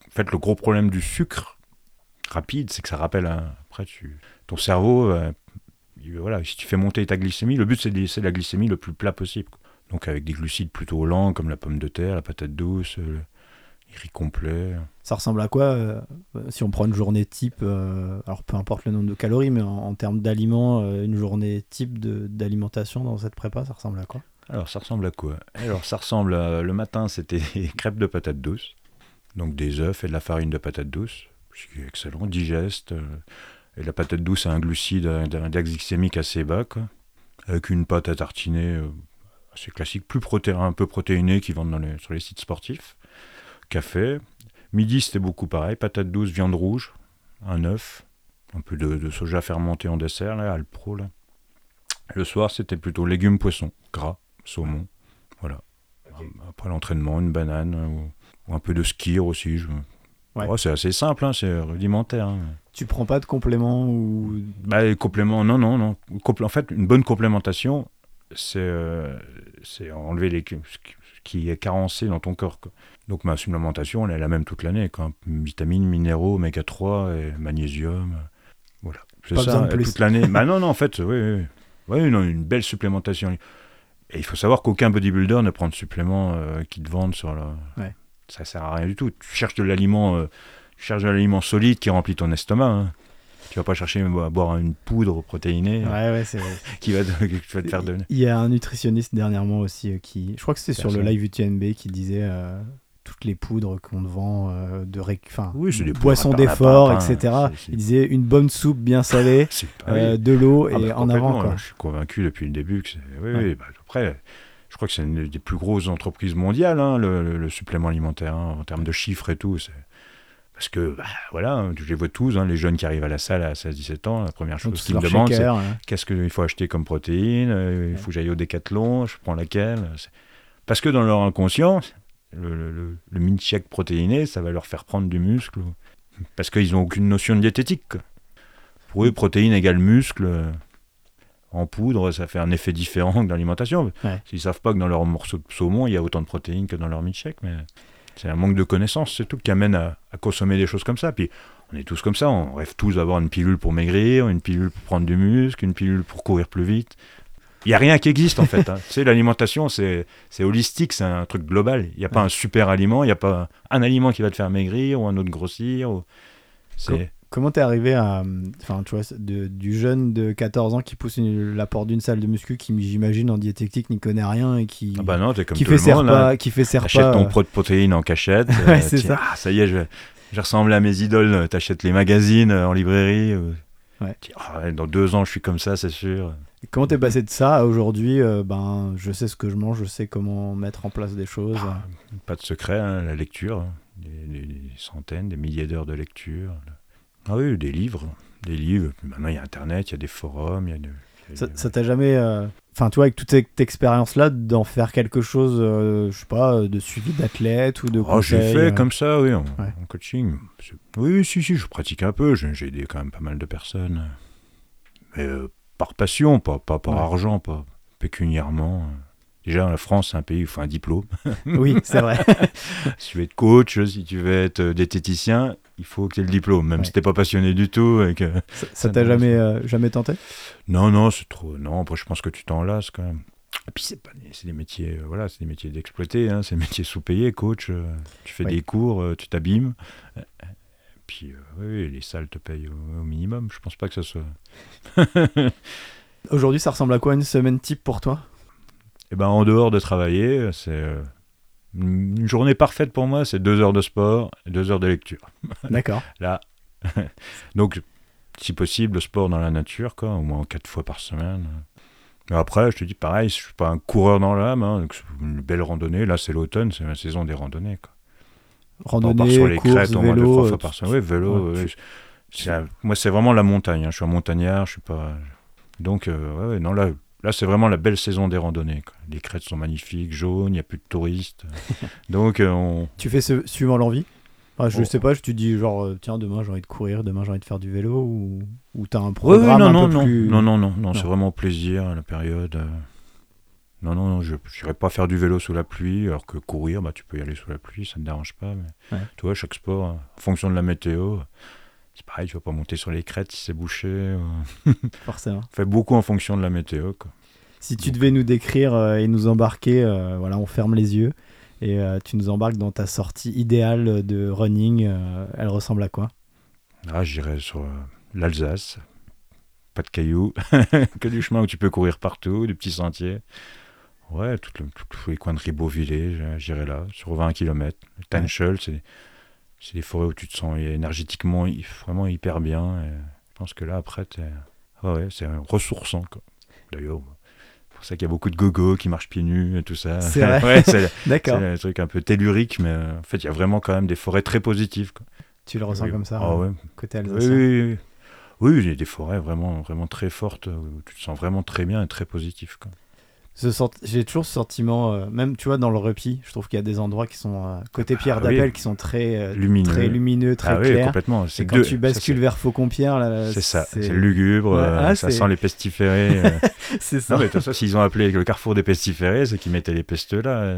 En fait, le gros problème du sucre rapide, c'est que ça rappelle. Après, tu, ton cerveau, euh, il- voilà, si tu fais monter ta glycémie, le but c'est de laisser la glycémie le plus plat possible. quoi. Donc avec des glucides plutôt lents comme la pomme de terre, la patate douce, euh, le riz complet. Ça ressemble à quoi euh, si on prend une journée type euh, Alors peu importe le nombre de calories, mais en, termes d'aliments, euh, une journée type d'alimentation dans cette prépa, ça ressemble à quoi? Alors ça ressemble à quoi? Alors ça ressemble à, le matin c'était crêpes de patate douce, donc des œufs et de la farine de patate douce, ce qui est excellent, digeste. et la patate douce a un glucide, un index glycémique assez bas, quoi, avec une pâte à tartiner assez classique, plus proté un peu protéinée qui vendent sur les sites sportifs. Café. Midi c'était beaucoup pareil, patate douce, viande rouge, un œuf, un peu de, de soja fermenté en dessert, là, Alpro. Là. Le soir c'était plutôt légumes, poissons, gras saumon. Voilà. Après l'entraînement, une banane euh, ou, ou un peu de skir aussi. Je... Ouais. C'est assez simple, hein, c'est rudimentaire. hein. Tu prends pas de compléments ou Bah, les compléments, non, non, non. En fait, une bonne complémentation, c'est euh, enlever les, qui- est carencé dans ton corps. quoi. Donc ma supplémentation, elle est la même toute l'année. Vitamines, minéraux, oméga 3 et magnésium. euh, Voilà. C'est ça, euh, plus. toute l'année. bah non, non, en fait, oui, oui. Oui, non, une belle supplémentation. Et il faut savoir qu'aucun bodybuilder ne prend de supplément euh, qui te vendent sur le... Ouais. Ça sert à rien du tout. Tu cherches de l'aliment, euh, tu cherches de l'aliment solide qui remplit ton estomac. hein. Tu vas pas chercher à boire une poudre protéinée Ouais, ouais, c'est qui va te, qui va te faire donner. Il y a un nutritionniste dernièrement aussi euh, qui, je crois que c'était sur le live UTNB qui disait euh, toutes les poudres qu'on te vend de de réc... enfin, Oui, part d'effort, etc. Il disait une bonne soupe bien salée, euh, de l'eau Ah et bah, en avant. Quoi. Je suis convaincu depuis le début que c'est. Oui, Ouais. oui, bah, après, je crois que c'est une des plus grosses entreprises mondiales, hein, le supplément alimentaire, hein, en termes de chiffres et tout. Parce que, bah, voilà, hein, je les vois tous, hein, les jeunes qui arrivent à la salle à 16-17 ans, la première Ils chose qu'ils me demandent, c'est hein. qu'est-ce qu'il faut acheter comme protéine euh, Il faut que j'aille au décathlon, je prends laquelle Parce que dans leur inconscient, le, le, le, le milkshake protéiné, ça va leur faire prendre du muscle. Parce qu'ils n'ont aucune notion de diététique. quoi. Pour eux, protéine égale muscle. euh, En poudre, ça fait un effet différent que dans l'alimentation. Ouais. S'ils savent pas que dans leur morceau de saumon, il y a autant de protéines que dans leur milkshake, mais c'est un manque de connaissances, c'est tout qui amène à, à consommer des choses comme ça. Puis on est tous comme ça, on rêve tous d'avoir une pilule pour maigrir, une pilule pour prendre du muscle, une pilule pour courir plus vite. Il n'y a rien qui existe en fait. hein. Tu sais, l'alimentation, c'est c'est holistique, c'est un truc global. Il n'y a pas Ouais. un super aliment, il n'y a pas un aliment qui va te faire maigrir ou un autre grossir. ou- C'est Comment t'es arrivé à. Enfin, tu vois, de- du jeune de 14 ans qui pousse une- la porte d'une salle de muscu qui, j'imagine, en diététique n'y connaît rien et qui, ah bah non, t'es comme qui, tout fait le monde. repas, hein. qui fait repas. ton euh, pro de protéines en cachette. Ouais, euh, c'est tiens, ça. ah, ça y est, je, je ressemble à mes idoles. T'achètes les magazines euh, en librairie. euh, Ouais. dis, Ah ouais, dans deux ans, je suis comme ça, c'est sûr. Comment t'es passé de ça à aujourd'hui euh, Ben, je sais ce que je mange, je sais comment mettre en place des choses. Ah, Pas de secret, hein, la lecture. hein. Des, des- des centaines, des milliers d'heures de lecture. Ah oui, des livres. Des livres. Maintenant, il y a Internet, il y a des forums. Il y a de- Ça t'a jamais. euh, Enfin, tu vois, avec toute cette expérience-là, d'en faire quelque chose, euh, je sais pas, de suivi d'athlète ou de. Oh, j'ai fait euh, comme ça, oui, en, Ouais. en coaching. Oui, si, si, je pratique un peu. J'ai aidé quand même pas mal de personnes. Mais euh, par passion, pas, pas par Ouais. argent, pas pécuniairement. Déjà, la France, c'est un pays où il faut un diplôme. Oui, c'est vrai. si tu veux être coach, si tu veux être euh, diététicien, il faut que tu aies le diplôme, même Ouais. si t'es pas passionné du tout. Et que... ça t'a jamais, euh, jamais tenté? Non, non, c'est trop. Non, après, je pense que tu t'en lasses quand même. Et puis, c'est pas des- c'est des métiers, euh, voilà, c'est des métiers d'exploiter, hein, c'est des métiers sous-payés, coach. euh, tu fais des cours, euh, tu t'abîmes. Puis, oui, les salles te payent au, au minimum. Je pense pas que ça soit. Aujourd'hui, ça ressemble à quoi une semaine type pour toi? Eh ben, en dehors de travailler, c'est une journée parfaite pour moi, c'est deux heures de sport et deux heures de lecture. D'accord. Là, donc, si possible, le sport dans la nature, quoi, au moins quatre fois par semaine. Mais après, je te dis pareil, je suis pas un coureur dans l'âme, hein, une belle randonnée. Là, c'est l'automne, c'est la saison des randonnées. Quoi. On part Randonnée, sur les course, crêtes au moins deux trois fois par semaine. Oui, vélo. ouais, moi, c'est vraiment la montagne. hein. Je suis un montagnard, je suis pas. Donc, euh, ouais, non, là, là, c'est vraiment la belle saison des randonnées. quoi. Les crêtes sont magnifiques, jaunes, il n'y a plus de touristes. Donc, euh, on... Tu fais ce suivant l'envie? Enfin, Je Oh. sais pas, je te dis genre, euh, tiens, demain j'ai envie de courir, demain j'ai envie de faire du vélo, ou, ou t'as un ouais, programme non, un non, peu non, plus... non, non, non, non, c'est vraiment au plaisir à la période. euh. Non, non, non, je n'irai pas faire du vélo sous la pluie, alors que courir, bah, tu peux y aller sous la pluie, ça ne dérange pas. Mais... Ouais. Tu vois, chaque sport, en fonction de la météo, c'est pareil, tu vas pas monter sur les crêtes si c'est bouché. euh. Forcément. Fait beaucoup en fonction de la météo. Quoi. Si tu devais nous décrire euh, et nous embarquer, euh, voilà, on ferme les yeux et euh, tu nous embarques dans ta sortie idéale de running, euh, elle ressemble à quoi? Ah, j'irai sur euh, l'Alsace, pas de cailloux, que du chemin où tu peux courir partout, des petits sentiers. Ouais, le- tous les coins de Ribeauvillé, j'irai là, sur 20 km. Le Tanchel, c'est c'est des forêts où tu te sens énergétiquement vraiment hyper bien. et je pense que là, après, ah ouais, c'est ressourçant. D'ailleurs, c'est pour ça qu'il y a beaucoup de gogo qui marchent pieds nus et tout ça. C'est vrai ouais, c'est c'est D'accord. un truc un peu tellurique, mais euh, en fait, il y a vraiment quand même des forêts très positives. quoi. Tu le ressens Oui. comme ça, Ah ouais. côté Oui, alsacien oui, oui. Oui, il y a des forêts vraiment, vraiment très fortes où tu te sens vraiment très bien et très positif. quoi. J'ai toujours ce sentiment, euh, même tu vois, dans le repi, je trouve qu'il y a des endroits qui sont, euh, côté Pierre Ah oui. d'Appel, qui sont très, euh, Lumineux. très lumineux, très ah oui, clairs. complètement. Et quand tu ça, bascules c'est- vers Faucon-Pierre, là, C'est ça, c'est lugubre, Ouais, ah, ça sent les pestiférés. c'est ça. non, mais de toute façon, s'ils ont appelé le carrefour des pestiférés, c'est qu'ils mettaient les pesteux là.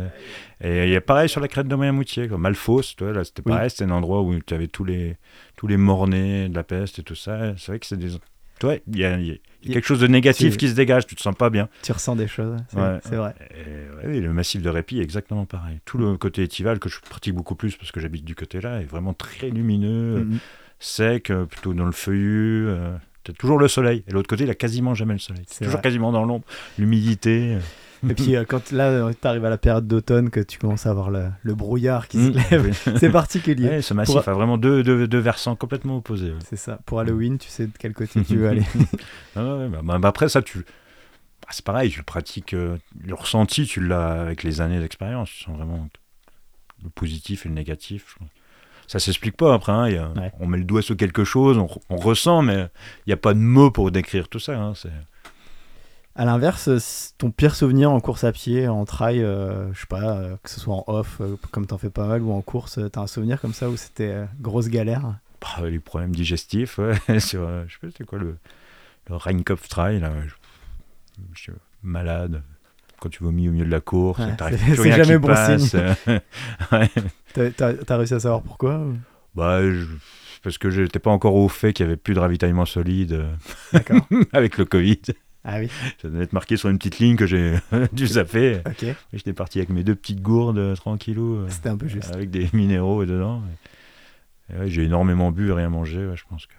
Et il y a pareil sur la crête de Moyen-Moutier, comme Malfos, tu vois, là, c'était Oui. pareil, c'était un endroit où tu avais tous les, tous les mornais de la peste et tout ça. C'est vrai que c'est des. Tu vois, il y a, y a Il y a- quelque chose de négatif tu- qui se dégage, tu te sens pas bien. Tu ressens des choses, c'est Ouais. vrai. Et, ouais, oui, le massif de Répit est exactement pareil. Tout le côté étival, que je pratique beaucoup plus parce que j'habite du côté là, est vraiment très lumineux, euh, Mhm. sec, euh, plutôt dans le feuillu. euh, T'as toujours le soleil. Et l'autre côté, il a quasiment jamais le soleil. C'est C'est toujours vrai. quasiment dans l'ombre. L'humidité. Euh. Et puis euh, quand là, tu arrives à la période d'automne, que tu commences à avoir le, le brouillard qui Mm. se lève, c'est particulier. Ouais, ce massif Pour- a vraiment deux, deux, deux versants complètement opposés. ouais. C'est ça. Pour Halloween, tu sais de quel côté tu veux aller. Ah bah, bah, après, ça, tu. bah, c'est pareil, tu le pratiques. euh, le ressenti, tu l'as avec les années d'expérience. Tu sens vraiment le positif et le négatif. je. Ça s'explique pas après. hein, a- Ouais. On met le doigt sur quelque chose, on, on ressent, mais il n'y a pas de mots pour décrire tout ça. hein, c'est- À l'inverse, euh, ton pire souvenir en course à pied, en trail, euh, je sais pas, euh, que ce soit en off, comme t'en fais pas mal, ou en course, t'as un souvenir comme ça où c'était grosse galère? Bah, les problèmes digestifs. ouais, sur, je sais pas, c'était quoi le, le Rheinkopf Trail. Là, je, je suis malade. Quand tu vomis au milieu de la course, Ouais, c'est- jamais bon passe. signe. Ouais. T'as- réussi à savoir pourquoi ou- Bah, je- parce que j'étais pas encore au fait qu'il y avait plus de ravitaillement solide avec le Covid. Ah oui, Ça devait être marqué sur une petite ligne que j'ai dû zapper. ok. Et J'étais parti avec mes deux petites gourdes euh, tranquillou, euh, C'était un peu juste. avec des minéraux dedans. Et ouais, j'ai énormément bu et rien mangé. ouais, je pense que.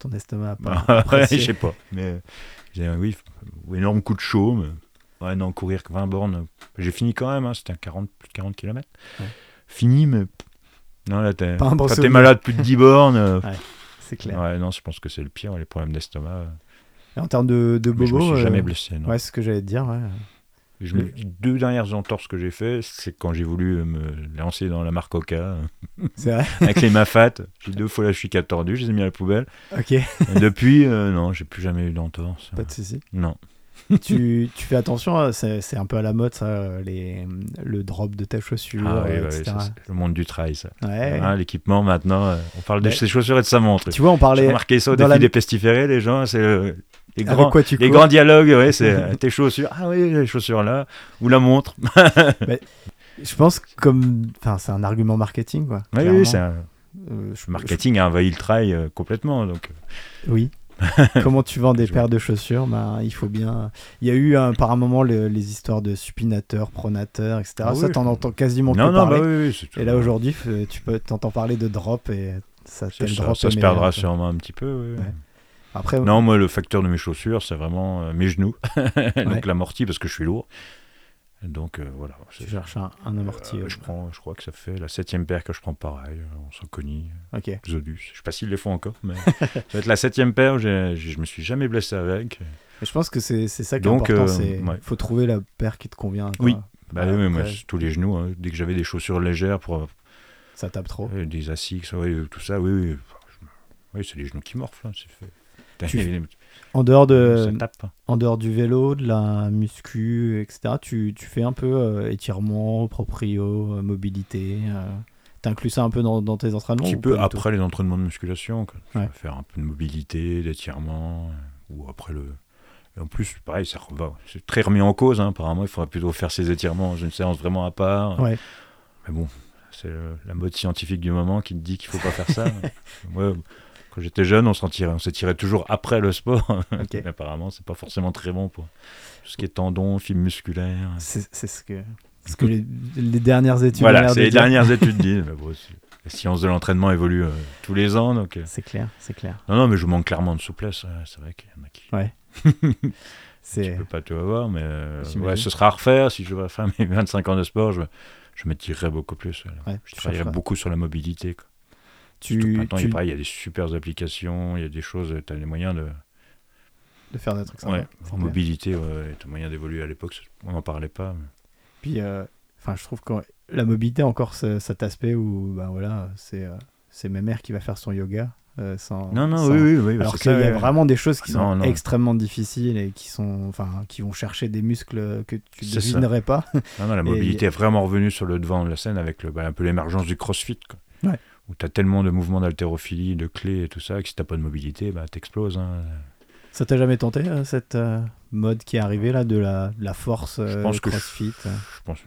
Ton estomac a pas Ouais, je sais pas. Mais euh, j'ai un oui, énorme coup de chaud. Mais... Ouais, non, courir que 20 bornes. J'ai fini quand même, hein, c'était un 40, plus de 40 km. Fini, mais. Non, là, t'es, Pas un bon malade plus de 10 bornes. C'est clair. Ouais, non, je pense que c'est le pire, les problèmes d'estomac. Euh. Et en termes de, de Mais je me bobo, suis euh, jamais blessé. Non. Ouais, c'est ce que j'allais te dire. Ouais. Je me- les deux dernières entorses que j'ai fait, c'est quand j'ai voulu me lancer dans la marque Oka C'est vrai. avec les Mafat. J'ai deux fois la chicane tordue, je les ai mis à la poubelle. Ok, Et depuis, euh, non, j'ai plus jamais eu d'entorse. pas de souci. Non. tu, tu fais attention, euh, c'est un peu à la mode ça, euh, les, le drop de ta chaussure, Ah oui, euh, ouais, etc. ça, c'est le monde du trail, ça. Ouais. Hein, L'équipement, maintenant, euh, on parle de ses chaussures et de sa montre. Tu vois, on J'ai parlait remarqué ça au défi la- des pestiférés, les gens, c'est euh, les grands, quoi tu les cours. grands dialogues, ouais, c'est euh, tes chaussures. Ah oui, les chaussures là, ou la montre. Je pense que comme, enfin, c'est un argument marketing quoi. Oui, c'est un Euh, je- le marketing a envahi le trail euh, complètement. Donc, je- oui. Comment tu vends des Je- paires de chaussures Ben, il faut bien. Il y a eu euh, par un moment le- les histoires de supinateurs, pronateurs, etc. Ah ça, oui. t'en entends quasiment non, que non, parler. bah oui, oui, tout. Et là aujourd'hui, tu peux t'entends parler de drop et ça, ça, drop ça se perdra sûrement un petit peu. oui. Ouais. Après, Non, moi, le facteur de mes chaussures, c'est vraiment euh, mes genoux. Ouais. Donc l'amorti, parce que je suis lourd. Donc euh, voilà. tu cherches un, un amorti. Euh, euh, je, prends, je crois que ça fait la septième paire que je prends pareil. On s'en connaît. Ok. Xodus. Je sais pas s'ils les font encore, mais ça va être la septième paire j'ai- je me suis jamais blessé avec. Je pense que c'est ça qui est Donc, important. euh, c'est ouais. faut trouver la paire qui te convient. Oui. Bah Ouais, oui, moi, tous les genoux. hein. Dès que j'avais des chaussures légères pour Ça tape trop. des Asics, ouais, tout ça, oui, oui. Je- Oui, c'est les genoux qui morflent. hein, c'est fait. Tu- En dehors, de, en dehors du vélo, de la muscu, etc., tu, tu fais un peu euh, étirement, proprio, euh, mobilité. euh, T'inclus ça un peu dans, dans tes entraînements Un petit peu après les entraînements de musculation. Quoi. Ouais. vais faire un peu de mobilité, d'étirement, euh, ou après le. en plus, pareil, ça va. C'est très remis en cause. hein. Apparemment, il faudrait plutôt faire ses étirements dans une séance vraiment à part. Ouais. Mais bon, c'est la mode scientifique du moment qui te dit qu'il faut pas faire ça. Moi, quand j'étais jeune, on s'en tirait. On s'étirait toujours après le sport. Ok. Mais apparemment, c'est pas forcément très bon pour tout ce qui est tendons, fibres musculaires. C'est ce que, ce que les, les dernières études Voilà, c'est les dire. dernières études disent. Mais bon, c'est- la science de l'entraînement évolue euh, tous les ans, donc. euh, C'est clair, c'est clair. Non, non, mais je manque clairement de souplesse. ouais, C'est vrai qu'il y en a qui. Ouais. Tu peux pas tout avoir, mais euh, ouais, ce sera à refaire. Si je devais faire mes 25 ans de sport, je, je m'étirerais beaucoup plus. ouais. Je fera- beaucoup sur la mobilité. quoi. Tu, Surtout que maintenant, il, y tu- a, pareil, il y a des super applications, il y a des choses, tu as les moyens de. de faire des trucs sympas, Ouais, en clair. mobilité, ouais, tu as moyen d'évoluer à l'époque, on n'en parlait pas. mais- Puis, euh, enfin, je trouve que la mobilité encore ce- cet aspect où, ben voilà, c'est euh, c'est ma mère qui va faire son yoga. euh, sans, Non, non, sans- oui, oui, oui. Alors qu'il y a ouais. vraiment des choses qui sont Non, extrêmement difficiles et qui sont, enfin, qui vont chercher des muscles que tu ça. devinerais pas. Non, non, la Et- mobilité est vraiment revenue sur le devant de la scène avec le, bah, un peu l'émergence du crossfit. Quoi. Ouais. Où tu as tellement de mouvements d'haltérophilie, de clés et tout ça, que si tu pas de mobilité, bah, t'exploses. Hein. Ça t'a jamais tenté euh, cette euh, mode qui est arrivée là de la, de la force euh, pense que CrossFit euh Je pense,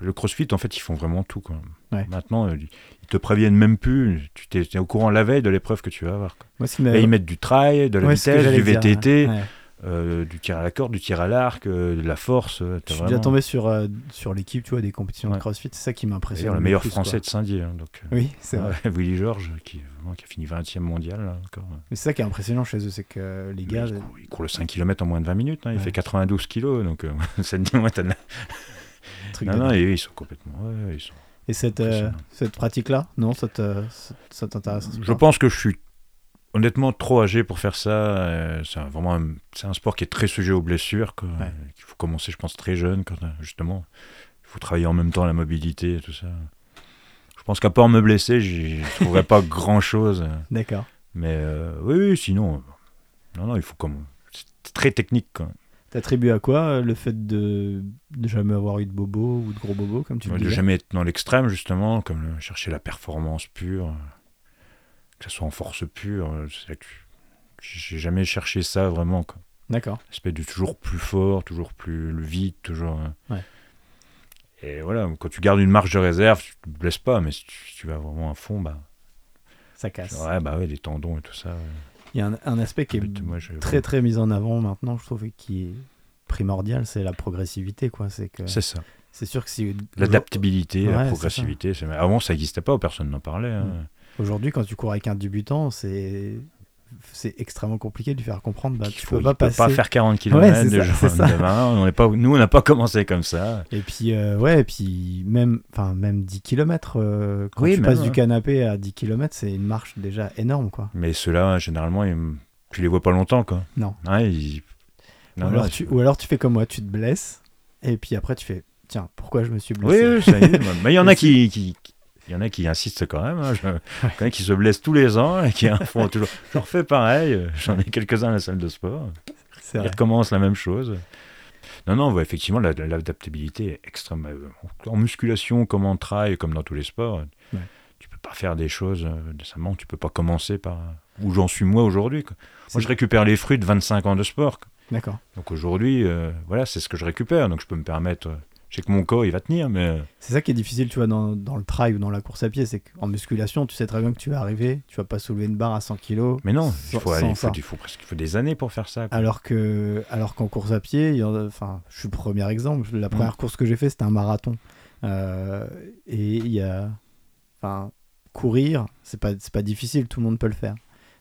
le crossfit, en fait, ils font vraiment tout. Quoi. Ouais. Maintenant, ils te préviennent même plus. Tu t'es, t'es au courant la veille de l'épreuve que tu vas avoir. quoi. Moi, ils mettent du trail, de la Ouais, que vitesse, du dire, VTT, ouais. Euh, du tir à la corde, du tir à l'arc, euh, de la force. euh, Je suis vraiment- déjà tombé sur, euh, sur l'équipe, tu vois, des compétitions de. CrossFit. C'est ça qui m'impressionne. Le meilleur plus, français quoi. de Saint-Dié. hein, donc, Oui, c'est vrai. Willy Georges, qui, a fini 20e mondial. là, encore. Mais c'est ça qui est impressionnant chez eux, c'est que les gars, il, court, il court le 5 km en moins de 20 minutes. hein, il Ouais. fait 92 kilos. Donc, ça te dit, ouais, t'as de la- truc Non, de non, et ils sont complètement. ouais, ils sont... Et cette, cette pratique-là, non, ça t'intéresse Je pense que je suis honnêtement trop âgé pour faire ça. euh, C'est un- vraiment un, c'est un sport qui est très sujet aux blessures. quoi. Ouais. Il faut commencer, je pense, très jeune, quand, euh, justement. Il faut travailler en même temps la mobilité et tout ça. Je pense qu'à part me blesser, je trouverais pas grand-chose. D'accord. Mais euh, oui, oui, sinon, euh, non, non, il faut comme. C'est très technique. Quoi. T'attribues à quoi euh, le fait de, de jamais avoir eu de bobo ou de gros bobo, comme tu le de jamais être dans l'extrême, justement, comme le- chercher la performance pure, euh, que ce soit en force pure. euh, j'ai jamais cherché ça vraiment. D'accord. L'aspect du toujours plus fort, toujours plus vite, toujours. euh. Ouais. Et voilà, quand tu gardes une marge de réserve, tu te blesses pas, mais si tu, si tu vas vraiment à fond, bah, Ça casse. ouais, bah ouais, les tendons et tout ça. ouais. Il y a un, un aspect qui est moi, je- très très mis en avant maintenant, je trouve, et qui est primordial, c'est la progressivité, quoi. C'est que C'est ça. c'est sûr que si L'adaptabilité, Ouais, la progressivité. Avant, ça n'existait pas, personne n'en parlait. hein. Aujourd'hui, quand tu cours avec un débutant, c'est c'est extrêmement compliqué de lui faire comprendre. Bah, Qu'il tu faut- peux pas peut passer. pas faire 40 Ouais, km c'est de ça, ça. demain. On est pas, nous, on n'a pas commencé comme ça. Et puis, euh, ouais, et puis même, enfin, même 10 km, quand Oui, tu même, passes du ouais. canapé à 10 km, c'est une marche déjà énorme, quoi. Mais ceux-là, généralement, ils... tu les vois pas longtemps. Quoi. Non. Ouais, ils- ou, alors tu, ou alors tu fais comme moi, tu te blesses, et puis après tu fais, tiens, pourquoi je me suis Oui, blessé? Oui, ça y est. Mais il y en a qui- il y en a qui insistent quand même. hein. Je- Il y en a qui se blessent tous les ans et qui font toujours. Je refais pareil. J'en ai quelques-uns à la salle de sport. Ils recommencent la même chose. Non, non, ouais, effectivement, la- l'adaptabilité est extrême. euh, En musculation, comme en trail, comme dans tous les sports, Ouais. tu peux pas faire des choses euh, décemment. Tu peux pas commencer par où j'en suis moi aujourd'hui. Moi, je récupère les fruits de 25 ans de sport. D'accord. Donc aujourd'hui, euh, voilà, c'est ce que je récupère. Donc je peux me permettre. Je sais que mon corps, il va tenir, mais euh, C'est ça qui est difficile, tu vois, dans, dans le trail ou dans la course à pied, c'est qu'en musculation, tu sais très bien que tu vas arriver, tu vas pas soulever une barre à 100 kg. mais non, il faut, aller, il faut, ça. il faut presque, il faut des années pour faire ça. quoi. Alors que, alors qu'en course à pied, il y en a- enfin, je suis le premier exemple. La première course que j'ai fait, c'était un marathon. Euh, et il y a, enfin, courir, c'est pas, c'est pas difficile, tout le monde peut le faire.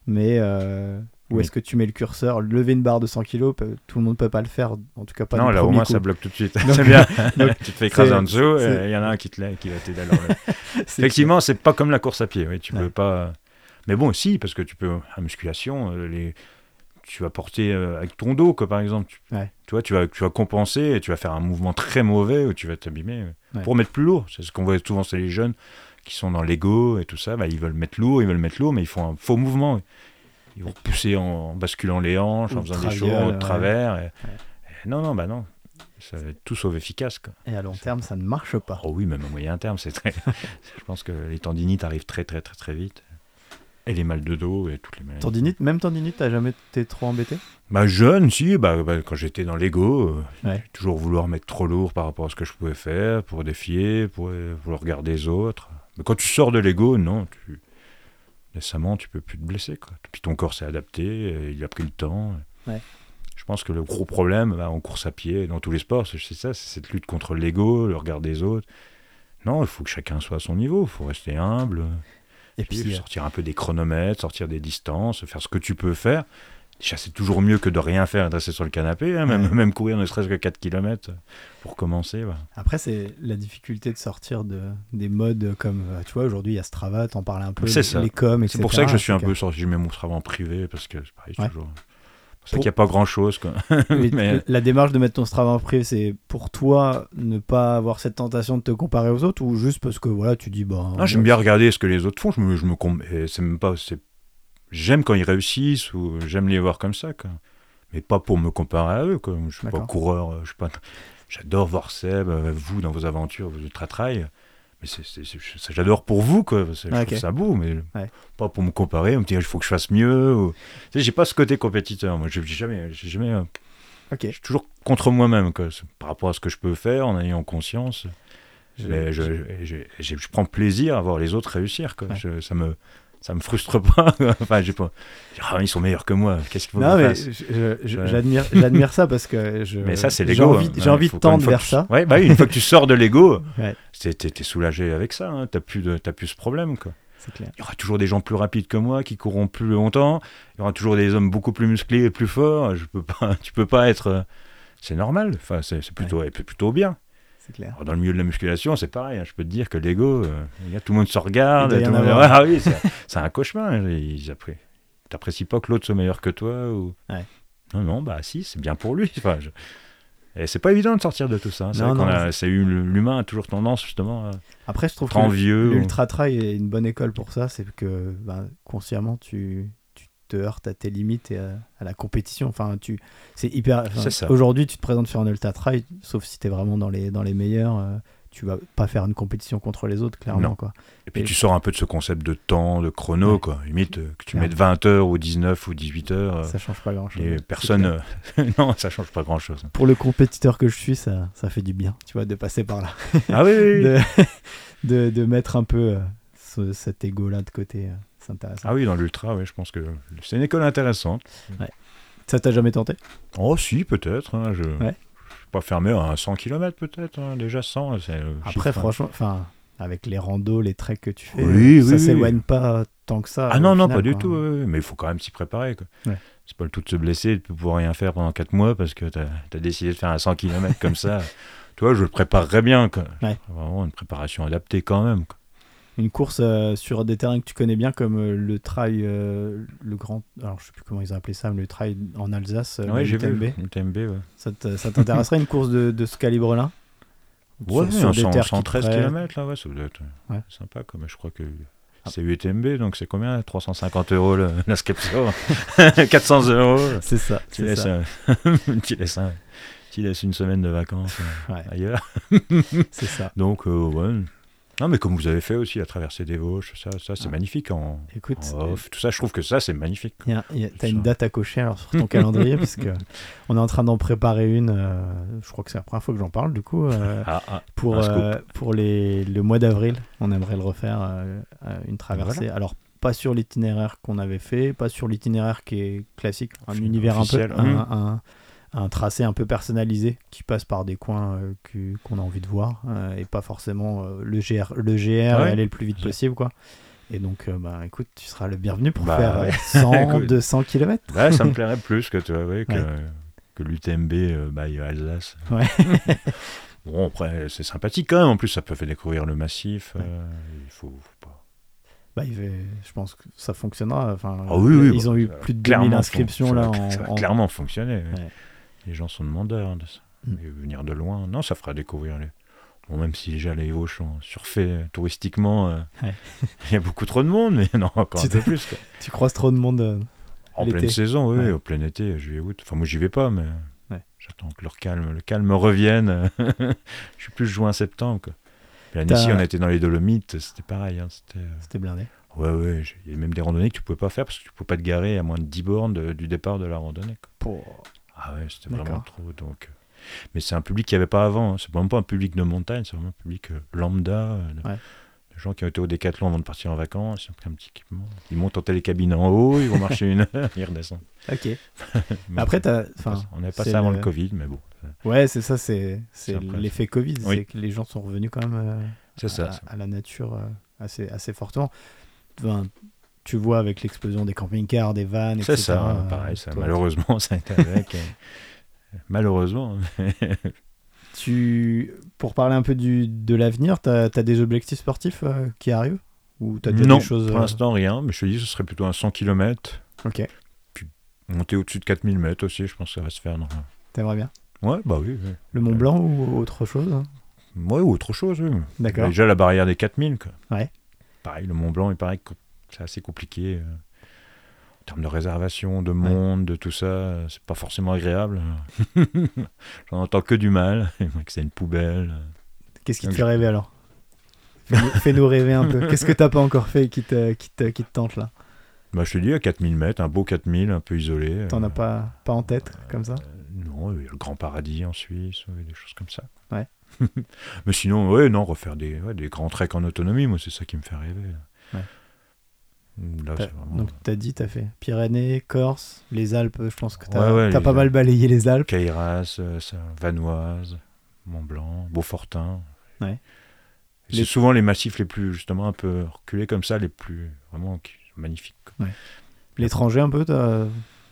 Mais euh, Oui. est-ce que tu mets le curseur Lever une barre de 100 kg, tout le monde peut pas le faire. En tout cas, pas non, là au moins coup. ça bloque tout de suite. C'est bien. donc, tu te fais écraser en dessous, il y en a un qui, te qui va t'aider à Effectivement, c'est pas comme la course à pied. Oui, tu Ouais. peux pas. Mais bon, si, parce que tu peux en musculation, euh, les... tu vas porter euh, avec ton dos, quoi, par exemple. Tu, Ouais. tu vois, tu vas, tu vas compenser et tu vas faire un mouvement très mauvais où tu vas t'abîmer euh, Ouais. pour mettre plus lourd. C'est ce qu'on voit souvent, c'est les jeunes qui sont dans l'ego et tout ça. Bah, ils veulent mettre lourd, ils veulent mettre lourd, mais ils font un faux mouvement. Ils vont pousser en, basculant les hanches, Ou en faisant des choses de ouais. travers. et- et non, non, bah non. Ça va être tout sauf efficace. Quoi. Et à long terme, ça ne marche pas. Oh oui, même à moyen terme, c'est très. je pense que les tendinites arrivent très, très, très, très vite. Et les mal de dos et toutes les maladies. Tendinite, même tendinite, t'as jamais été trop embêté? Bah jeune, si, bah, bah, quand j'étais dans l'ego, euh, Ouais. toujours vouloir mettre trop lourd par rapport à ce que je pouvais faire, pour défier, pour euh, vouloir regarder les autres. Mais quand tu sors de l'ego, non, tu... décemment, tu peux plus te blesser. Quoi. Puis ton corps s'est adapté, et il a pris le temps. Ouais. Je pense que le gros problème bah, en course à pied, dans tous les sports, c'est ça, c'est cette lutte contre l'ego, le regard des autres. Non, il faut que chacun soit à son niveau, il faut rester humble. Et Puis, puis, euh, sortir un peu des chronomètres, sortir des distances, faire ce que tu peux faire. Déjà, c'est toujours mieux que de rien faire et de rester sur le canapé, hein, même, Ouais. même courir ne serait-ce que 4 km pour commencer. après, c'est la difficulté de sortir de, des modes comme, euh, tu vois, aujourd'hui, il y a Strava, t'en parlais un peu, C'est les, ça. les coms, etc. C'est pour ça que je suis un peu sorti, je mets mon travail en privé, parce que c'est pareil, Ouais. toujours... C'est pour qu'il n'y a pas. Quoi. Mais Mais- La démarche de mettre ton Strava en privé, c'est pour toi ne pas avoir cette tentation de te comparer aux autres ou juste parce que voilà, tu dis bah. Ah, J'aime bien regarder ce que les autres font, je me, je me c'est même pas... c'est- J'aime quand ils réussissent, ou j'aime les voir comme ça, quoi. mais pas pour me comparer à eux. Quoi. Je suis pas coureur, je suis pas... J'adore voir Seb, euh, vous, dans vos aventures, vos ultra-trail. Mais j'adore pour vous, quoi. Je Ah, trouve ça beau, mais Ouais. pas pour me comparer, me dire il faut que je fasse mieux. ou- Tu sais, j'ai pas ce côté compétiteur. Moi, j'ai jamais, jamais, euh, je suis toujours contre moi-même, Par rapport à ce que je peux faire, en ayant conscience. Je- Mais je, je, je- je prends plaisir à voir les autres réussir, quoi. Ouais. Je- ça me, ça me frustre pas. enfin, j'ai pas. Ah, ils sont meilleurs que moi. Qu'est-ce qu'il faut Non, que je mais fasse je- je- Ouais. j'admire, j'admire ça parce que je. Mais ça, c'est j'ai envie, hein. envie de tendre vers tu- ça. Ouais, bah oui, une fois que tu sors de l'ego, Ouais. t'es soulagé avec ça. Hein. T'as plus, de- plus ce problème, quoi. Clair. Il y aura toujours des gens plus rapides que moi qui courront plus longtemps. Il y aura toujours des hommes beaucoup plus musclés et plus forts. Je peux pas, tu peux pas être. euh, C'est normal. Enfin, c'est plutôt, et plutôt bien. C'est clair. Alors, dans le milieu de la musculation, c'est pareil. hein. Je peux te dire que l'ego, euh, tout le monde se regarde. Tout monde-. Ah oui, c'est un cauchemar. hein. Ils appré- T'apprécies pas que l'autre soit meilleur que toi ou... Ouais. Non, non, bah si, c'est bien pour lui. Enfin, je- Et c'est pas évident de sortir de tout ça. hein. C'est L'humain a toujours tendance justement à Après, je trouve être que l'ultra trail est une bonne école pour ça. C'est que ben, consciemment, tu te heurtes à tes limites et à, à la compétition. Enfin, tu, c'est hyper. enfin. Aujourd'hui, tu te présentes sur un ultra trail, sauf si tu es vraiment dans les, dans les meilleurs. euh, tu vas pas faire une compétition contre les autres, clairement. Non. Quoi. Et puis Et- tu sors un peu de ce concept de temps, de chrono, Ouais. quoi. Limite, euh, que tu mettes 20 heures ou 19 ou 18 heures. euh, Ça change pas grand chose. et personne. non, ça change pas grand chose. Pour le compétiteur que je suis, ça, ça fait du bien, tu vois, de passer par là. Ah oui, oui, oui. de, de, de mettre un peu euh, ce- cet ego-là de côté. euh, C'est intéressant. Ah oui, dans l'ultra, oui, je pense que c'est une école intéressante. Ça t'a jamais tenté? Oh si, peut-être. hein, je Ouais. je suis pas fermé à 100 km peut-être. hein, déjà 100. c'est le Après, franchement, enfin, avec les randos, les treks que tu fais, Oui, ça oui, oui. s'éloigne pas tant que ça. Ah non, non, pas du tout. Mais il faut quand même s'y préparer. quoi. Ouais. C'est pas le tout de se blesser et de pouvoir rien faire pendant 4 mois parce que tu as, décidé de faire un 100 km comme ça. Toi, je le préparerais bien. Quoi. Ouais. Vraiment une préparation adaptée quand même. quoi. Une course euh, sur des terrains que tu connais bien, comme euh, le trail, euh, le grand. Alors, je sais plus comment ils ont appelé ça, mais le trail en Alsace, ouais, le ouais. Ça t'intéresserait une course de, de ce calibre-là? Ouais, Sur- sur des 100 terres qui te 113 prêtent. km là, ouais, ça doit être Ouais. sympa. Mais je crois que Ah. c'est UTMB, donc c'est combien 350 euros l'inscription 400 euros. C'est ça. Tu laisses, ça. un- tu, laisses un- tu laisses une semaine de vacances Ouais. ailleurs. C'est ça. Donc, euh, ouais. Non, mais comme vous avez fait aussi, la traversée des Vosges, ça, ça c'est Ah. magnifique en, Écoute, en off. Tout ça, je trouve que ça, c'est magnifique. Il y a- il y a- T'as Ça. une date à cocher alors sur ton calendrier parce que on est en train d'en préparer une. euh, je crois que c'est la première fois que j'en parle du coup. euh, Ah, ah. pour euh, pour les, le mois d'avril, on aimerait le refaire une traversée. Alors pas sur l'itinéraire qu'on avait fait, pas sur l'itinéraire qui est classique, un univers un peu, un, un- un tracé un peu personnalisé qui passe par des coins euh, qu'on a envie de voir euh, et pas forcément euh, le GR, le GR et aller le plus vite possible quoi. Et donc, bah, écoute, tu seras le bienvenu pour Bah, faire ouais. 100, Écoute. 200 km. Ouais, ça me plairait plus que, tu vois, que, que l'UTMB by Alsace. Ouais. bon, après, c'est sympathique quand même. En plus, ça peut faire découvrir le massif. euh, il faut, faut pas. Bah, il je pense que ça fonctionnera. Enfin, Ah oui, oui, ils bah, ont eu ça va plus de clairement 2000 fon- inscriptions là. en- ça va en- clairement fonctionner. ouais. Les gens sont demandeurs de ça. Mm. Et venir de loin, non, ça fera découvrir les. Bon, même si déjà les sont surfaits euh, touristiquement, euh, Ouais. il y a beaucoup trop de monde, mais non, encore un Tu peu t'es- plus. quoi. Tu croises trop de monde. euh, En pleine saison, oui, Ouais. au plein été, juillet, août. Enfin, moi, j'y vais pas, mais Ouais. j'attends que leur calme, le calme revienne. Je suis plus juin, septembre. Quoi. L'année T'as- ci on était dans les Dolomites, c'était pareil. hein, c'était... euh, C'était blindé. Ouais, ouais, il y a même des randonnées que tu pouvais pas faire parce que tu pouvais pas te garer à moins de 10 bornes de- du départ de la randonnée. quoi. Ah ouais, c'était vraiment trop. Donc... euh, Mais c'est un public qu'il n'y avait pas avant. hein. C'est même pas un public de montagne, c'est vraiment un public euh, lambda. euh, de, Ouais. gens qui ont été au décathlon avant de partir en vacances, ils ont pris un petit équipement. Ils montent en télécabine en haut, ils vont marcher une heure, ils redescendent. Ok. Mais Après, t'as. On n'avait pas ça avant le- le Covid, mais bon. Ouais, c'est ça, c'est l'effet Covid, Oui. c'est que les gens sont revenus quand même euh, C'est ça. à, à la nature euh, assez, assez fortement. Enfin, tu vois avec l'explosion des camping-cars, des vannes, etc. C'est ça, pareil. Ça, toi, malheureusement, ça a été avec. euh, malheureusement. Tu, pour parler un peu du, de l'avenir, tu as, des objectifs sportifs euh, qui arrivent? Ou as non, des choses. pour euh, l'instant, rien. Mais je te dis, ce serait plutôt un 100 km. Ok, Monter au-dessus de 4000 mètres aussi, je pense que ça va se faire. t'aimerais bien? Ouais, bah oui. oui. Le Mont Blanc ou autre chose hein? Ouais, ou autre chose, oui. D'accord. Déjà la barrière des 4000, quoi. Ouais. Pareil, le Mont Blanc, il paraît que c'est assez compliqué. euh, en termes de réservation, de monde, de tout ça, euh, c'est pas forcément agréable. J'en entends que du mal, que c'est une poubelle. Qu'est-ce qui te fait rêver alors? Fais-nous rêver un peu. Qu'est-ce que t'as pas encore fait qui te, qui te, qui te tente là? Bah, je te dis, à 4000 mètres, un beau 4000, un peu isolé. T'en euh, as pas, pas en tête comme ça? Euh, Non, il y a le Grand Paradis en Suisse, des choses comme ça. Ouais. Mais sinon, ouais, non, refaire des, ouais, des grands treks en autonomie, moi, c'est ça qui me fait rêver. Ouais. Là, c'est vraiment... Donc t'as dit, t'as fait Pyrénées, Corse, les Alpes, je pense que t'as Ouais, ouais, t'as les pas mal balayé les Alpes. Cairas, euh, Vanoise, Mont Blanc, Beaufortin. Ouais. Et Les- C'est souvent les massifs les plus, justement, un peu reculés comme ça, les plus, vraiment, magnifiques. L'étranger un peu,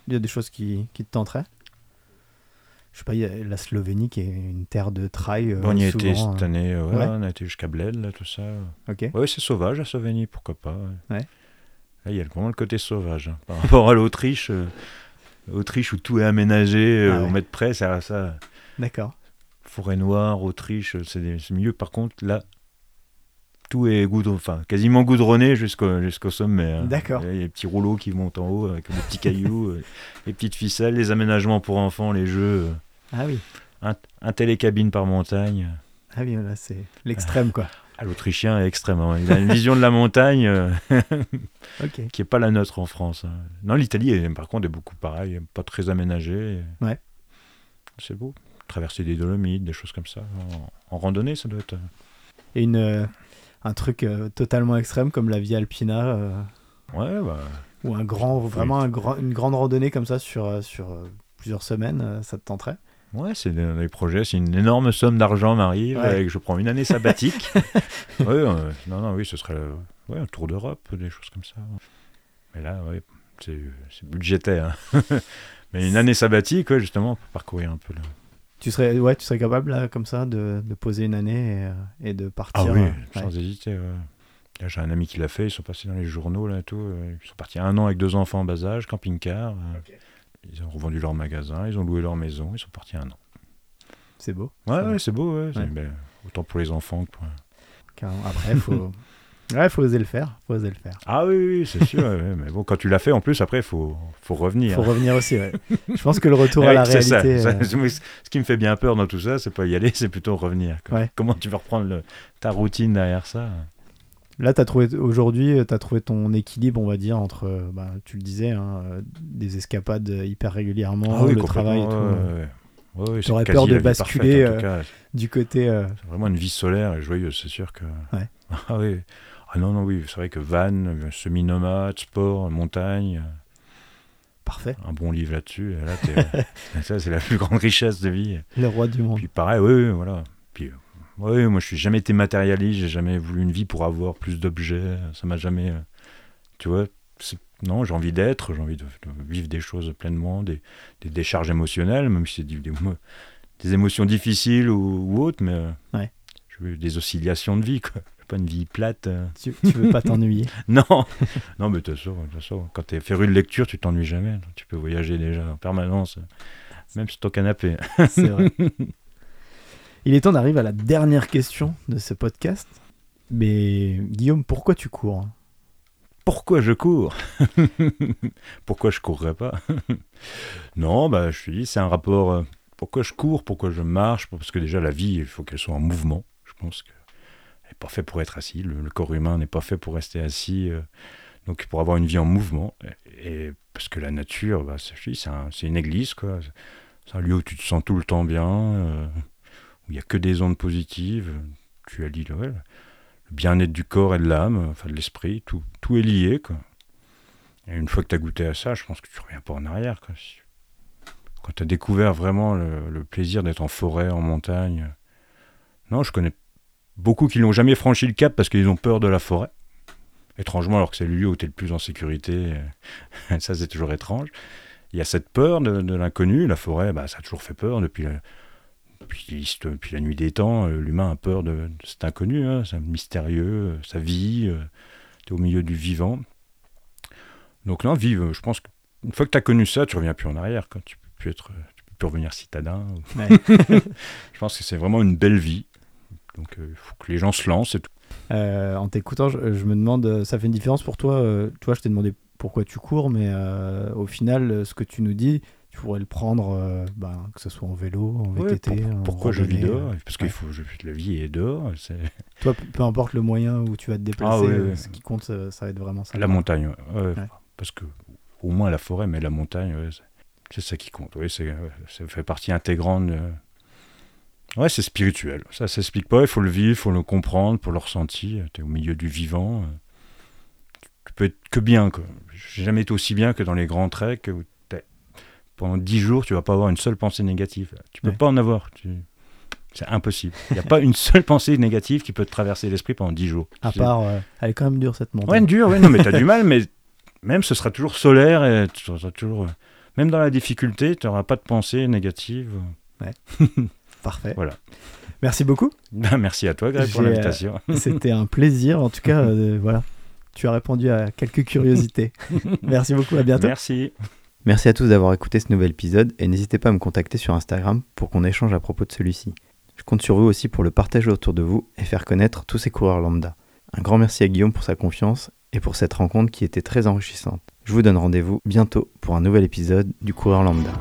il y a des choses qui, qui te tenteraient Je sais pas, y a la Slovénie qui est une terre de trail. euh, on y a été cette euh, année, euh, ouais, ouais. on a été jusqu'à Bled, là, tout ça. Ok. Ouais, c'est sauvage, la Slovénie, pourquoi pas. Ouais. Là, il y a vraiment le côté sauvage. hein. Par rapport à l'Autriche, euh, Autriche où tout est aménagé euh, Ah ouais. au mètre près, ça, ça, D'accord. forêt noire, Autriche, c'est mieux. Par contre, là, tout est goudron, enfin, quasiment goudronné jusqu'au jusqu'au sommet. hein. D'accord. Il y a les petits rouleaux qui montent en haut avec des petits cailloux, euh, les petites ficelles, les aménagements pour enfants, les jeux, euh, Ah oui. un, un télécabine par montagne. Ah oui, là c'est l'extrême quoi. Ah, L'Autrichien est extrêmement. Il a une vision de la montagne euh, qui n'est pas la nôtre en France. hein. Non, l'Italie, par contre, est beaucoup pareil, pas très aménagée. Ouais. C'est beau. Traverser des Dolomites, des choses comme ça. En, en randonnée, ça doit être. Et une, euh, un truc euh, totalement extrême comme la Via Alpina euh, Ouais, bah. ou un grand, vraiment un grand, une grande randonnée comme ça sur, euh, sur euh, plusieurs semaines, euh, ça te tenterait? Ouais, c'est des, des projets, c'est une énorme somme d'argent m'arrive Ouais. et que je prends une année sabbatique. ouais, euh, non, non, oui, ce serait euh, ouais, un tour d'Europe, des choses comme ça. Mais là, ouais, c'est budgétaire. hein. Mais une année sabbatique, ouais, justement, pour parcourir un peu le. Tu serais, ouais, tu serais capable là, comme ça de, de poser une année et, euh, et de partir. Ah oui, euh, sans hésiter. Là, J'ai un ami qui l'a fait, ils sont passés dans les journaux là tout. euh, Ils sont partis un an avec deux enfants en bas âge, camping-car. euh, Ils ont revendu leur magasin, ils ont loué leur maison, ils sont partis un an. C'est beau. Ouais, c'est beau, ouais. ben, autant pour les enfants que pour. Carrément. Après, il faut, ouais, faut oser le faire. Faut oser le faire. Ah oui, oui, c'est sûr. mais bon, quand tu l'as fait, en plus, après, il faut, faut revenir. Faut revenir aussi. Je pense que le retour à la c'est ça, réalité. ça. euh, Ce qui me fait bien peur dans tout ça, c'est pas y aller, c'est plutôt revenir. Comment tu vas reprendre le- ta routine derrière ça? Là, as trouvé aujourd'hui, tu as trouvé ton équilibre, on va dire, entre, euh, bah, tu le disais, hein, euh, des escapades hyper régulièrement, Ah oui, le travail et tout. euh, ouais, ouais. Quasi peur de basculer, parfaite, euh. Du côté, euh, C'est vraiment une vie solaire et joyeuse, c'est sûr que. Ouais. Ah oui. Ah non, non, oui, c'est vrai que van, euh, semi-nomade, sport, montagne, euh, parfait, un bon livre là-dessus, là, ça, c'est la plus grande richesse de vie. le roi du monde. Puis pareil, oui, oui, voilà. Oui, moi, je suis jamais été matérialiste, j'ai jamais voulu une vie pour avoir plus d'objets, ça m'a jamais. euh, tu vois, non, j'ai envie d'être, j'ai envie de, de vivre des choses pleinement, des, des décharges émotionnelles, même si c'est des, des, des émotions difficiles ou, ou autres, mais euh, Ouais. je veux des oscillations de vie, quoi. Pas une vie plate. euh. Tu, tu veux pas t'ennuyer? Non, non, mais de toute façon, quand tu es féru de lecture, tu t'ennuies jamais. Tu peux voyager déjà en permanence, même sur ton canapé. C'est vrai. Il est temps d'arriver à la dernière question de ce podcast. Mais Guillaume, pourquoi tu cours? Pourquoi je cours? Pourquoi je courrais pas? Non, bah, je suis dit, c'est un rapport. euh, pourquoi je cours Pourquoi je marche Parce que déjà, la vie, il faut qu'elle soit en mouvement. Je pense qu'elle n'est pas fait pour être assis. Le, corps humain n'est pas fait pour rester assis. euh, donc, pour avoir une vie en mouvement. Et, parce que la nature, bah, c'est une église. C'est un lieu où tu te sens tout le temps bien, euh, où il n'y a que des ondes positives. Tu as dit, le bien-être du corps et de l'âme, enfin de l'esprit, tout, tout est lié. Et une fois que tu as goûté à ça, je pense que tu reviens pas en arrière. Quand tu as découvert vraiment le, plaisir d'être en forêt, en montagne. Non, je connais beaucoup qui n'ont jamais franchi le cap parce qu'ils ont peur de la forêt. Étrangement, alors que c'est le lieu où tu es le plus en sécurité. ça, c'est toujours étrange. Il y a cette peur de, l'inconnu. La forêt, bah, ça a toujours fait peur depuis depuis la nuit des temps. euh, L'humain a peur de, de cet inconnu. hein, c'est mystérieux, euh, sa vie. tu es au milieu du vivant. Donc là, vivre, je pense qu'une fois que tu as connu ça, tu reviens plus en arrière. Quoi. Tu peux plus être, plus revenir citadin. Ouais. Je pense que c'est vraiment une belle vie. Donc euh, il faut que les gens se lancent. Et tout. Euh, en t'écoutant, je, je me demande, euh, ça fait une différence pour toi euh, vois, je t'ai demandé pourquoi tu cours, mais euh, au final, euh, ce que tu nous dis, tu pourrais le prendre, euh, ben, que ce soit en vélo, en Ouais, VTT. pour- en pourquoi je vis dehors? euh, Parce qu'il faut, je- la vie est dehors. C'est Toi, peu importe le moyen où tu vas te déplacer, Ah ouais, euh, ouais. ce qui compte, ça, ça va être vraiment ça. la montagne. Parce que au moins la forêt, mais la montagne, c'est- ça qui compte. Ouais, ça fait partie intégrante. de- Ouais, c'est spirituel. Ça s'explique pas. Il faut le vivre, il faut le comprendre pour le ressentir. Tu es au milieu du vivant. Tu peux être que bien. J'ai jamais été aussi bien que dans les grands treks où pendant dix jours, tu vas pas avoir une seule pensée négative. Tu peux Ouais. pas en avoir. Tu- C'est impossible. Il n'y a pas une seule pensée négative qui peut te traverser l'esprit pendant dix jours. À part, euh, elle est quand même dure cette Ouais, montagne. dur, ouais, non, mais t'as du mal, mais même ce sera toujours solaire et tu toujours. euh, Même dans la difficulté, tu n'auras pas de pensée négative. Parfait. Voilà. Merci beaucoup. Ben, merci à toi, Greg, pour euh, l'invitation. C'était un plaisir. En tout cas, euh, voilà. Tu as répondu à quelques curiosités. Merci beaucoup. À bientôt. Merci. Merci à tous d'avoir écouté ce nouvel épisode et n'hésitez pas à me contacter sur Instagram pour qu'on échange à propos de celui-ci. Je compte sur vous aussi pour le partager autour de vous et faire connaître tous ces coureurs lambda. Un grand merci à Guillaume pour sa confiance et pour cette rencontre qui était très enrichissante. Je vous donne rendez-vous bientôt pour un nouvel épisode du coureur lambda.